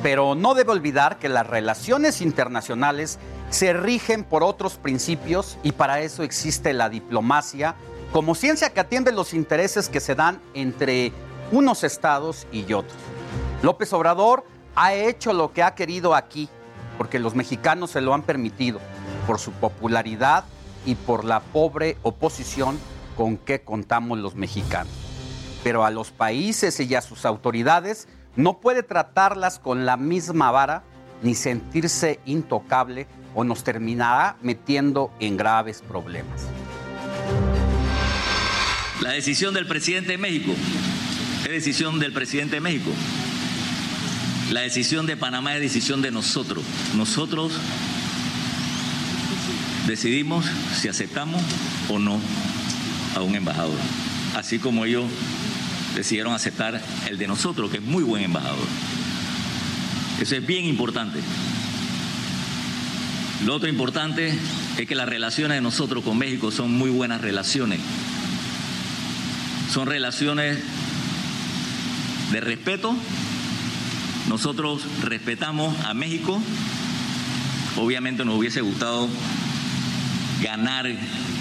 pero no debe olvidar que las relaciones internacionales se rigen por otros principios y para eso existe la diplomacia como ciencia que atiende los intereses que se dan entre unos estados y otros. López Obrador ha hecho lo que ha querido aquí, porque los mexicanos se lo han permitido, por su popularidad y por la pobre oposición con que contamos los mexicanos. Pero a los países y a sus autoridades no puede tratarlas con la misma vara ni sentirse intocable o nos terminará metiendo en graves problemas. La decisión del presidente de México es decisión del presidente de México. La decisión de Panamá es decisión de nosotros. Nosotros decidimos si aceptamos o no a un embajador. Así como ellos decidieron aceptar el de nosotros, que es muy buen embajador. Eso es bien importante. Lo otro importante es que las relaciones de nosotros con México son muy buenas relaciones. Son relaciones de respeto. Nosotros respetamos a México. Obviamente nos hubiese gustado ganar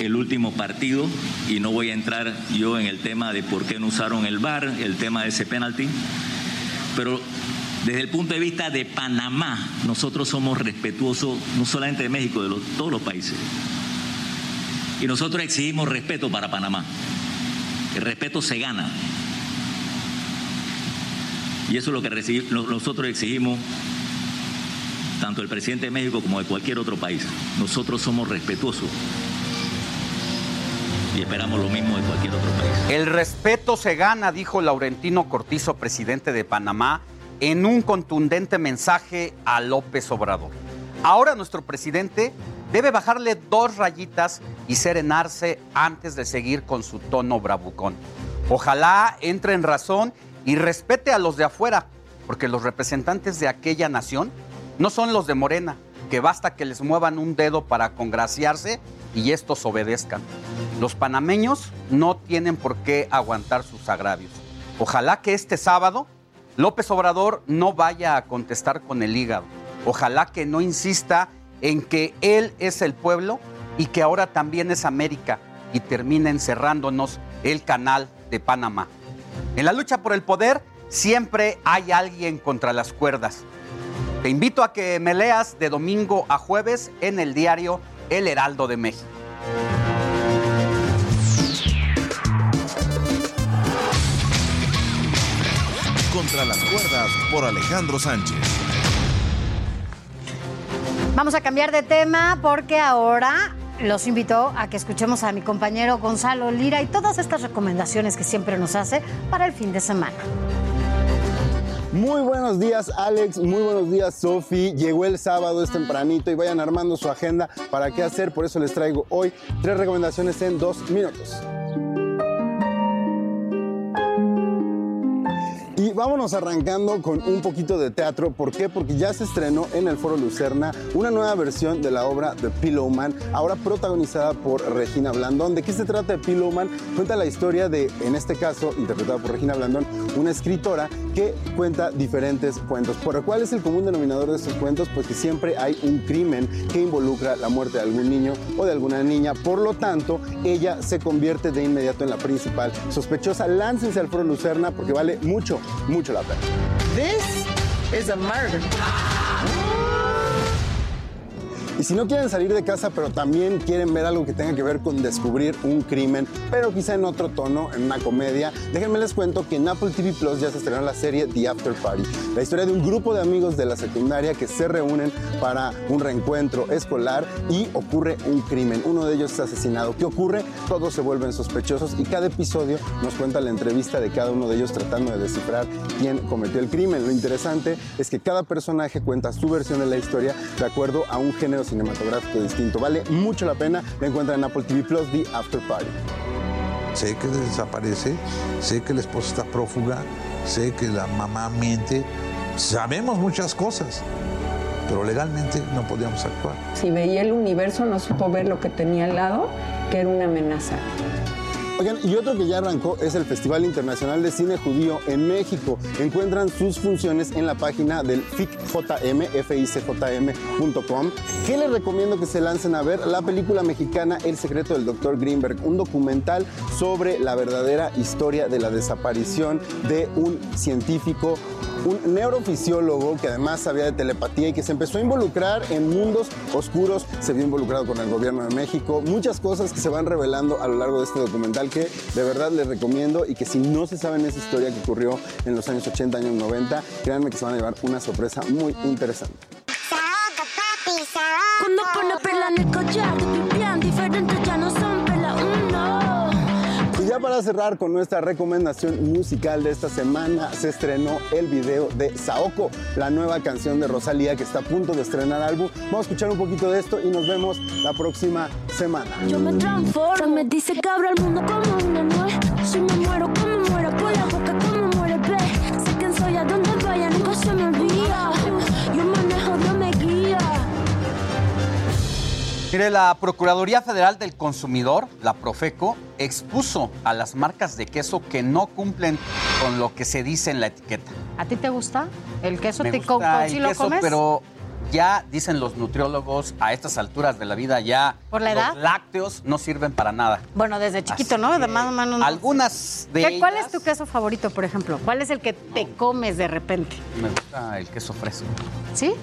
el último partido y no voy a entrar yo en el tema de por qué no usaron el VAR, el tema de ese penalti, pero desde el punto de vista de Panamá, nosotros somos respetuosos no solamente de México, de todos los países. Y nosotros exigimos respeto para Panamá. El respeto se gana. Y eso es lo que recibi- lo- nosotros exigimos tanto el presidente de México como de cualquier otro país. Nosotros somos respetuosos y esperamos lo mismo de cualquier otro país. El respeto se gana, dijo Laurentino Cortizo, presidente de Panamá, en un contundente mensaje a López Obrador. Ahora nuestro presidente debe bajarle dos rayitas y serenarse antes de seguir con su tono bravucón. Ojalá entre en razón y respete a los de afuera, porque los representantes de aquella nación no son los de Morena, que basta que les muevan un dedo para congraciarse y estos obedezcan. Los panameños no tienen por qué aguantar sus agravios. Ojalá que este sábado López Obrador no vaya a contestar con el hígado. Ojalá que no insista en que él es el pueblo y que ahora también es América y termine encerrándonos el canal de Panamá. En la lucha por el poder siempre hay alguien contra las cuerdas. Te invito a que me leas de domingo a jueves en el diario El Heraldo de México. Contra las cuerdas por Alejandro Sánchez. Vamos a cambiar de tema porque ahora los invito a que escuchemos a mi compañero Gonzalo Lira y todas estas recomendaciones que siempre nos hace para el fin de semana. Muy buenos días Alex, muy buenos días Sofi. Llegó el sábado, es tempranito y vayan armando su agenda para qué hacer. Por eso les traigo hoy tres recomendaciones en dos minutos. Y vámonos arrancando con un poquito de teatro. ¿Por qué? Porque ya se estrenó en el Foro Lucerna una nueva versión de la obra The Pillowman, ahora protagonizada por Regina Blandón. ¿De qué se trata de Pillowman? Cuenta la historia de, en este caso, interpretada por Regina Blandón, una escritora que cuenta diferentes cuentos. ¿Por cuál es el común denominador de estos cuentos? Pues que siempre hay un crimen que involucra la muerte de algún niño o de alguna niña. Por lo tanto, ella se convierte de inmediato en la principal sospechosa. Láncense al Foro Lucerna porque vale mucho, mucho la pena. This is a murder. Si no quieren salir de casa, pero también quieren ver algo que tenga que ver con descubrir un crimen, pero quizá en otro tono, en una comedia, déjenme les cuento que en Apple TV Plus ya se estrenó la serie The After Party, la historia de un grupo de amigos de la secundaria que se reúnen para un reencuentro escolar y ocurre un crimen. Uno de ellos es asesinado. ¿Qué ocurre? Todos se vuelven sospechosos y cada episodio nos cuenta la entrevista de cada uno de ellos tratando de descifrar quién cometió el crimen. Lo interesante es que cada personaje cuenta su versión de la historia de acuerdo a un género cinematográfico distinto. Vale mucho la pena. Lo encuentran en Apple TV Plus, The After Party. Sé que desaparece, sé que la esposa está prófuga, sé que la mamá miente. Sabemos muchas cosas, pero legalmente no podíamos actuar. Si veía el universo, no supo ver lo que tenía al lado, que era una amenaza. Oigan, y otro que ya arrancó es el Festival Internacional de Cine Judío en México. Encuentran sus funciones en la página del FICJM, ficjm.com. ¿Qué les recomiendo que se lancen a ver? La película mexicana El secreto del Dr. Greenberg, un documental sobre la verdadera historia de la desaparición de un científico un neurofisiólogo que además sabía de telepatía y que se empezó a involucrar en mundos oscuros, se vio involucrado con el gobierno de México, muchas cosas que se van revelando a lo largo de este documental que de verdad les recomiendo y que si no se saben esa historia que ocurrió en los años 80, años 90, créanme que se van a llevar una sorpresa muy interesante. Cuando pone perla en el ya para cerrar con nuestra recomendación musical de esta semana, se estrenó el video de Saoko, la nueva canción de Rosalía que está a punto de estrenar álbum. Vamos a escuchar un poquito de esto y nos vemos la próxima semana. Yo me transformo, me dice que abra el mundo como una nuez. Si me muero, como muero, por la boca, Mire, la Procuraduría Federal del Consumidor, la Profeco, expuso a las marcas de queso que no cumplen con lo que se dice en la etiqueta. ¿A ti te gusta el queso? Me ¿Te gusta con- el si lo queso, comes? pero ya dicen los nutriólogos a estas alturas de la vida ya ¿Por la edad? los lácteos no sirven para nada. Bueno, desde chiquito, Así ¿no? De más o menos. no. Algunas de ¿Qué- ¿Cuál ellas- es tu queso favorito, por ejemplo? ¿Cuál es el que te comes de repente? Me gusta el queso fresco, ¿Sí?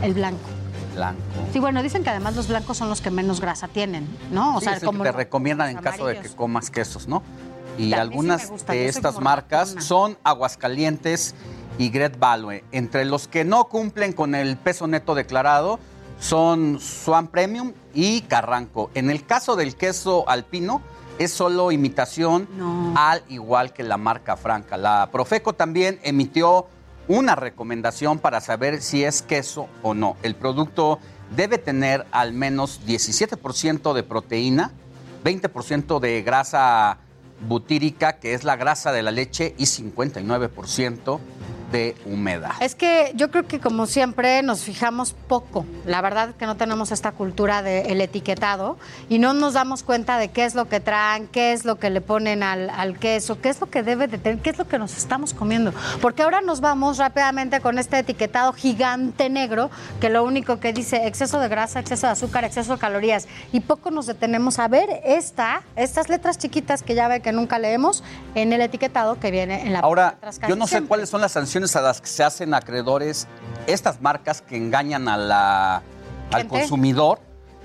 El blanco. Blanco. Sí, bueno, dicen que además los blancos son los que menos grasa tienen, ¿no? O Sí, sea, es el como que te recomiendan en caso de que comas quesos, ¿no? Y sí algunas gusta, de estas marcas son Aguascalientes y Great Value. Entre los que no cumplen con el peso neto declarado son Swan Premium y Carranco. En el caso del queso alpino, es solo imitación al igual que la marca Franca. La Profeco también emitió una recomendación para saber si es queso o no. El producto debe tener al menos 17% de proteína, 20% de grasa butírica, que es la grasa de la leche, y 59% de humedad. Es que yo creo que como siempre nos fijamos poco. La verdad que no tenemos esta cultura del etiquetado y no nos damos cuenta de qué es lo que traen, qué es lo que le ponen al, al queso, qué es lo que debe de tener, qué es lo que nos estamos comiendo. Porque ahora nos vamos rápidamente con este etiquetado gigante negro que lo único que dice exceso de grasa, exceso de azúcar, exceso de calorías y poco nos detenemos a ver esta, estas letras chiquitas que ya ve que nunca leemos en el etiquetado que viene en la Ahora, de yo no sé siempre. cuáles son las sanciones a las que se hacen acreedores estas marcas que engañan a la, al Gente. consumidor,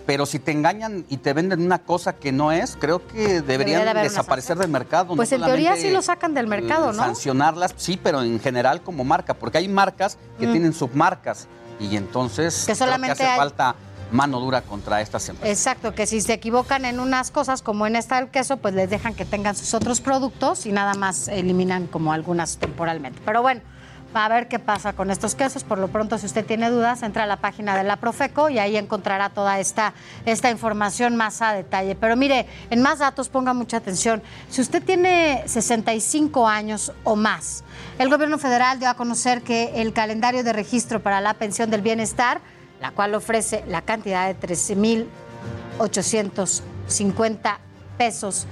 pero si te engañan y te venden una cosa que no es, creo que deberían de desaparecer del mercado. no Pues en teoría sí lo sacan del mercado, eh, ¿no? Sancionarlas, sí, pero en general como marca, porque hay marcas que Mm. tienen submarcas y entonces Que creo solamente que hace hay- falta mano dura contra estas empresas. Exacto, que si se equivocan en unas cosas como en esta del queso, pues les dejan que tengan sus otros productos y nada más eliminan como algunas temporalmente. Pero bueno, va a ver qué pasa con estos quesos. Por lo pronto, si usted tiene dudas, entra a la página de la Profeco y ahí encontrará toda esta, esta información más a detalle. Pero mire, en más datos, ponga mucha atención. Si usted tiene 65 años o más, el gobierno federal dio a conocer que el calendario de registro para la pensión del bienestar, la cual ofrece la cantidad de 13.850 pesos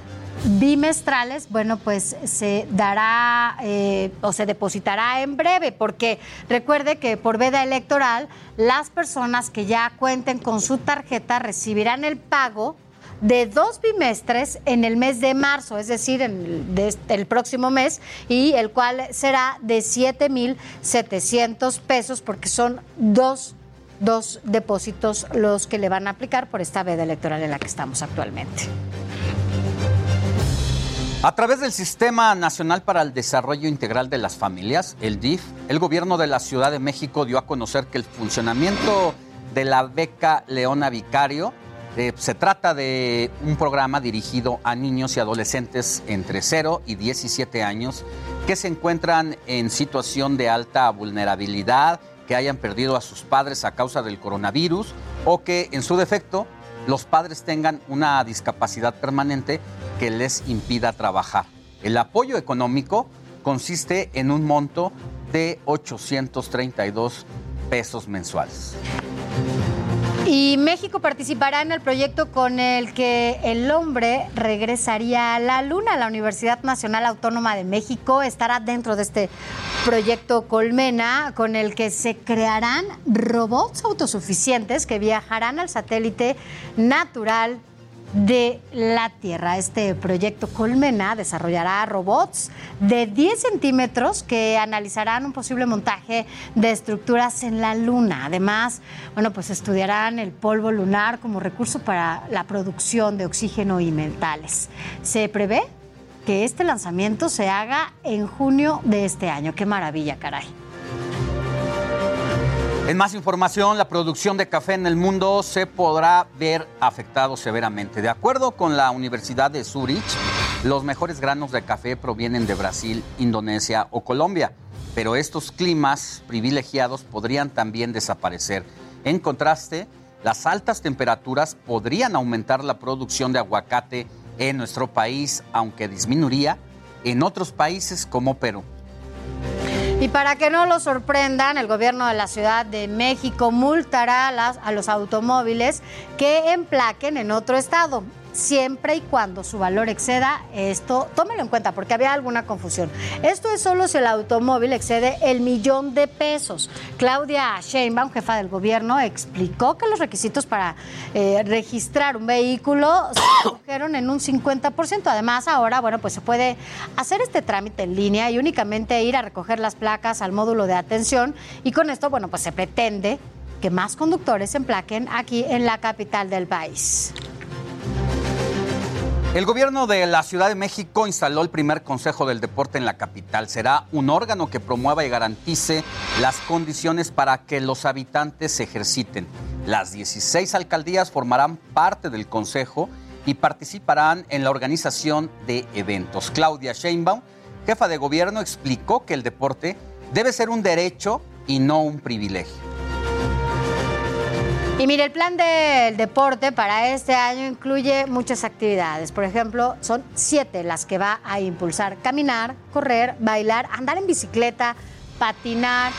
bimestrales, bueno, pues se dará eh, o se depositará en breve, porque recuerde que por veda electoral, las personas que ya cuenten con su tarjeta recibirán el pago de dos bimestres en el mes de marzo, es decir, en el, este- el próximo mes, y el cual será de 7.700 pesos, porque son dos, dos depósitos los que le van a aplicar por esta veda electoral en la que estamos actualmente. A través del Sistema Nacional para el Desarrollo Integral de las Familias, el DIF, el gobierno de la Ciudad de México dio a conocer que el funcionamiento de la beca Leona Vicario eh, se trata de un programa dirigido a niños y adolescentes entre 0 y 17 años que se encuentran en situación de alta vulnerabilidad, que hayan perdido a sus padres a causa del coronavirus o que en su defecto los padres tengan una discapacidad permanente que les impida trabajar. El apoyo económico consiste en un monto de 832 pesos mensuales. Y México participará en el proyecto con el que el hombre regresaría a la Luna. La Universidad Nacional Autónoma de México estará dentro de este proyecto Colmena, con el que se crearán robots autosuficientes que viajarán al satélite natural de la Tierra. Este proyecto Colmena desarrollará robots de 10 centímetros que analizarán un posible montaje de estructuras en la Luna. Además, bueno, pues estudiarán el polvo lunar como recurso para la producción de oxígeno y metales. Se prevé que este lanzamiento se haga en junio de este año. Qué maravilla, caray. En más información, la producción de café en el mundo se podrá ver afectado severamente. De acuerdo con la Universidad de Zurich, los mejores granos de café provienen de Brasil, Indonesia o Colombia, pero estos climas privilegiados podrían también desaparecer. En contraste, las altas temperaturas podrían aumentar la producción de aguacate en nuestro país, aunque disminuiría en otros países como Perú. Y para que no lo sorprendan, el gobierno de la Ciudad de México multará a, los automóviles que emplaquen en otro estado, siempre y cuando su valor exceda esto. Tómelo en cuenta porque había alguna confusión. Esto es solo si el automóvil excede el millón de pesos. Claudia Sheinbaum, jefa del gobierno, explicó que los requisitos para eh, registrar un vehículo se redujeron en un 50%. Además, ahora, bueno, pues se puede hacer este trámite en línea y únicamente ir a recoger las placas al módulo de atención y con esto, bueno, pues se pretende que más conductores se emplaquen aquí en la capital del país. El gobierno de la Ciudad de México instaló el primer Consejo del Deporte en la capital. Será un órgano que promueva y garantice las condiciones para que los habitantes se ejerciten. Las 16 alcaldías formarán parte del Consejo y participarán en la organización de eventos. Claudia Sheinbaum, jefa de gobierno, explicó que el deporte debe ser un derecho y no un privilegio. Y mire, el plan del deporte para este año incluye muchas actividades. Por ejemplo, son siete las que va a impulsar. Caminar, correr, bailar, andar en bicicleta, patinar,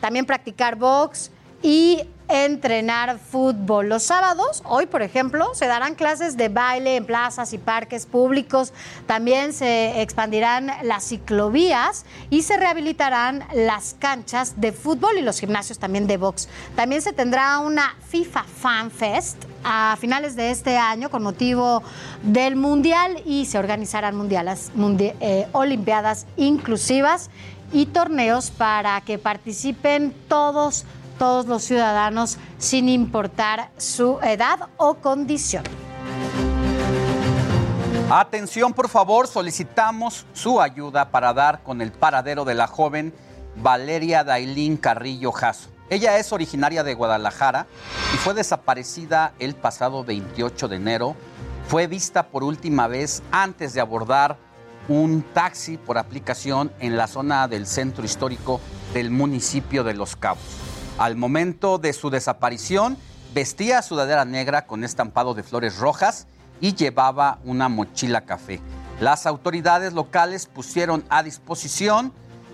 también practicar box y entrenar fútbol. Los sábados, hoy por ejemplo, se darán clases de baile en plazas y parques públicos. También se expandirán las ciclovías y se rehabilitarán las canchas de fútbol y los gimnasios también de box. También se tendrá una FIFA Fan Fest a finales de este año con motivo del Mundial y se organizarán mundiales, mundi- eh, Olimpiadas inclusivas y torneos para que participen todos todos los ciudadanos sin importar su edad o condición. Atención, por favor, solicitamos su ayuda para dar con el paradero de la joven Valeria Dailín Carrillo Jasso. Ella es originaria de Guadalajara y fue desaparecida el pasado 28 de enero. Fue vista por última vez antes de abordar un taxi por aplicación en la zona del centro histórico del municipio de Los Cabos. Al momento de su desaparición, vestía sudadera negra con estampado de flores rojas y llevaba una mochila café. Las autoridades locales pusieron a disposición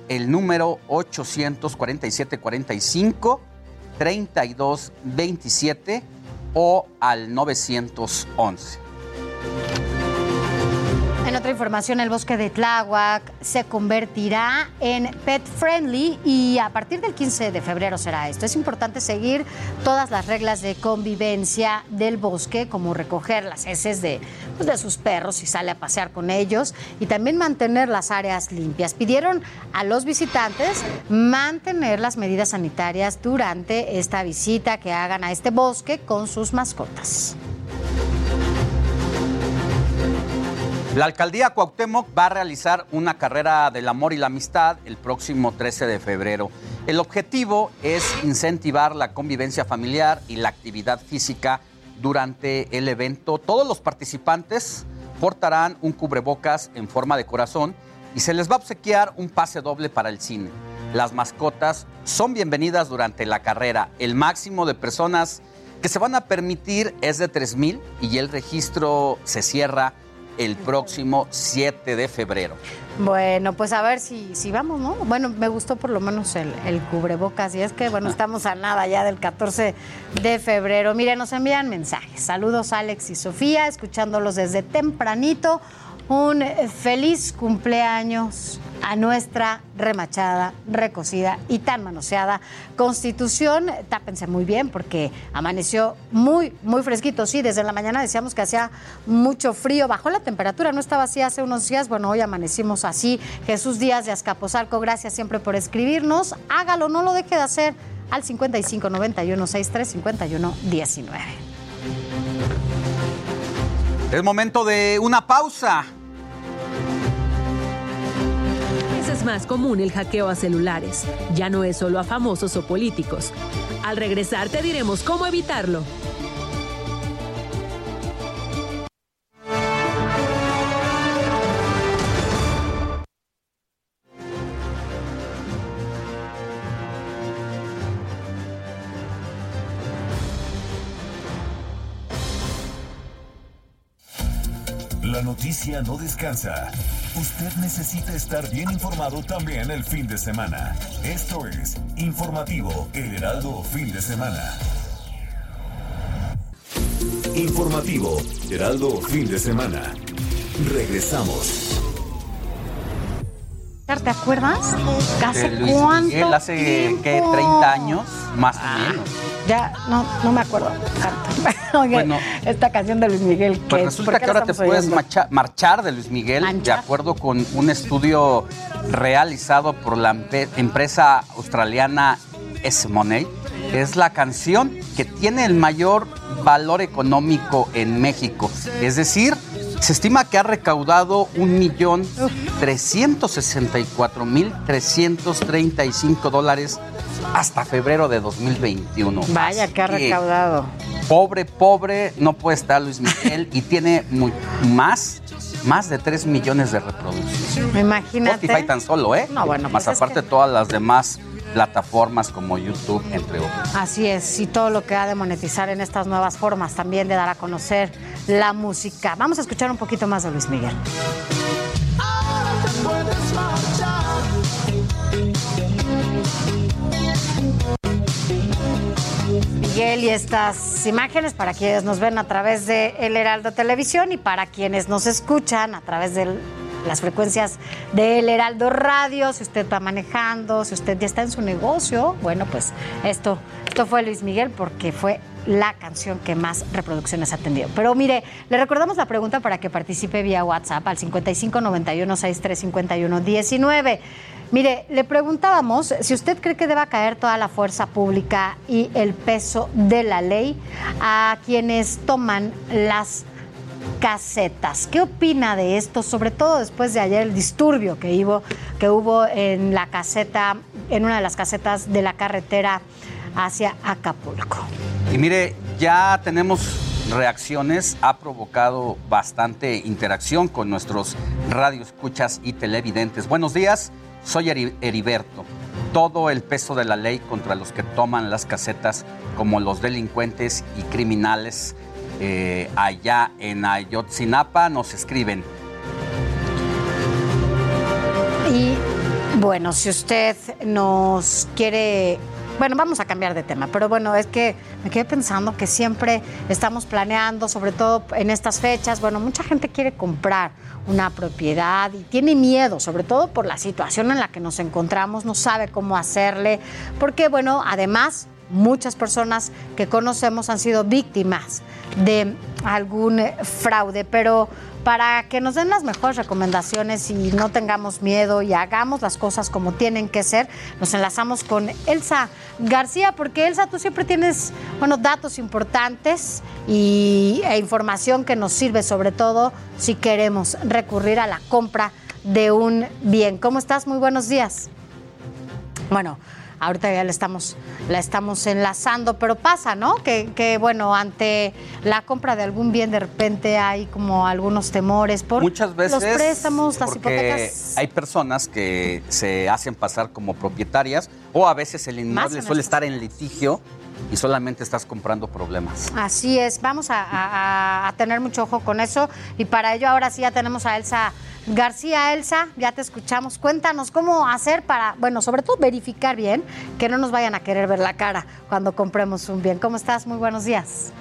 el número 847-45 3227 o al 911. En otra información, el bosque de Tláhuac se convertirá en pet friendly y a partir del 15 de febrero será esto. Es importante seguir todas las reglas de convivencia del bosque, como recoger las heces de, pues, de sus perros si sale a pasear con ellos y también mantener las áreas limpias. Pidieron a los visitantes mantener las medidas sanitarias durante esta visita que hagan a este bosque con sus mascotas. La alcaldía Cuauhtémoc va a realizar una carrera del amor y la amistad el próximo 13 de febrero. El objetivo es incentivar la convivencia familiar y la actividad física durante el evento. Todos los participantes portarán un cubrebocas en forma de corazón y se les va a obsequiar un pase doble para el cine. Las mascotas son bienvenidas durante la carrera. El máximo de personas que se van a permitir es de 3.000 y el registro se cierra el próximo 7 de febrero. Bueno, pues a ver si, si vamos, ¿no? Bueno, me gustó por lo menos el, el cubrebocas y es que, bueno, estamos a nada ya del 14 de febrero. Mire, nos envían mensajes. Saludos Alex y Sofía, escuchándolos desde tempranito. Un feliz cumpleaños a nuestra remachada, recocida y tan manoseada Constitución. Tápense muy bien porque amaneció muy, muy fresquito. Sí, desde la mañana decíamos que hacía mucho frío, bajó la temperatura, no estaba así hace unos días. Bueno, hoy amanecimos así. Jesús Díaz de Azcapotzalco, gracias siempre por escribirnos. Hágalo, no lo deje de hacer al 55 91 63 51 19. Es momento de una pausa. Es más común el hackeo a celulares. Ya no es solo a famosos o políticos. Al regresar te diremos cómo evitarlo. La noticia no descansa. Usted necesita estar bien informado también el fin de semana. Esto es Informativo El Heraldo Fin de Semana. Informativo Heraldo Fin de Semana. Regresamos. ¿Te acuerdas? ¿Hace De Luis cuánto Miguel, hace ¿qué? tiempo? 30 años, más o menos. Ya, no, no me acuerdo tanto. Oye, Bueno. esta canción de Luis Miguel. Pues ¿qué- resulta que ahora te puedes marcha- marchar de Luis Miguel, de acuerdo con un estudio realizado por la empresa australiana S-Money. Es la canción que tiene el mayor valor económico en México. Es decir, Se estima que ha recaudado 1.364.335 dólares hasta febrero de 2021. Vaya, que ha Así recaudado. Pobre, pobre, no puede estar Luis Miguel y tiene más, más de 3 millones de reproducciones. Imagínate. Spotify tan solo, ¿eh? No, bueno, Más pues es aparte todas las demás plataformas como YouTube, entre otras. Así es, y todo lo que ha de monetizar en estas nuevas formas también de dar a conocer la música. Vamos a escuchar un poquito más de Luis Miguel. Miguel y estas imágenes para quienes nos ven a través de El Heraldo Televisión y para quienes nos escuchan a través de las frecuencias de El Heraldo Radio, si usted va manejando, si usted ya está en su negocio, bueno, pues esto, esto fue Luis Miguel porque fue la canción que más reproducciones ha tenido. Pero mire, le recordamos la pregunta para que participe vía WhatsApp al 55 91 63 51 19. Mire, le preguntábamos si usted cree que deba caer toda la fuerza pública y el peso de la ley a quienes toman las casetas. ¿Qué opina de esto? Sobre todo después de ayer el disturbio que hubo, que hubo en la caseta, en una de las casetas de la carretera hacia Acapulco. Y mire, ya tenemos reacciones, ha provocado bastante interacción con nuestros radioescuchas y televidentes. Buenos días, soy Eri- Heriberto. Todo el peso de la ley contra los que toman las casetas como los delincuentes y criminales eh, allá en Ayotzinapa nos escriben. Y bueno, si usted nos quiere... Bueno, vamos a cambiar de tema, pero bueno, es que me quedé pensando que siempre estamos planeando, sobre todo en estas fechas, bueno, mucha gente quiere comprar una propiedad y tiene miedo, sobre todo por la situación en la que nos encontramos, no sabe cómo hacerle, porque bueno, además muchas personas que conocemos han sido víctimas de algún fraude, pero para que nos den las mejores recomendaciones y no tengamos miedo y hagamos las cosas como tienen que ser, nos enlazamos con Elsa García, porque Elsa, tú siempre tienes, bueno, datos importantes y, e información que nos sirve, sobre todo si queremos recurrir a la compra de un bien. ¿Cómo estás? Muy buenos días. Bueno, ahorita ya la estamos, la estamos enlazando, pero pasa, ¿no? Que, que, bueno, ante la compra de algún bien de repente hay como algunos temores por Muchas veces los préstamos, las hipotecas. hay personas que se hacen pasar como propietarias o a veces el inmueble suele estar en litigio y solamente estás comprando problemas. Así es, vamos a, a- a tener mucho ojo con eso y para ello ahora sí ya tenemos a Elsa García. Elsa, ya te escuchamos. Cuéntanos cómo hacer para, bueno, sobre todo verificar bien que no nos vayan a querer ver la cara cuando compremos un bien. ¿Cómo estás? Muy buenos días.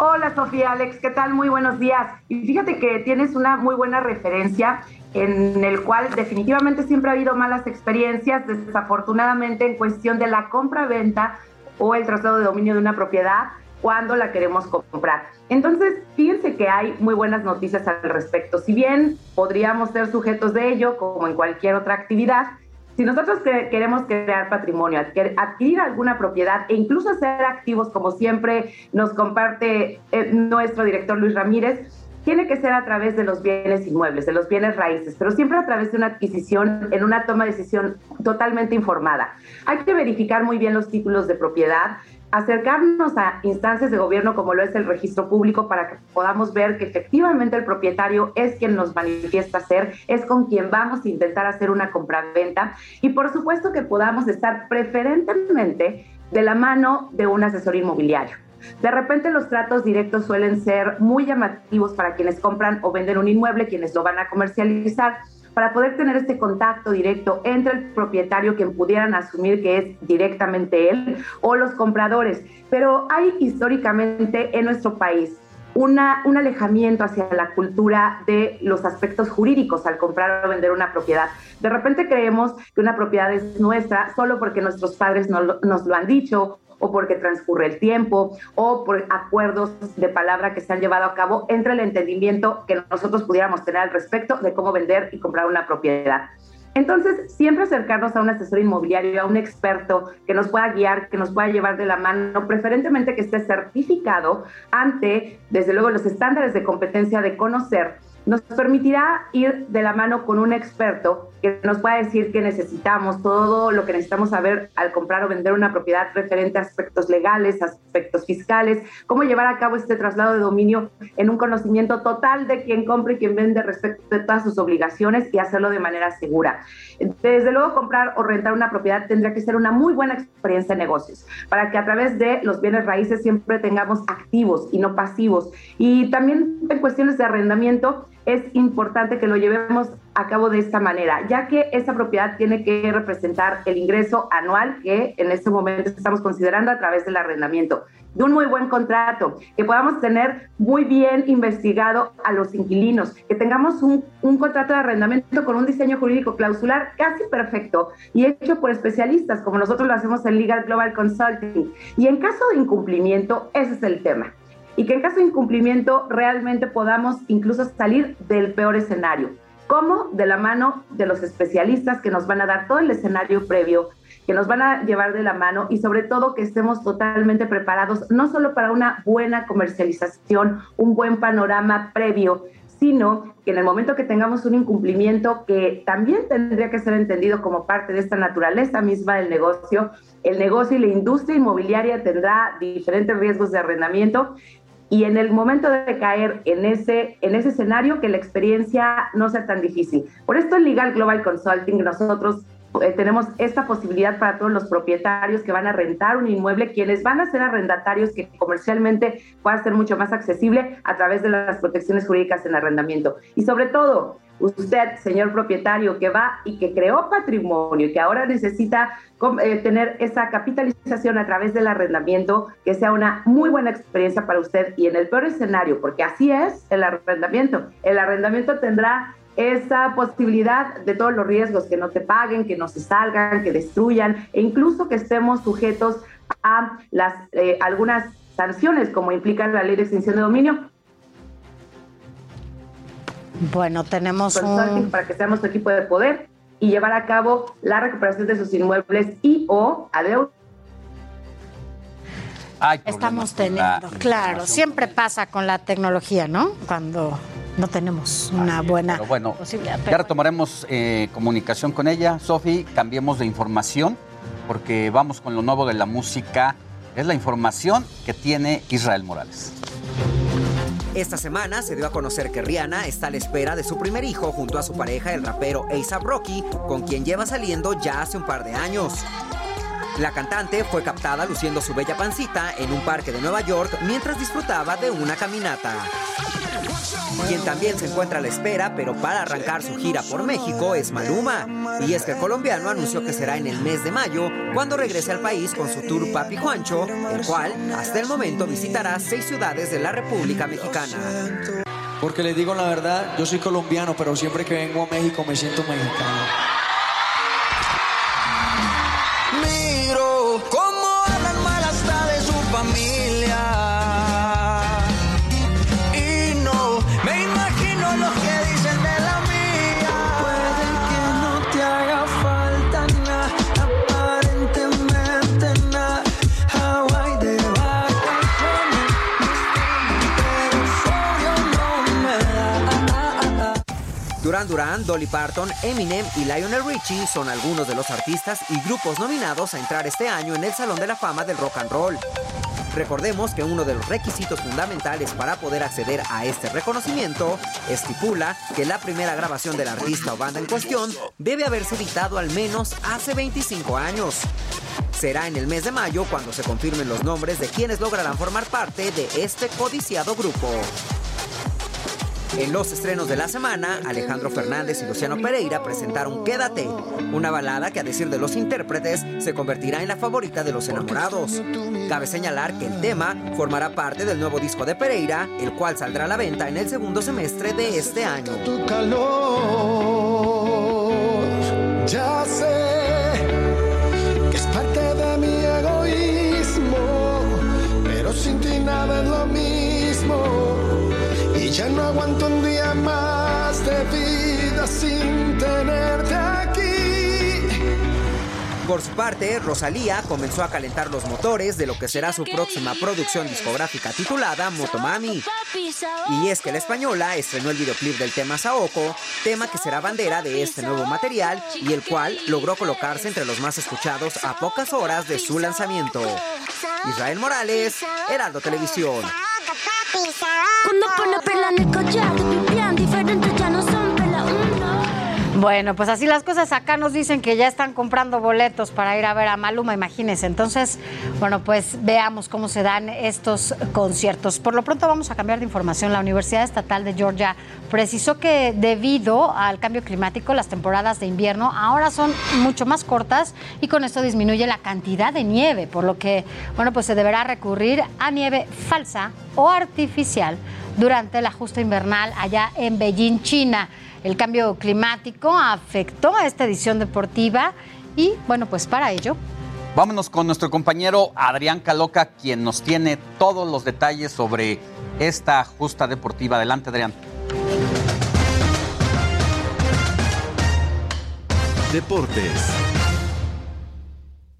Hola Sofía, Alex, ¿qué tal? Muy buenos días. Y fíjate que tienes una muy buena referencia en el cual definitivamente siempre ha habido malas experiencias, desafortunadamente en cuestión de la compra-venta o el traslado de dominio de una propiedad cuando la queremos comprar. Entonces, fíjense que hay muy buenas noticias al respecto. Si bien podríamos ser sujetos de ello, como en cualquier otra actividad, si nosotros que- queremos crear patrimonio, adquirir, alguna propiedad e incluso hacer activos, como siempre nos comparte eh, nuestro director Luis Ramírez, tiene que ser a través de los bienes inmuebles, de los bienes raíces, pero siempre a través de una adquisición, en una toma de decisión totalmente informada. Hay que verificar muy bien los títulos de propiedad, acercarnos a instancias de gobierno como lo es el registro público para que podamos ver que efectivamente el propietario es quien nos manifiesta ser, es con quien vamos a intentar hacer una compraventa y por supuesto que podamos estar preferentemente de la mano de un asesor inmobiliario. De repente los tratos directos suelen ser muy llamativos para quienes compran o venden un inmueble, quienes lo van a comercializar, para poder tener este contacto directo entre el propietario, quien pudieran asumir que es directamente él, o los compradores. Pero hay históricamente en nuestro país una, un alejamiento hacia la cultura de los aspectos jurídicos al comprar o vender una propiedad. De repente creemos que una propiedad es nuestra solo porque nuestros padres nos lo han dicho o porque transcurre el tiempo o por acuerdos de palabra que se han llevado a cabo entre el entendimiento que nosotros pudiéramos tener al respecto de cómo vender y comprar una propiedad. Entonces, siempre acercarnos a un asesor inmobiliario, a un experto que nos pueda guiar, que nos pueda llevar de la mano, preferentemente que esté certificado ante, desde luego, los estándares de competencia de conocer nos permitirá ir de la mano con un experto que nos pueda decir que necesitamos, todo lo que necesitamos saber al comprar o vender una propiedad referente a aspectos legales, aspectos fiscales, cómo llevar a cabo este traslado de dominio en un conocimiento total de quien compra y quien vende respecto de todas sus obligaciones y hacerlo de manera segura. Desde luego, comprar o rentar una propiedad tendría que ser una muy buena experiencia de negocios, para que a través de los bienes raíces siempre tengamos activos y no pasivos. Y también en cuestiones de arrendamiento, es importante que lo llevemos a cabo de esta manera, ya que esa propiedad tiene que representar el ingreso anual que en este momento estamos considerando a través del arrendamiento, de un muy buen contrato, que podamos tener muy bien investigado a los inquilinos, que tengamos un, un contrato de arrendamiento con un diseño jurídico clausular casi perfecto y hecho por especialistas, como nosotros lo hacemos en Legal Global Consulting. Y en caso de incumplimiento, ese es el tema y que en caso de incumplimiento realmente podamos incluso salir del peor escenario. como De la mano de los especialistas que nos van a dar todo el escenario previo, que nos van a llevar de la mano y sobre todo que estemos totalmente preparados, no solo para una buena comercialización, un buen panorama previo, sino que en el momento que tengamos un incumplimiento que también tendría que ser entendido como parte de esta naturaleza misma del negocio, el negocio y la industria inmobiliaria tendrá diferentes riesgos de arrendamiento y en el momento de caer en ese, en ese escenario que la experiencia no sea tan difícil. Por esto en Legal Global Consulting nosotros eh, tenemos esta posibilidad para todos los propietarios que van a rentar un inmueble, quienes van a ser arrendatarios que comercialmente pueda ser mucho más accesible a través de las protecciones jurídicas en arrendamiento. Y sobre todo, usted, señor propietario, que va y que creó patrimonio y que ahora necesita eh, tener esa capitalización a través del arrendamiento, que sea una muy buena experiencia para usted y en el peor escenario, porque así es el arrendamiento. El arrendamiento tendrá esa posibilidad de todos los riesgos, que no te paguen, que no se salgan, que destruyan e incluso que estemos sujetos a las eh, algunas sanciones como implica la ley de extinción de dominio. Bueno, tenemos un... para que seamos equipo de poder y llevar a cabo la recuperación de sus inmuebles y o adeudos Estamos teniendo, claro, siempre pasa con la tecnología, ¿no? Cuando no tenemos una buena Pero bueno, posibilidad. ya retomaremos eh, comunicación con ella. Sofi, cambiemos de información porque vamos con lo nuevo de la música. Es la información que tiene Israel Morales. Esta semana se dio a conocer que Rihanna está a la espera de su primer hijo junto a su pareja, el rapero A$AP Rocky, con quien lleva saliendo ya hace un par de años. La cantante fue captada luciendo su bella pancita en un parque de Nueva York mientras disfrutaba de una caminata. Quien también se encuentra a la espera, pero para arrancar su gira por México, es Maluma. Y es que el colombiano anunció que será en el mes de mayo cuando regrese al país con su tour Papi Juancho, el cual hasta el momento visitará seis ciudades de la República Mexicana. Porque les digo la verdad, yo soy colombiano, pero siempre que vengo a México me siento mexicano. Miro Duran Dolly Parton, Eminem y Lionel Richie son algunos de los artistas y grupos nominados a entrar este año en el Salón de la Fama del Rock and Roll. Recordemos que uno de los requisitos fundamentales para poder acceder a este reconocimiento estipula que la primera grabación del artista o banda en cuestión debe haberse editado al menos hace 25 años. Será en el mes de mayo cuando se confirmen los nombres de quienes lograrán formar parte de este codiciado grupo. En los estrenos de la semana, Alejandro Fernández y Luciano Pereira presentaron Quédate, una balada que a decir de los intérpretes se convertirá en la favorita de los enamorados. Cabe señalar que el tema formará parte del nuevo disco de Pereira, el cual saldrá a la venta en el segundo semestre de este año. Ya sé que es parte de mi egoísmo, pero sin ti nada es lo mismo. Ya no aguanto un día más de vida sin tenerte aquí. Por su parte, Rosalía comenzó a calentar los motores de lo que será su próxima producción discográfica titulada Motomami. Y es que la española estrenó el videoclip del tema Saoko, tema que será bandera de este nuevo material y el cual logró colocarse entre los más escuchados a pocas horas de su lanzamiento. Israel Morales, Heraldo Televisión. Cuando pone perla en el collar, Bueno, pues así las cosas. Acá nos dicen que ya están comprando boletos para ir a ver a Maluma, imagínense. Entonces, bueno, pues veamos cómo se dan estos conciertos. Por lo pronto vamos a cambiar de información. La Universidad Estatal de Georgia precisó que debido al cambio climático, las temporadas de invierno ahora son mucho más cortas y con esto disminuye la cantidad de nieve, por lo que, bueno, pues se deberá recurrir a nieve falsa o artificial durante la justa invernal allá en Beijing, China. El cambio climático afectó a esta edición deportiva y bueno, pues para ello Vámonos con nuestro compañero Adrián Caloca, quien nos tiene todos los detalles sobre esta justa deportiva. Adelante, Adrián. Deportes.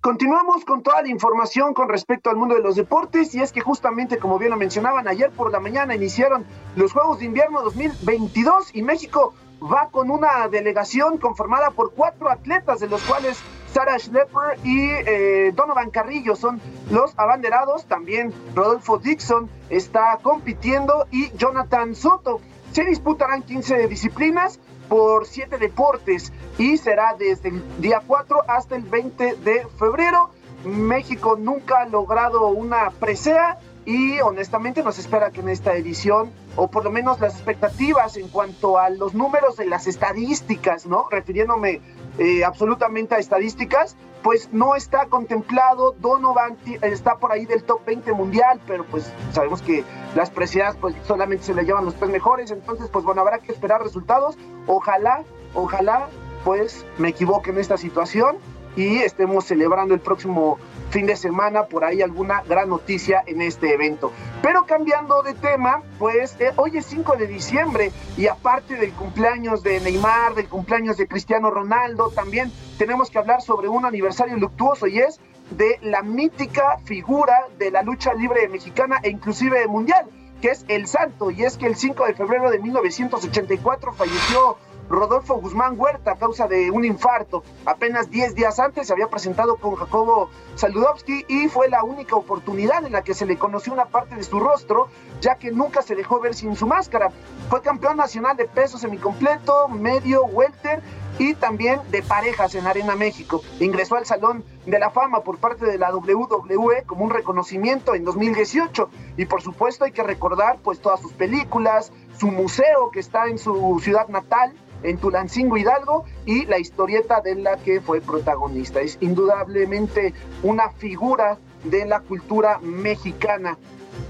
Continuamos con toda la información con respecto al mundo de los deportes y es que justamente como bien lo mencionaban ayer por la mañana iniciaron los Juegos de Invierno 2022 y México va con una delegación conformada por cuatro atletas de los cuales Sarah Schlepper y eh, Donovan Carrillo son los abanderados, también Rodolfo Dixon está compitiendo y Jonathan Soto. Se disputarán 15 disciplinas por siete deportes y será desde el día 4 hasta el 20 de febrero. México nunca ha logrado una presea y honestamente nos espera que en esta edición, o por lo menos las expectativas en cuanto a los números de las estadísticas, ¿no? Refiriéndome eh, absolutamente a estadísticas, pues no está contemplado. Donovan ti- está por ahí del top 20 mundial, pero pues sabemos que las preseas pues solamente se le llevan los tres mejores, entonces pues bueno, habrá que esperar resultados. Ojalá, ojalá pues me equivoque en esta situación y estemos celebrando el próximo fin de semana por ahí alguna gran noticia en este evento. Pero cambiando de tema, pues eh, hoy es 5 de diciembre y aparte del cumpleaños de Neymar, del cumpleaños de Cristiano Ronaldo, también tenemos que hablar sobre un aniversario luctuoso y es de la mítica figura de la lucha libre mexicana e inclusive mundial, que es El Santo. Y es que el 5 de febrero de 1984 falleció Rodolfo Guzmán Huerta a causa de un infarto. Apenas 10 días antes se había presentado con Jacobo Saludowski y fue la única oportunidad en la que se le conoció una parte de su rostro, ya que nunca se dejó ver sin su máscara. Fue campeón nacional de peso semicompleto, medio, welter y también de parejas en Arena México. Ingresó al Salón de la Fama por parte de la WWE como un reconocimiento en 2018 y por supuesto hay que recordar pues todas sus películas, su museo que está en su ciudad natal, en Tulancingo Hidalgo y la historieta de la que fue protagonista. Es indudablemente una figura de la cultura mexicana.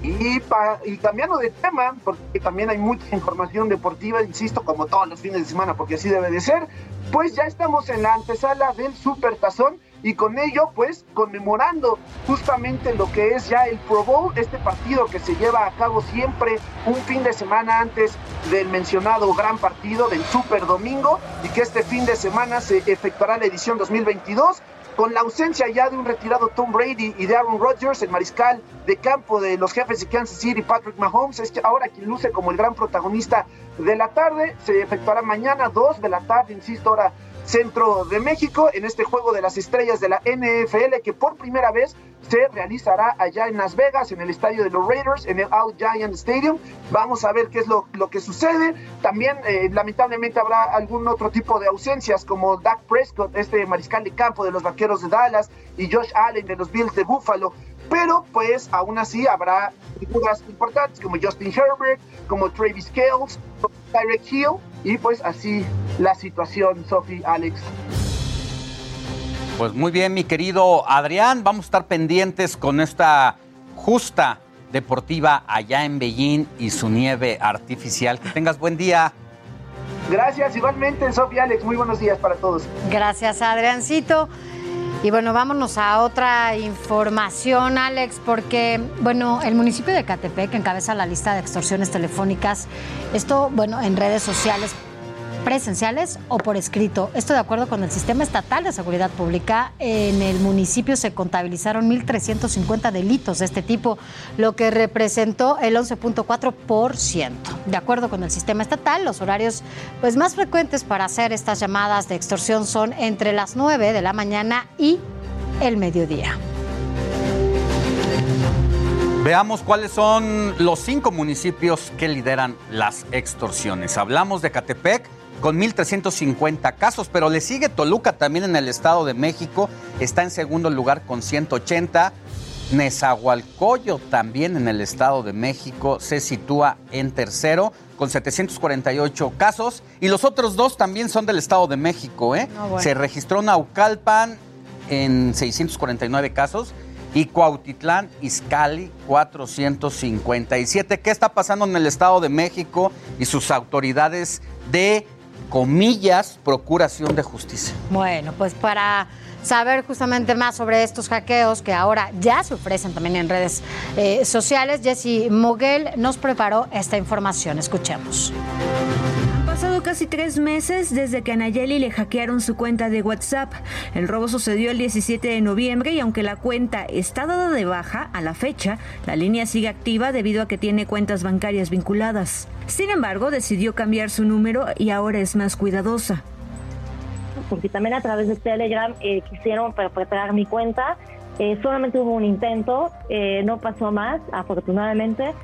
Y, pa- y cambiando de tema, porque también hay mucha información deportiva, insisto, como todos los fines de semana, porque así debe de ser, pues ya estamos en la antesala del Super Tazón y con ello, pues, conmemorando justamente lo que es ya el Pro Bowl, este partido que se lleva a cabo siempre un fin de semana antes del mencionado gran partido del Super Domingo y que este fin de semana se efectuará la edición 2022 con la ausencia ya de un retirado Tom Brady y de Aaron Rodgers, el mariscal de campo de los jefes de Kansas City, Patrick Mahomes, es que ahora quien luce como el gran protagonista de la tarde, se efectuará mañana 2 de la tarde, insisto, ahora centro de México, en este juego de las estrellas de la NFL, que por primera vez se realizará allá en Las Vegas, en el estadio de los Raiders, en el All Giant Stadium. Vamos a ver qué es lo, lo que sucede. También, eh, lamentablemente, habrá algún otro tipo de ausencias, como Dak Prescott, este mariscal de campo de los Vaqueros de Dallas, y Josh Allen de los Bills de Buffalo. Pero, pues, aún así habrá figuras importantes como Justin Herbert, como Travis Kelce, como Tyreek Hill, y pues así la situación, Sophie, Alex. Pues muy bien, mi querido Adrián, vamos a estar pendientes con esta justa deportiva allá en Beijing y su nieve artificial. Que tengas buen día. Gracias, igualmente, Sofía Alex, muy buenos días para todos. Gracias, Adriancito. Y bueno, vámonos a otra información, Alex, porque, bueno, el municipio de Catepec encabeza la lista de extorsiones telefónicas. Esto, bueno, en redes sociales presenciales o por escrito. Esto de acuerdo con el Sistema Estatal de Seguridad Pública. En el municipio se contabilizaron 1.350 delitos de este tipo, lo que representó el 11.4%. De acuerdo con el sistema estatal, los horarios pues, más frecuentes para hacer estas llamadas de extorsión son entre las 9 de la mañana y el mediodía. Veamos cuáles son los cinco municipios que lideran las extorsiones. Hablamos de Catepec con 1.350 casos, pero le sigue Toluca también en el Estado de México, está en segundo lugar con 180. Nezahualcóyotl también en el Estado de México se sitúa en tercero con 748 casos y los otros dos también son del Estado de México. ¿eh? Ah, bueno. Se registró Naucalpan en 649 casos y Cuautitlán Izcalli 457. ¿Qué está pasando en el Estado de México y sus autoridades de comillas procuración de justicia? Bueno, pues para saber justamente más sobre estos hackeos que ahora ya se ofrecen también en redes eh, sociales, Jesse Moguel nos preparó esta información. Escuchemos. Pasado casi tres meses desde que a Nayeli le hackearon su cuenta de WhatsApp. El robo sucedió el 17 de noviembre y aunque la cuenta está dada de baja a la fecha, la línea sigue activa debido a que tiene cuentas bancarias vinculadas. Sin embargo, decidió cambiar su número y ahora es más cuidadosa. porque también a través de Telegram eh, quisieron perpetrar mi cuenta. Eh, solamente hubo un intento, eh, no pasó más, afortunadamente.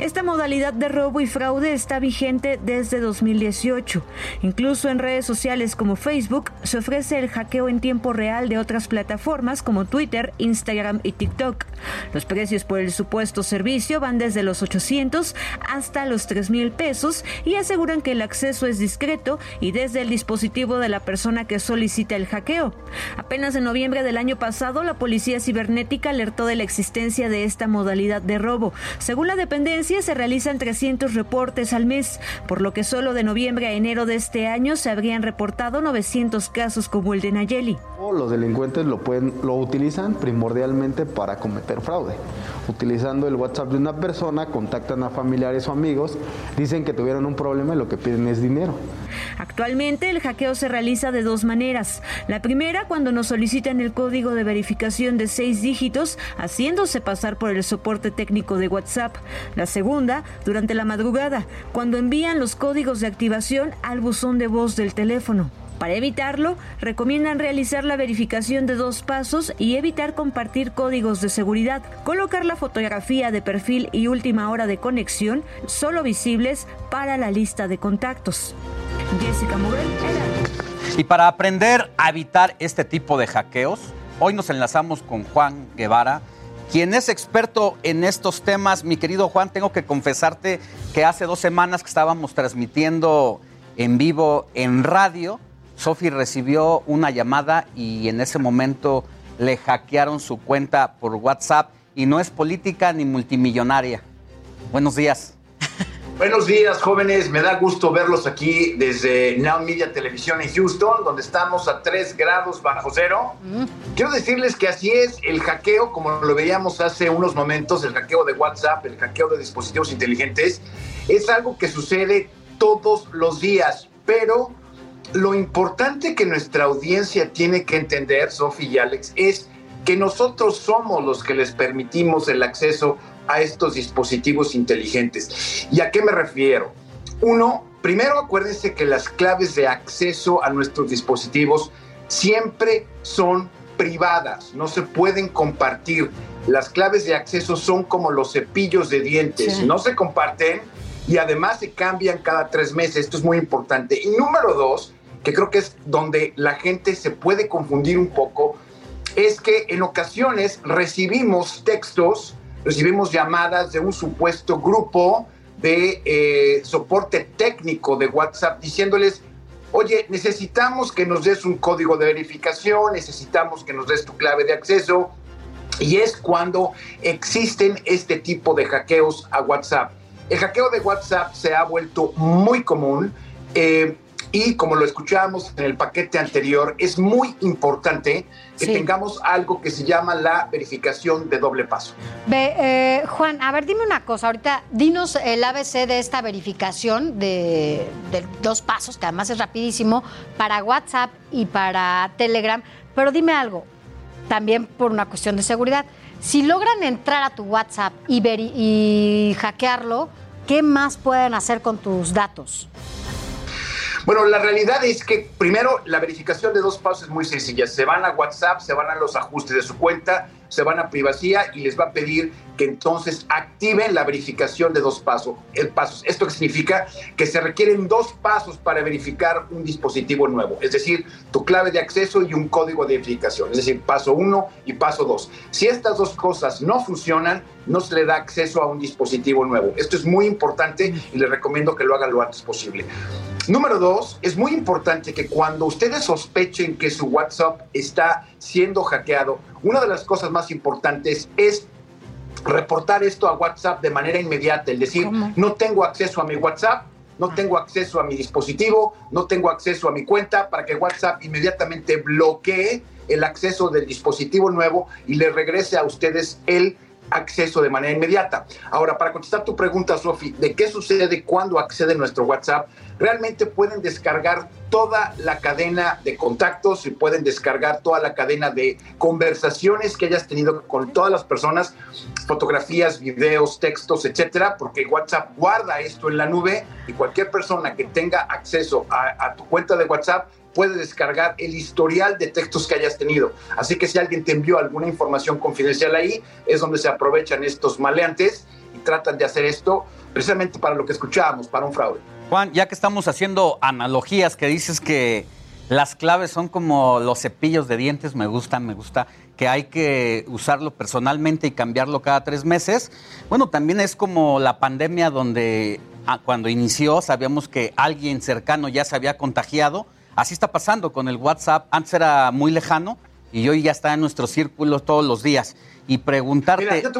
Esta modalidad de robo y fraude está vigente desde 2018. Incluso en redes sociales como Facebook se ofrece el hackeo en tiempo real de otras plataformas como Twitter, Instagram y TikTok. Los precios por el supuesto servicio van desde los 800 hasta los 3 mil pesos y aseguran que el acceso es discreto y desde el dispositivo de la persona que solicita el hackeo. Apenas en noviembre del año pasado, la policía cibernética alertó de la existencia de esta modalidad de robo. Según la dependencia, se realizan 300 reportes al mes, por lo que solo de noviembre a enero de este año se habrían reportado 900 casos como el de Nayeli. Los delincuentes lo, pueden, lo utilizan primordialmente para cometer fraude. Utilizando el WhatsApp de una persona, contactan a familiares o amigos, dicen que tuvieron un problema y lo que piden es dinero. Actualmente el hackeo se realiza de dos maneras. La primera cuando nos solicitan el código de verificación de seis dígitos haciéndose pasar por el soporte técnico de WhatsApp. La segunda durante la madrugada cuando envían los códigos de activación al buzón de voz del teléfono. Para evitarlo, recomiendan realizar la verificación de dos pasos y evitar compartir códigos de seguridad. Colocar la fotografía de perfil y última hora de conexión solo visibles para la lista de contactos. Jessica Morel. Y para aprender a evitar este tipo de hackeos, hoy nos enlazamos con Juan Guevara, quien es experto en estos temas. Mi querido Juan, tengo que confesarte que hace dos semanas que estábamos transmitiendo en vivo en radio, Sofi recibió una llamada y en ese momento le hackearon su cuenta por WhatsApp y no es política ni multimillonaria. Buenos días. Buenos días, jóvenes. Me da gusto verlos aquí desde Now Media Televisión en Houston, donde estamos a 3 grados bajo cero. Quiero decirles que así es el hackeo, como lo veíamos hace unos momentos, el hackeo de WhatsApp, el hackeo de dispositivos inteligentes, es algo que sucede todos los días, pero lo importante que nuestra audiencia tiene que entender, Sofi y Alex, es que nosotros somos los que les permitimos el acceso a estos dispositivos inteligentes. ¿Y a qué me refiero? Uno, primero acuérdense que las claves de acceso a nuestros dispositivos siempre son privadas, no se pueden compartir. Las claves de acceso son como los cepillos de dientes, Sí. no se comparten y además se cambian cada tres meses. Esto es muy importante. Y número dos, que creo que es donde la gente se puede confundir un poco, es que en ocasiones recibimos textos, recibimos llamadas de un supuesto grupo de eh, soporte técnico de WhatsApp diciéndoles, oye, necesitamos que nos des un código de verificación, necesitamos que nos des tu clave de acceso. Y es cuando existen este tipo de hackeos a WhatsApp. El hackeo de WhatsApp se ha vuelto muy común. Eh, Y como lo escuchábamos en el paquete anterior, es muy importante que Sí. tengamos algo que se llama la verificación de doble paso. Ve, eh, Juan, a ver, dime una cosa. Ahorita, dinos el ABC de esta verificación de, de dos pasos, que además es rapidísimo, para WhatsApp y para Telegram. Pero dime algo, también por una cuestión de seguridad. Si logran entrar a tu WhatsApp y, y hackearlo, ¿qué más pueden hacer con tus datos? Bueno, la realidad es que primero la verificación de dos pasos es muy sencilla. Se van a WhatsApp, se van a los ajustes de su cuenta, se van a privacidad y les va a pedir que entonces activen la verificación de dos pasos. El pasos. ¿Esto significa? Que se requieren dos pasos para verificar un dispositivo nuevo. Es decir, tu clave de acceso y un código de verificación. Es decir, paso uno y paso dos. Si estas dos cosas no funcionan, no se le da acceso a un dispositivo nuevo. Esto es muy importante y les recomiendo que lo hagan lo antes posible. Número dos, es muy importante que cuando ustedes sospechen que su WhatsApp está siendo hackeado, una de las cosas más importantes es reportar esto a WhatsApp de manera inmediata, es decir, no tengo acceso a mi WhatsApp, no tengo acceso a mi dispositivo, no tengo acceso a mi cuenta, para que WhatsApp inmediatamente bloquee el acceso del dispositivo nuevo y le regrese a ustedes el acceso de manera inmediata. Ahora, para contestar tu pregunta, Sofi, de qué sucede cuando accede nuestro WhatsApp, realmente pueden descargar toda la cadena de contactos y pueden descargar toda la cadena de conversaciones que hayas tenido con todas las personas, fotografías, videos, textos, etcétera, porque WhatsApp guarda esto en la nube y cualquier persona que tenga acceso a, tu cuenta de WhatsApp puede descargar el historial de textos que hayas tenido. Así que si alguien te envió alguna información confidencial ahí, es donde se aprovechan estos maleantes y tratan de hacer esto precisamente para lo que escuchábamos, para un fraude. Juan, ya que estamos haciendo analogías, que dices que las claves son como los cepillos de dientes, me gusta, me gusta, que hay que usarlo personalmente y cambiarlo cada tres meses. Bueno, también es como la pandemia donde ah, cuando inició sabíamos que alguien cercano ya se había contagiado. Así está pasando con el WhatsApp. Antes era muy lejano y hoy ya está en nuestro círculo todos los días. Y preguntarte... Mira,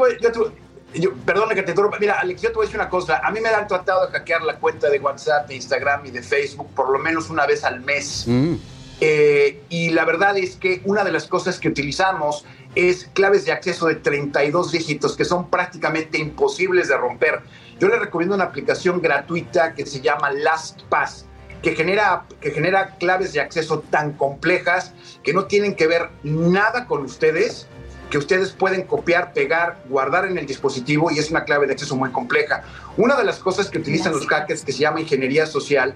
yo- perdona que te interrumpa. Mira, Alex, yo te voy a decir una cosa. A mí me han tratado de hackear la cuenta de WhatsApp, de Instagram y de Facebook por lo menos una vez al mes. Mm. Eh, y la verdad es que una de las cosas que utilizamos es claves de acceso de 32 dígitos que son prácticamente imposibles de romper. Yo les recomiendo una aplicación gratuita que se llama LastPass, que genera, que genera claves de acceso tan complejas que no tienen que ver nada con ustedes, que ustedes pueden copiar, pegar, guardar en el dispositivo y es una clave de acceso muy compleja. Una de las cosas que utilizan los hackers que se llama ingeniería social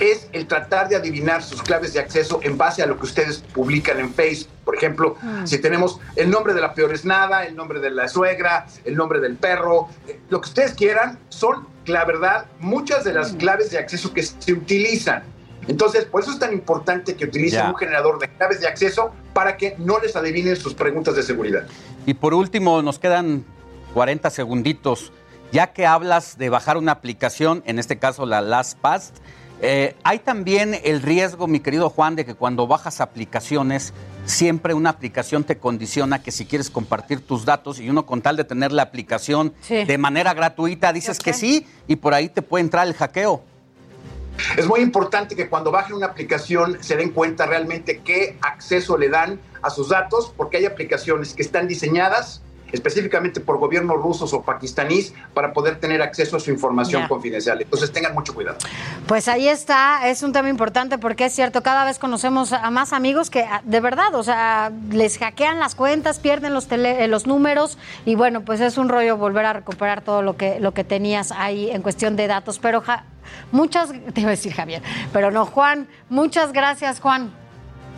es el tratar de adivinar sus claves de acceso en base a lo que ustedes publican en Facebook. Por ejemplo, Mm. si tenemos el nombre de la peor es nada, el nombre de la suegra, el nombre del perro, eh, lo que ustedes quieran, son, la verdad, muchas de las claves de acceso que se utilizan. Entonces, por eso es tan importante que utilicen Ya. un generador de claves de acceso para que no les adivinen sus preguntas de seguridad. Y por último, nos quedan 40 segunditos. Ya que hablas de bajar una aplicación, en este caso la LastPass, eh, hay también el riesgo, mi querido Juan, de que cuando bajas aplicaciones, siempre una aplicación te condiciona que si quieres compartir tus datos y uno con tal de tener la aplicación Sí. de manera gratuita, dices que sí y por ahí te puede entrar el hackeo. Es muy importante que cuando bajen una aplicación se den cuenta realmente qué acceso le dan a sus datos, porque hay aplicaciones que están diseñadas específicamente por gobiernos rusos o pakistaníes para poder tener acceso a su información confidencial. Entonces tengan mucho cuidado. Pues ahí está, es un tema importante porque es cierto, cada vez conocemos a más amigos que ah, de verdad, o sea, les hackean las cuentas, pierden los, tele- eh, los números y bueno, pues es un rollo volver a recuperar todo lo que, lo que tenías ahí en cuestión de datos. Pero Ja- muchas, te iba a decir Javier, pero no, Juan, muchas gracias Juan,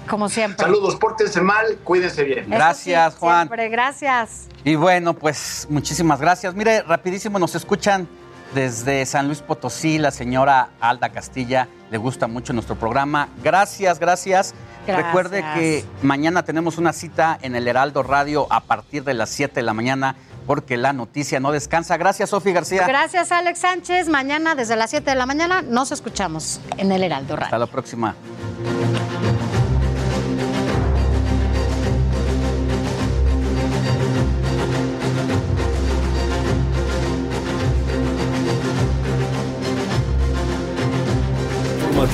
como siempre. Saludos, pórtense mal, cuídense bien. Eso sí, Siempre, gracias. Y bueno, pues muchísimas gracias. Mire, rapidísimo nos escuchan desde San Luis Potosí, la señora Alda Castilla. Le gusta mucho nuestro programa. Gracias, gracias. Gracias. Recuerde que mañana tenemos una cita en el Heraldo Radio a partir de las 7 de la mañana porque la noticia no descansa. Gracias, Sofi García. Gracias Alex Sánchez, mañana desde las 7 de la mañana nos escuchamos en el Heraldo Radio. Hasta la próxima.